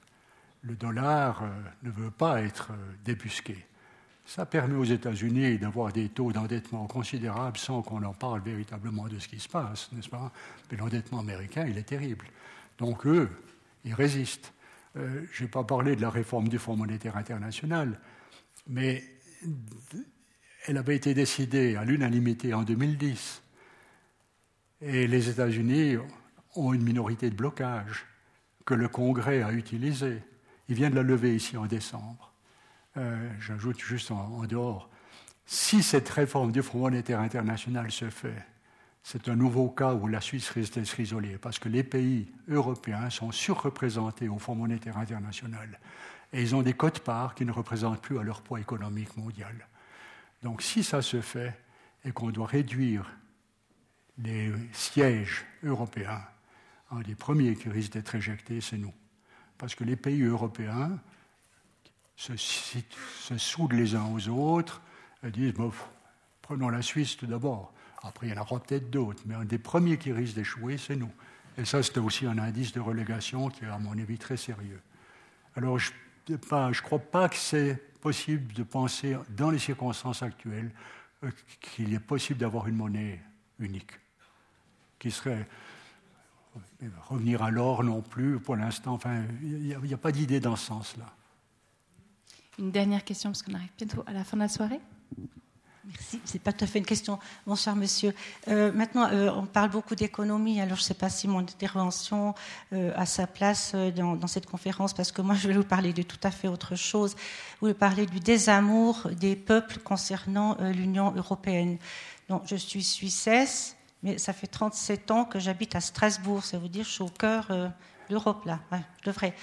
le dollar euh, ne veut pas être euh, débusqué. Ça permet aux États-Unis d'avoir des taux d'endettement considérables sans qu'on en parle véritablement de ce qui se passe, n'est-ce pas? Mais l'endettement américain, il est terrible. Donc eux, ils résistent. Euh, je n'ai pas parlé de la réforme du Fonds monétaire international, mais elle avait été décidée à l'unanimité en 2010. Et les États-Unis ont une minorité de blocage que le Congrès a utilisée. Il vient de la lever ici en décembre. Euh, j'ajoute juste en, dehors, si cette réforme du Fonds monétaire international se fait, c'est un nouveau cas où la Suisse risque d'être isolée, parce que les pays européens sont surreprésentés au Fonds monétaire international. Et ils ont des cotes-parts qui ne représentent plus à leur poids économique mondial. Donc si ça se fait et qu'on doit réduire les sièges européens, un des premiers qui risque d'être éjectés, c'est nous. Parce que les pays européens se, se soudent les uns aux autres et disent, prenons la Suisse tout d'abord. Après, il y en aura peut-être d'autres, mais un des premiers qui risque d'échouer, c'est nous. Et ça, c'était aussi un indice de relégation qui est, à mon avis, très sérieux. Alors, je ne crois pas que c'est possible de penser, dans les circonstances actuelles, euh, qu'il est possible d'avoir une monnaie unique, qui serait euh, revenir à l'or non plus, pour l'instant. Enfin, il n'y a, a, pas d'idée dans ce sens-là. Une dernière question, parce qu'on arrive bientôt à la fin de la soirée. Merci. C'est pas tout à fait une question. Bonsoir, monsieur. Euh, maintenant, euh, on parle beaucoup d'économie. Alors, je ne sais pas si mon intervention euh, a sa place dans, cette conférence, parce que moi, je vais vous parler de tout à fait autre chose. Vous parler du désamour des peuples concernant l'Union européenne. Donc, je suis suissesse. mais ça fait 37 ans que j'habite à Strasbourg. Ça veut dire que je suis au cœur euh, d'Europe, là. je devrais.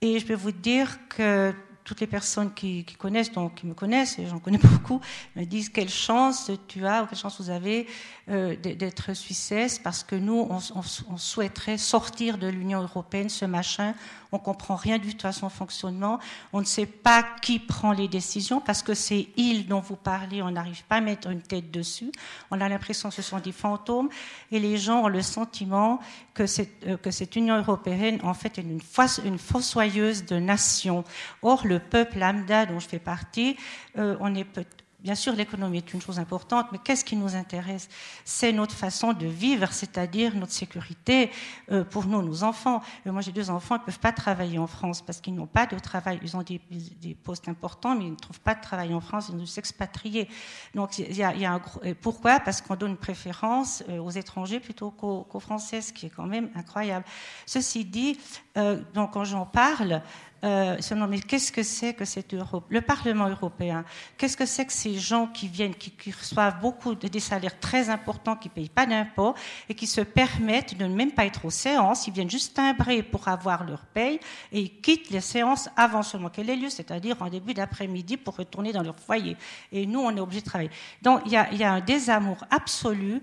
Et je peux vous dire que toutes les personnes qui, connaissent, donc qui me connaissent, et j'en connais beaucoup, me disent quelle chance tu as ou quelle chance vous avez euh, d'être suissesse, parce que nous, on, souhaiterait sortir de l'Union européenne, ce machin. On comprend rien du tout à son fonctionnement. On ne sait pas qui prend les décisions, parce que ces îles dont vous parlez, on n'arrive pas à mettre une tête dessus. On a l'impression que ce sont des fantômes, et les gens ont le sentiment euh, que cette Union européenne, en fait, est une, une fossoyeuse de nations. Or, le peuple lambda dont je fais partie, euh, on est peut Bien sûr, l'économie est une chose importante, mais qu'est-ce qui nous intéresse? C'est notre façon de vivre, c'est-à-dire notre sécurité euh, pour nous, nos enfants. Euh, moi, j'ai deux enfants, ils ne peuvent pas travailler en France parce qu'ils n'ont pas de travail. Ils ont des, postes importants, mais ils ne trouvent pas de travail en France, ils doivent s'expatrier. Donc, il y a, un Pourquoi? Parce qu'on donne une préférence aux étrangers plutôt qu'aux, Français, ce qui est quand même incroyable. Ceci dit, donc quand j'en parle, euh, mais qu'est-ce que c'est que cette Europe Le Parlement européen, qu'est-ce que c'est que ces gens qui viennent, qui, reçoivent beaucoup de des salaires très importants, qui ne payent pas d'impôts et qui se permettent de ne même pas être aux séances, ils viennent juste timbrer pour avoir leur paye et ils quittent les séances avant seulement qu'elles aient lieu, c'est-à-dire en début d'après-midi pour retourner dans leur foyer. Et nous, on est obligé de travailler. Donc il y a, y a un désamour absolu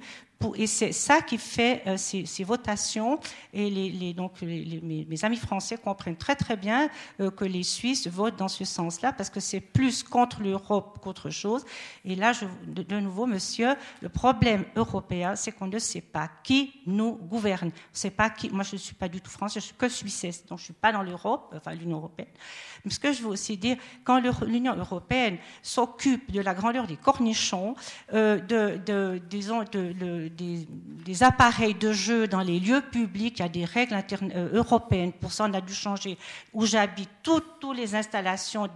et c'est ça qui fait euh, ces, votations. Et donc mes, amis français comprennent très très bien euh, que les Suisses votent dans ce sens-là parce que c'est plus contre l'Europe qu'autre chose. Et là, de, nouveau, monsieur, le problème européen, c'est qu'on ne sait pas qui nous gouverne. C'est pas qui. Moi, je ne suis pas du tout français, je suis que suissesse, donc je suis pas dans l'Europe, enfin l'Union européenne. Ce que je veux aussi dire, quand l'Union européenne s'occupe de la grandeur des cornichons, euh, de, disons, de des, appareils de jeu dans les lieux publics, il y a des règles euh, européennes. Pour ça, on a dû changer où j'habite toutes, les installations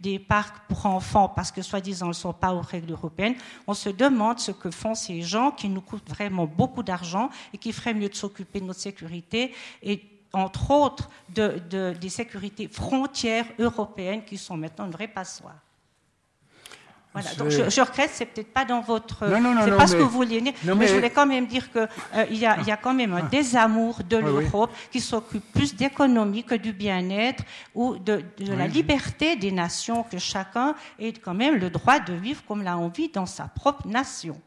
des, parcs pour enfants parce que, soi-disant, elles ne sont pas aux règles européennes. On se demande ce que font ces gens qui nous coûtent vraiment beaucoup d'argent et qui feraient mieux de s'occuper de notre sécurité et entre autres des sécurités frontières européennes qui sont maintenant une vraie passoire. Voilà. Donc je, regrette, c'est peut-être pas dans votre, c'est pas ce que vous vouliez dire, mais, je voulais quand même dire que euh, il, y a, y, a, quand même un ah. désamour de l'Europe qui s'occupe plus d'économie que du bien-être ou de, de la liberté des nations, que chacun ait quand même le droit de vivre comme l'a envie dans sa propre nation.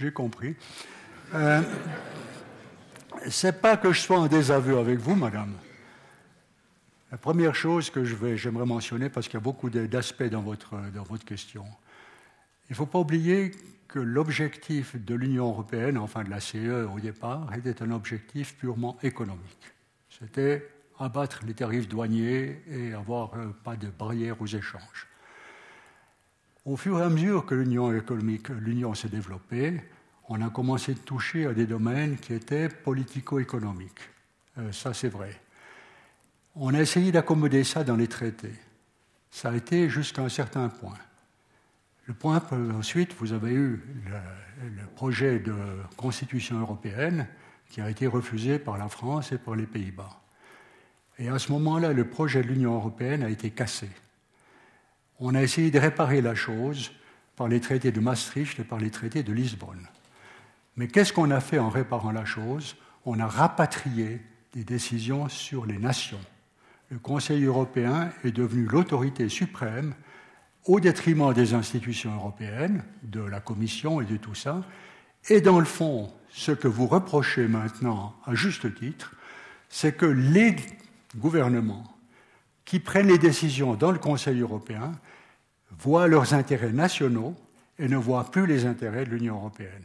J'ai compris. Euh, c'est pas que je sois en désaveu avec vous, madame. La première chose que j'aimerais mentionner, parce qu'il y a beaucoup d'aspects dans votre, dans votre question, il ne faut pas oublier que l'objectif de l'Union européenne, enfin de la CE au départ, était un objectif purement économique. C'était abattre les tarifs douaniers et avoir euh, pas de barrières aux échanges. Au fur et à mesure que l'Union économique, l'Union s'est développée, on a commencé de toucher à des domaines qui étaient politico-économiques. Euh, ça, c'est vrai. On a essayé d'accommoder ça dans les traités. Ça a été jusqu'à un certain point. Le point, ensuite, vous avez eu le, projet de constitution européenne qui a été refusé par la France et par les Pays-Bas. Et à ce moment-là, le projet de l'Union européenne a été cassé. On a essayé de réparer la chose par les traités de Maastricht et par les traités de Lisbonne. Mais qu'est-ce qu'on a fait en réparant la chose? On a rapatrié des décisions sur les nations le Conseil européen est devenu l'autorité suprême au détriment des institutions européennes, de la Commission et de tout ça. Et dans le fond, ce que vous reprochez maintenant, à juste titre, c'est que les gouvernements qui prennent les décisions dans le Conseil européen voient leurs intérêts nationaux et ne voient plus les intérêts de l'Union européenne.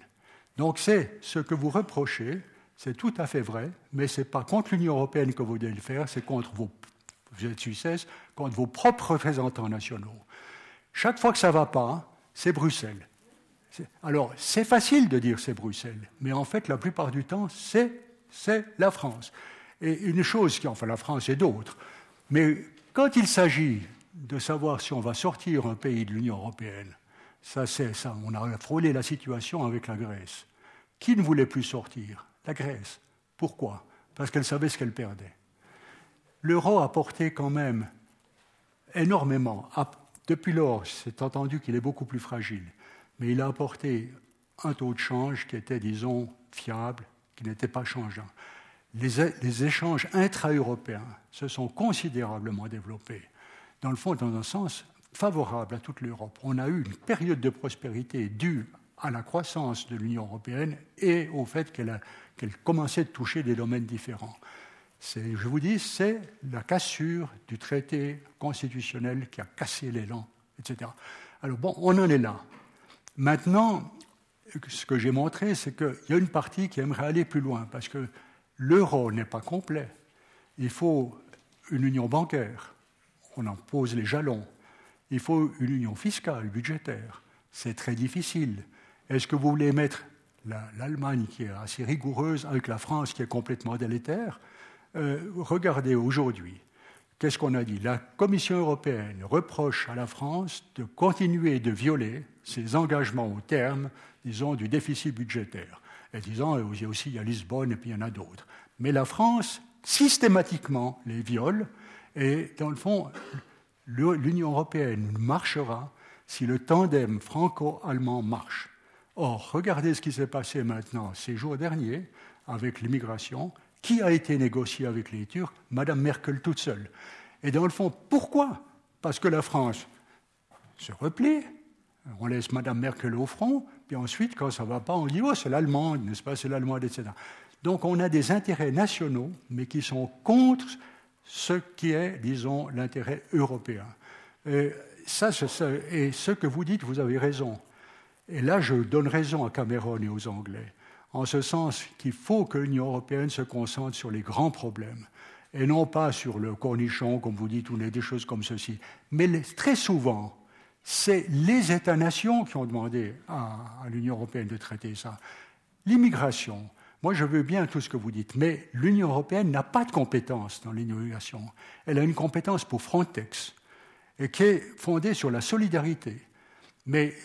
Donc c'est ce que vous reprochez, c'est tout à fait vrai, mais ce n'est pas contre l'Union européenne que vous devez le faire, c'est contre vos vous êtes Suisse, contre vos propres représentants nationaux. Chaque fois que ça ne va pas, c'est Bruxelles. Alors, c'est facile de dire c'est Bruxelles, mais en fait, la plupart du temps, c'est, la France. Et une chose qui, enfin, la France et d'autres, mais quand il s'agit de savoir si on va sortir un pays de l'Union européenne, ça c'est ça, on a frôlé la situation avec la Grèce. Qui ne voulait plus sortir? La Grèce. Pourquoi? Parce qu'elle savait ce qu'elle perdait. L'euro a porté quand même énormément. Depuis lors, c'est entendu qu'il est beaucoup plus fragile, mais il a apporté un taux de change qui était, disons, fiable, qui n'était pas changeant. Les, échanges intra-européens se sont considérablement développés, dans le fond, dans un sens favorable à toute l'Europe. On a eu une période de prospérité due à la croissance de l'Union européenne et au fait qu'elle commençait de toucher des domaines différents. Je vous dis, c'est la cassure du traité constitutionnel qui a cassé l'élan, etc. Alors bon, on en est là. Maintenant, ce que j'ai montré, c'est qu'il y a une partie qui aimerait aller plus loin, parce que l'euro n'est pas complet. Il faut une union bancaire. On en pose les jalons. Il faut une union fiscale, budgétaire. C'est très difficile. Est-ce que vous voulez mettre l'Allemagne, qui est assez rigoureuse, avec la France, qui est complètement délétère? Euh, Regardez aujourd'hui, qu'est-ce qu'on a dit? La Commission européenne reproche à la France de continuer de violer ses engagements au terme, disons, du déficit budgétaire. Et disant, euh, il y a aussi Lisbonne et puis il y en a d'autres. Mais la France, systématiquement, les viole. Et dans le fond, l'Union européenne marchera si le tandem franco-allemand marche. Or, regardez ce qui s'est passé maintenant ces jours derniers avec l'immigration. Qui a été négocié avec les Turcs? Madame Merkel toute seule. Et dans le fond, pourquoi? Parce que la France se replie, on laisse Madame Merkel au front, puis ensuite, quand ça ne va pas, on dit Oh, c'est l'Allemande, n'est-ce pas, c'est l'Allemande, etc. Donc on a des intérêts nationaux, mais qui sont contre ce qui est, disons, l'intérêt européen. Et, ça, et ce que vous dites, vous avez raison. Et là, je donne raison à Cameron et aux Anglais, en ce sens qu'il faut que l'Union européenne se concentre sur les grands problèmes, et non pas sur le cornichon, comme vous dites, ou des choses comme ceci. Mais très souvent, c'est les États-nations qui ont demandé à, à l'Union européenne de traiter ça. L'immigration, moi, je veux bien tout ce que vous dites, mais l'Union européenne n'a pas de compétence dans l'immigration. Elle a une compétence pour Frontex, et qui est fondée sur la solidarité. Mais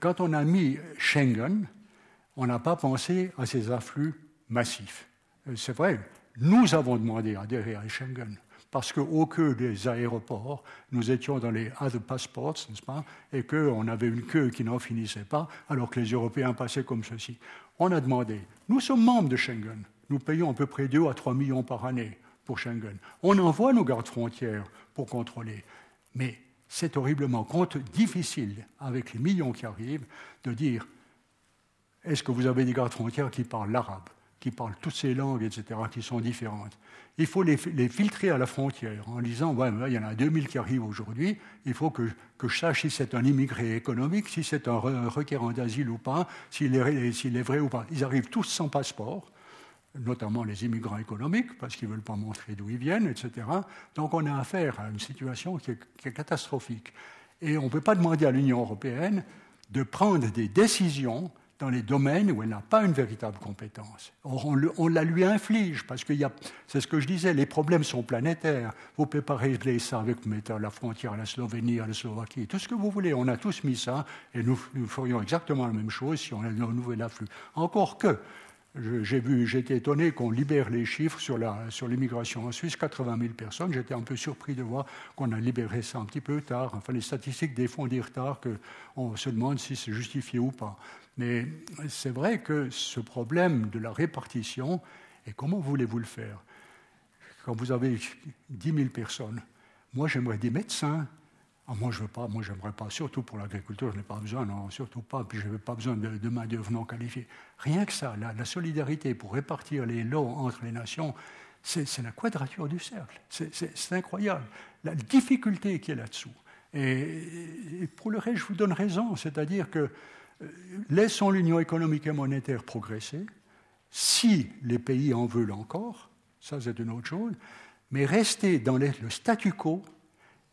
quand on a mis Schengen, on n'a pas pensé à ces afflux massifs. Euh, c'est vrai, nous avons demandé à adhérer à Schengen parce qu'au queue des aéroports, nous étions dans les other passports, n'est-ce pas, et qu'on avait une queue qui n'en finissait pas, alors que les Européens passaient comme ceci. On a demandé, nous sommes membres de Schengen, nous payons à peu près 2 à 3 millions par année pour Schengen. On envoie nos gardes frontières pour contrôler, mais c'est horriblement difficile, avec les millions qui arrivent, de dire est-ce que vous avez des gardes frontières qui parlent l'arabe, qui parlent toutes ces langues, etc., qui sont différentes Il faut les, filtrer à la frontière en disant ouais, il y en a 2000 qui arrivent aujourd'hui, il faut que, que, je sache si c'est un immigré économique, si c'est un, requérant d'asile ou pas, s'il est, est vrai ou pas. Ils arrivent tous sans passeport notamment les immigrants économiques, parce qu'ils ne veulent pas montrer d'où ils viennent, etc. Donc on a affaire à une situation qui est, catastrophique. Et on ne peut pas demander à l'Union européenne de prendre des décisions dans les domaines où elle n'a pas une véritable compétence. On, la lui inflige, parce que c'est ce que je disais, les problèmes sont planétaires. Vous ne pouvez pas régler ça avec la frontière à la Slovénie, à la Slovaquie, tout ce que vous voulez. On a tous mis ça, et nous, ferions exactement la même chose si on avait un nouvel afflux. Encore que, j'ai vu, j'étais étonné qu'on libère les chiffres sur, l'immigration en Suisse, 80 000 personnes. J'étais un peu surpris de voir qu'on a libéré ça un petit peu tard. Enfin, les statistiques des fonds des retards qu'on se demande si c'est justifié ou pas. Mais c'est vrai que ce problème de la répartition, et comment voulez-vous le faire? Quand vous avez 10 000 personnes, moi j'aimerais des médecins, ah, moi, je veux pas, moi, j'aimerais pas, surtout pour l'agriculture, je n'ai pas besoin, non, surtout pas, puis je n'ai pas besoin de, main-d'œuvre non qualifiée. Rien que ça, la, solidarité pour répartir les lots entre les nations, c'est la quadrature du cercle. C'est incroyable. La difficulté qui est là-dessous. Et, pour le reste, je vous donne raison, c'est-à-dire que laissons l'union économique et monétaire progresser, si les pays en veulent encore, ça c'est une autre chose, mais rester dans le statu quo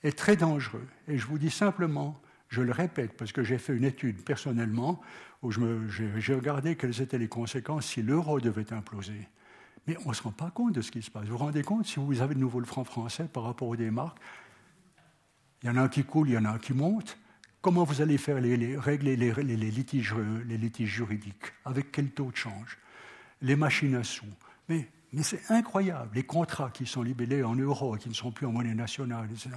est très dangereux. Et je vous dis simplement, je le répète, parce que j'ai fait une étude personnellement où j'ai regardé quelles étaient les conséquences si l'euro devait imploser. Mais on ne se rend pas compte de ce qui se passe. Vous vous rendez compte, si vous avez de nouveau le franc français par rapport aux démarques, il y en a un qui coule, il y en a un qui monte. Comment vous allez faire les, régler les, litiges, juridiques? Avec quel taux de change? Les machines à sous? Mais c'est incroyable, les contrats qui sont libellés en euros et qui ne sont plus en monnaie nationale, etc.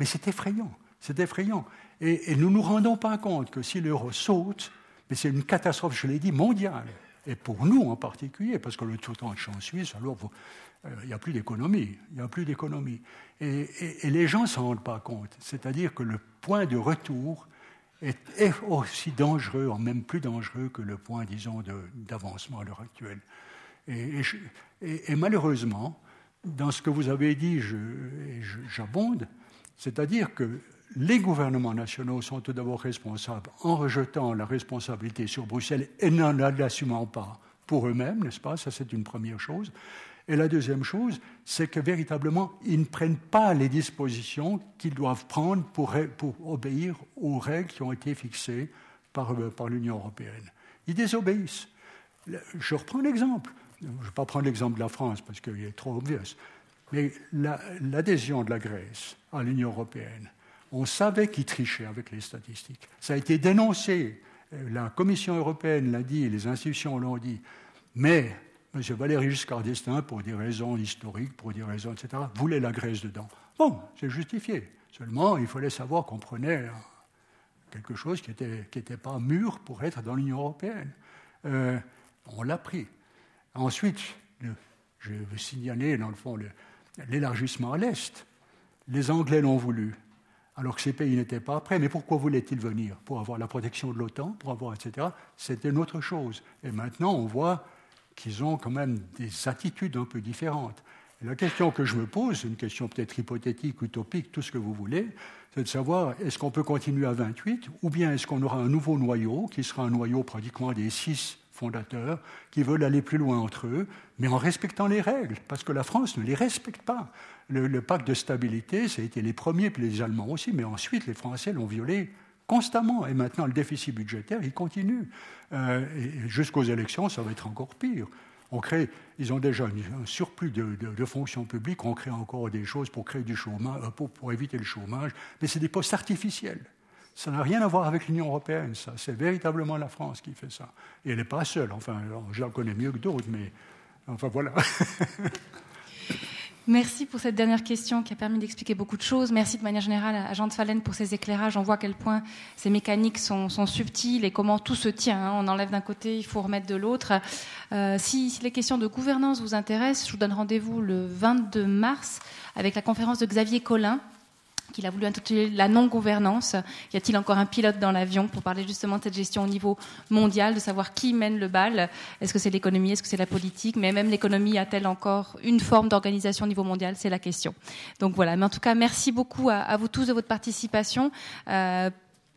Mais c'est effrayant, c'est effrayant. Et, nous ne nous rendons pas compte que si l'euro saute, Mais c'est une catastrophe, je l'ai dit, mondiale. Et pour nous en particulier, parce que le taux de champ suisse, alors euh, il n'y a plus d'économie. Il n'y a plus d'économie. Et, les gens ne s'en rendent pas compte. C'est-à-dire que le point de retour est, aussi dangereux, même plus dangereux que le point, disons, d'avancement à l'heure actuelle. Et, malheureusement, dans ce que vous avez dit, j'abonde, c'est-à-dire que les gouvernements nationaux sont tout d'abord responsables en rejetant la responsabilité sur Bruxelles et n'en l'assumant pas pour eux-mêmes, n'est-ce pas? Ça, c'est une première chose. Et la deuxième chose, c'est que véritablement, ils ne prennent pas les dispositions qu'ils doivent prendre pour, obéir aux règles qui ont été fixées par, euh, l'Union européenne. Ils désobéissent. Je reprends l'exemple. Je ne vais pas prendre l'exemple de la France parce qu'il est trop obvious. Mais l'adhésion de la Grèce à l'Union européenne, on savait qu'ils trichaient avec les statistiques. Ça a été dénoncé. La Commission européenne l'a dit, les institutions l'ont dit. Mais M. Valéry Giscard d'Estaing, pour des raisons historiques, pour des raisons, etc., voulait la Grèce dedans. Bon, c'est justifié. Seulement, il fallait savoir qu'on prenait quelque chose qui n'était pas mûr pour être dans l'Union européenne. Euh, on l'a pris. Ensuite, je veux signaler, dans le fond, l'élargissement à l'Est. Les Anglais l'ont voulu, alors que ces pays n'étaient pas prêts. Mais pourquoi voulaient-ils venir? Pour avoir la protection de l'OTAN, pour avoir, etc. C'était une autre chose. Et maintenant, on voit qu'ils ont quand même des attitudes un peu différentes. La question que je me pose, une question peut-être hypothétique, utopique, tout ce que vous voulez, c'est de savoir est-ce qu'on peut continuer à 28 ou bien est-ce qu'on aura un nouveau noyau qui sera un noyau pratiquement des six fondateurs qui veulent aller plus loin entre eux, mais en respectant les règles, parce que la France ne les respecte pas. Le, le pacte de stabilité, ça a été les premiers, puis les Allemands aussi, mais ensuite les Français l'ont violé constamment. Et maintenant, le déficit budgétaire, il continue. Euh, jusqu'aux élections, ça va être encore pire. On crée, ils ont déjà un surplus de, fonctions publiques, on crée encore des choses pour, créer du chômage, euh, pour, éviter le chômage, mais c'est des postes artificiels. Ça n'a rien à voir avec l'Union européenne, ça. C'est véritablement la France qui fait ça. Et elle n'est pas seule. Enfin, je la connais mieux que d'autres, mais enfin voilà. Merci pour cette dernière question qui a permis d'expliquer beaucoup de choses. Merci de manière générale à Jean de Falen pour ses éclairages. On voit à quel point ces mécaniques sont, subtiles et comment tout se tient. Hein. On enlève d'un côté, il faut remettre de l'autre. Euh, si, si, les questions de gouvernance vous intéressent, je vous donne rendez-vous le 22 mars avec la conférence de Xavier Collin qu'il a voulu intituler La non-gouvernance. Y a-t-il encore un pilote dans l'avion pour parler justement de cette gestion au niveau mondial, de savoir qui mène le bal? Est-ce que c'est l'économie? Est-ce que c'est la politique? Mais même l'économie a-t-elle encore une forme d'organisation au niveau mondial? C'est la question. Donc voilà. Mais en tout cas, merci beaucoup à, vous tous de votre participation. Euh,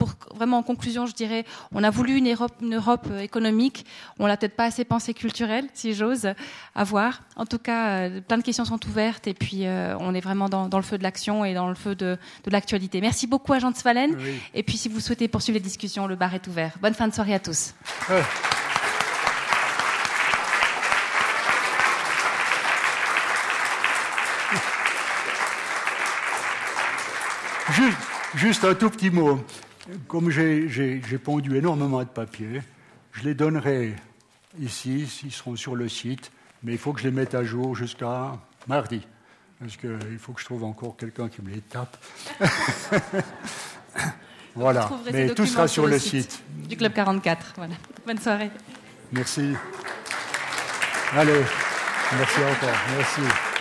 pour vraiment en conclusion, je dirais, on a voulu une Europe, une Europe euh, économique. On l'a peut-être pas assez pensée culturelle, si j'ose, à voir. En tout cas, euh, plein de questions sont ouvertes et puis euh, on est vraiment dans, le feu de l'action et dans le feu de, l'actualité. Merci beaucoup à Jean de Svalen. Et puis, si vous souhaitez poursuivre les discussions, le bar est ouvert. Bonne fin de soirée à tous. juste un tout petit mot comme j'ai pondu énormément de papier, je les donnerai ici, s'ils seront sur le site, mais il faut que je les mette à jour jusqu'à mardi, parce qu'il faut que je trouve encore quelqu'un qui me les tape. voilà, mais tout sera sur, le, site. Du Club 44. Voilà. Bonne soirée. Merci. Allez, merci encore. Merci.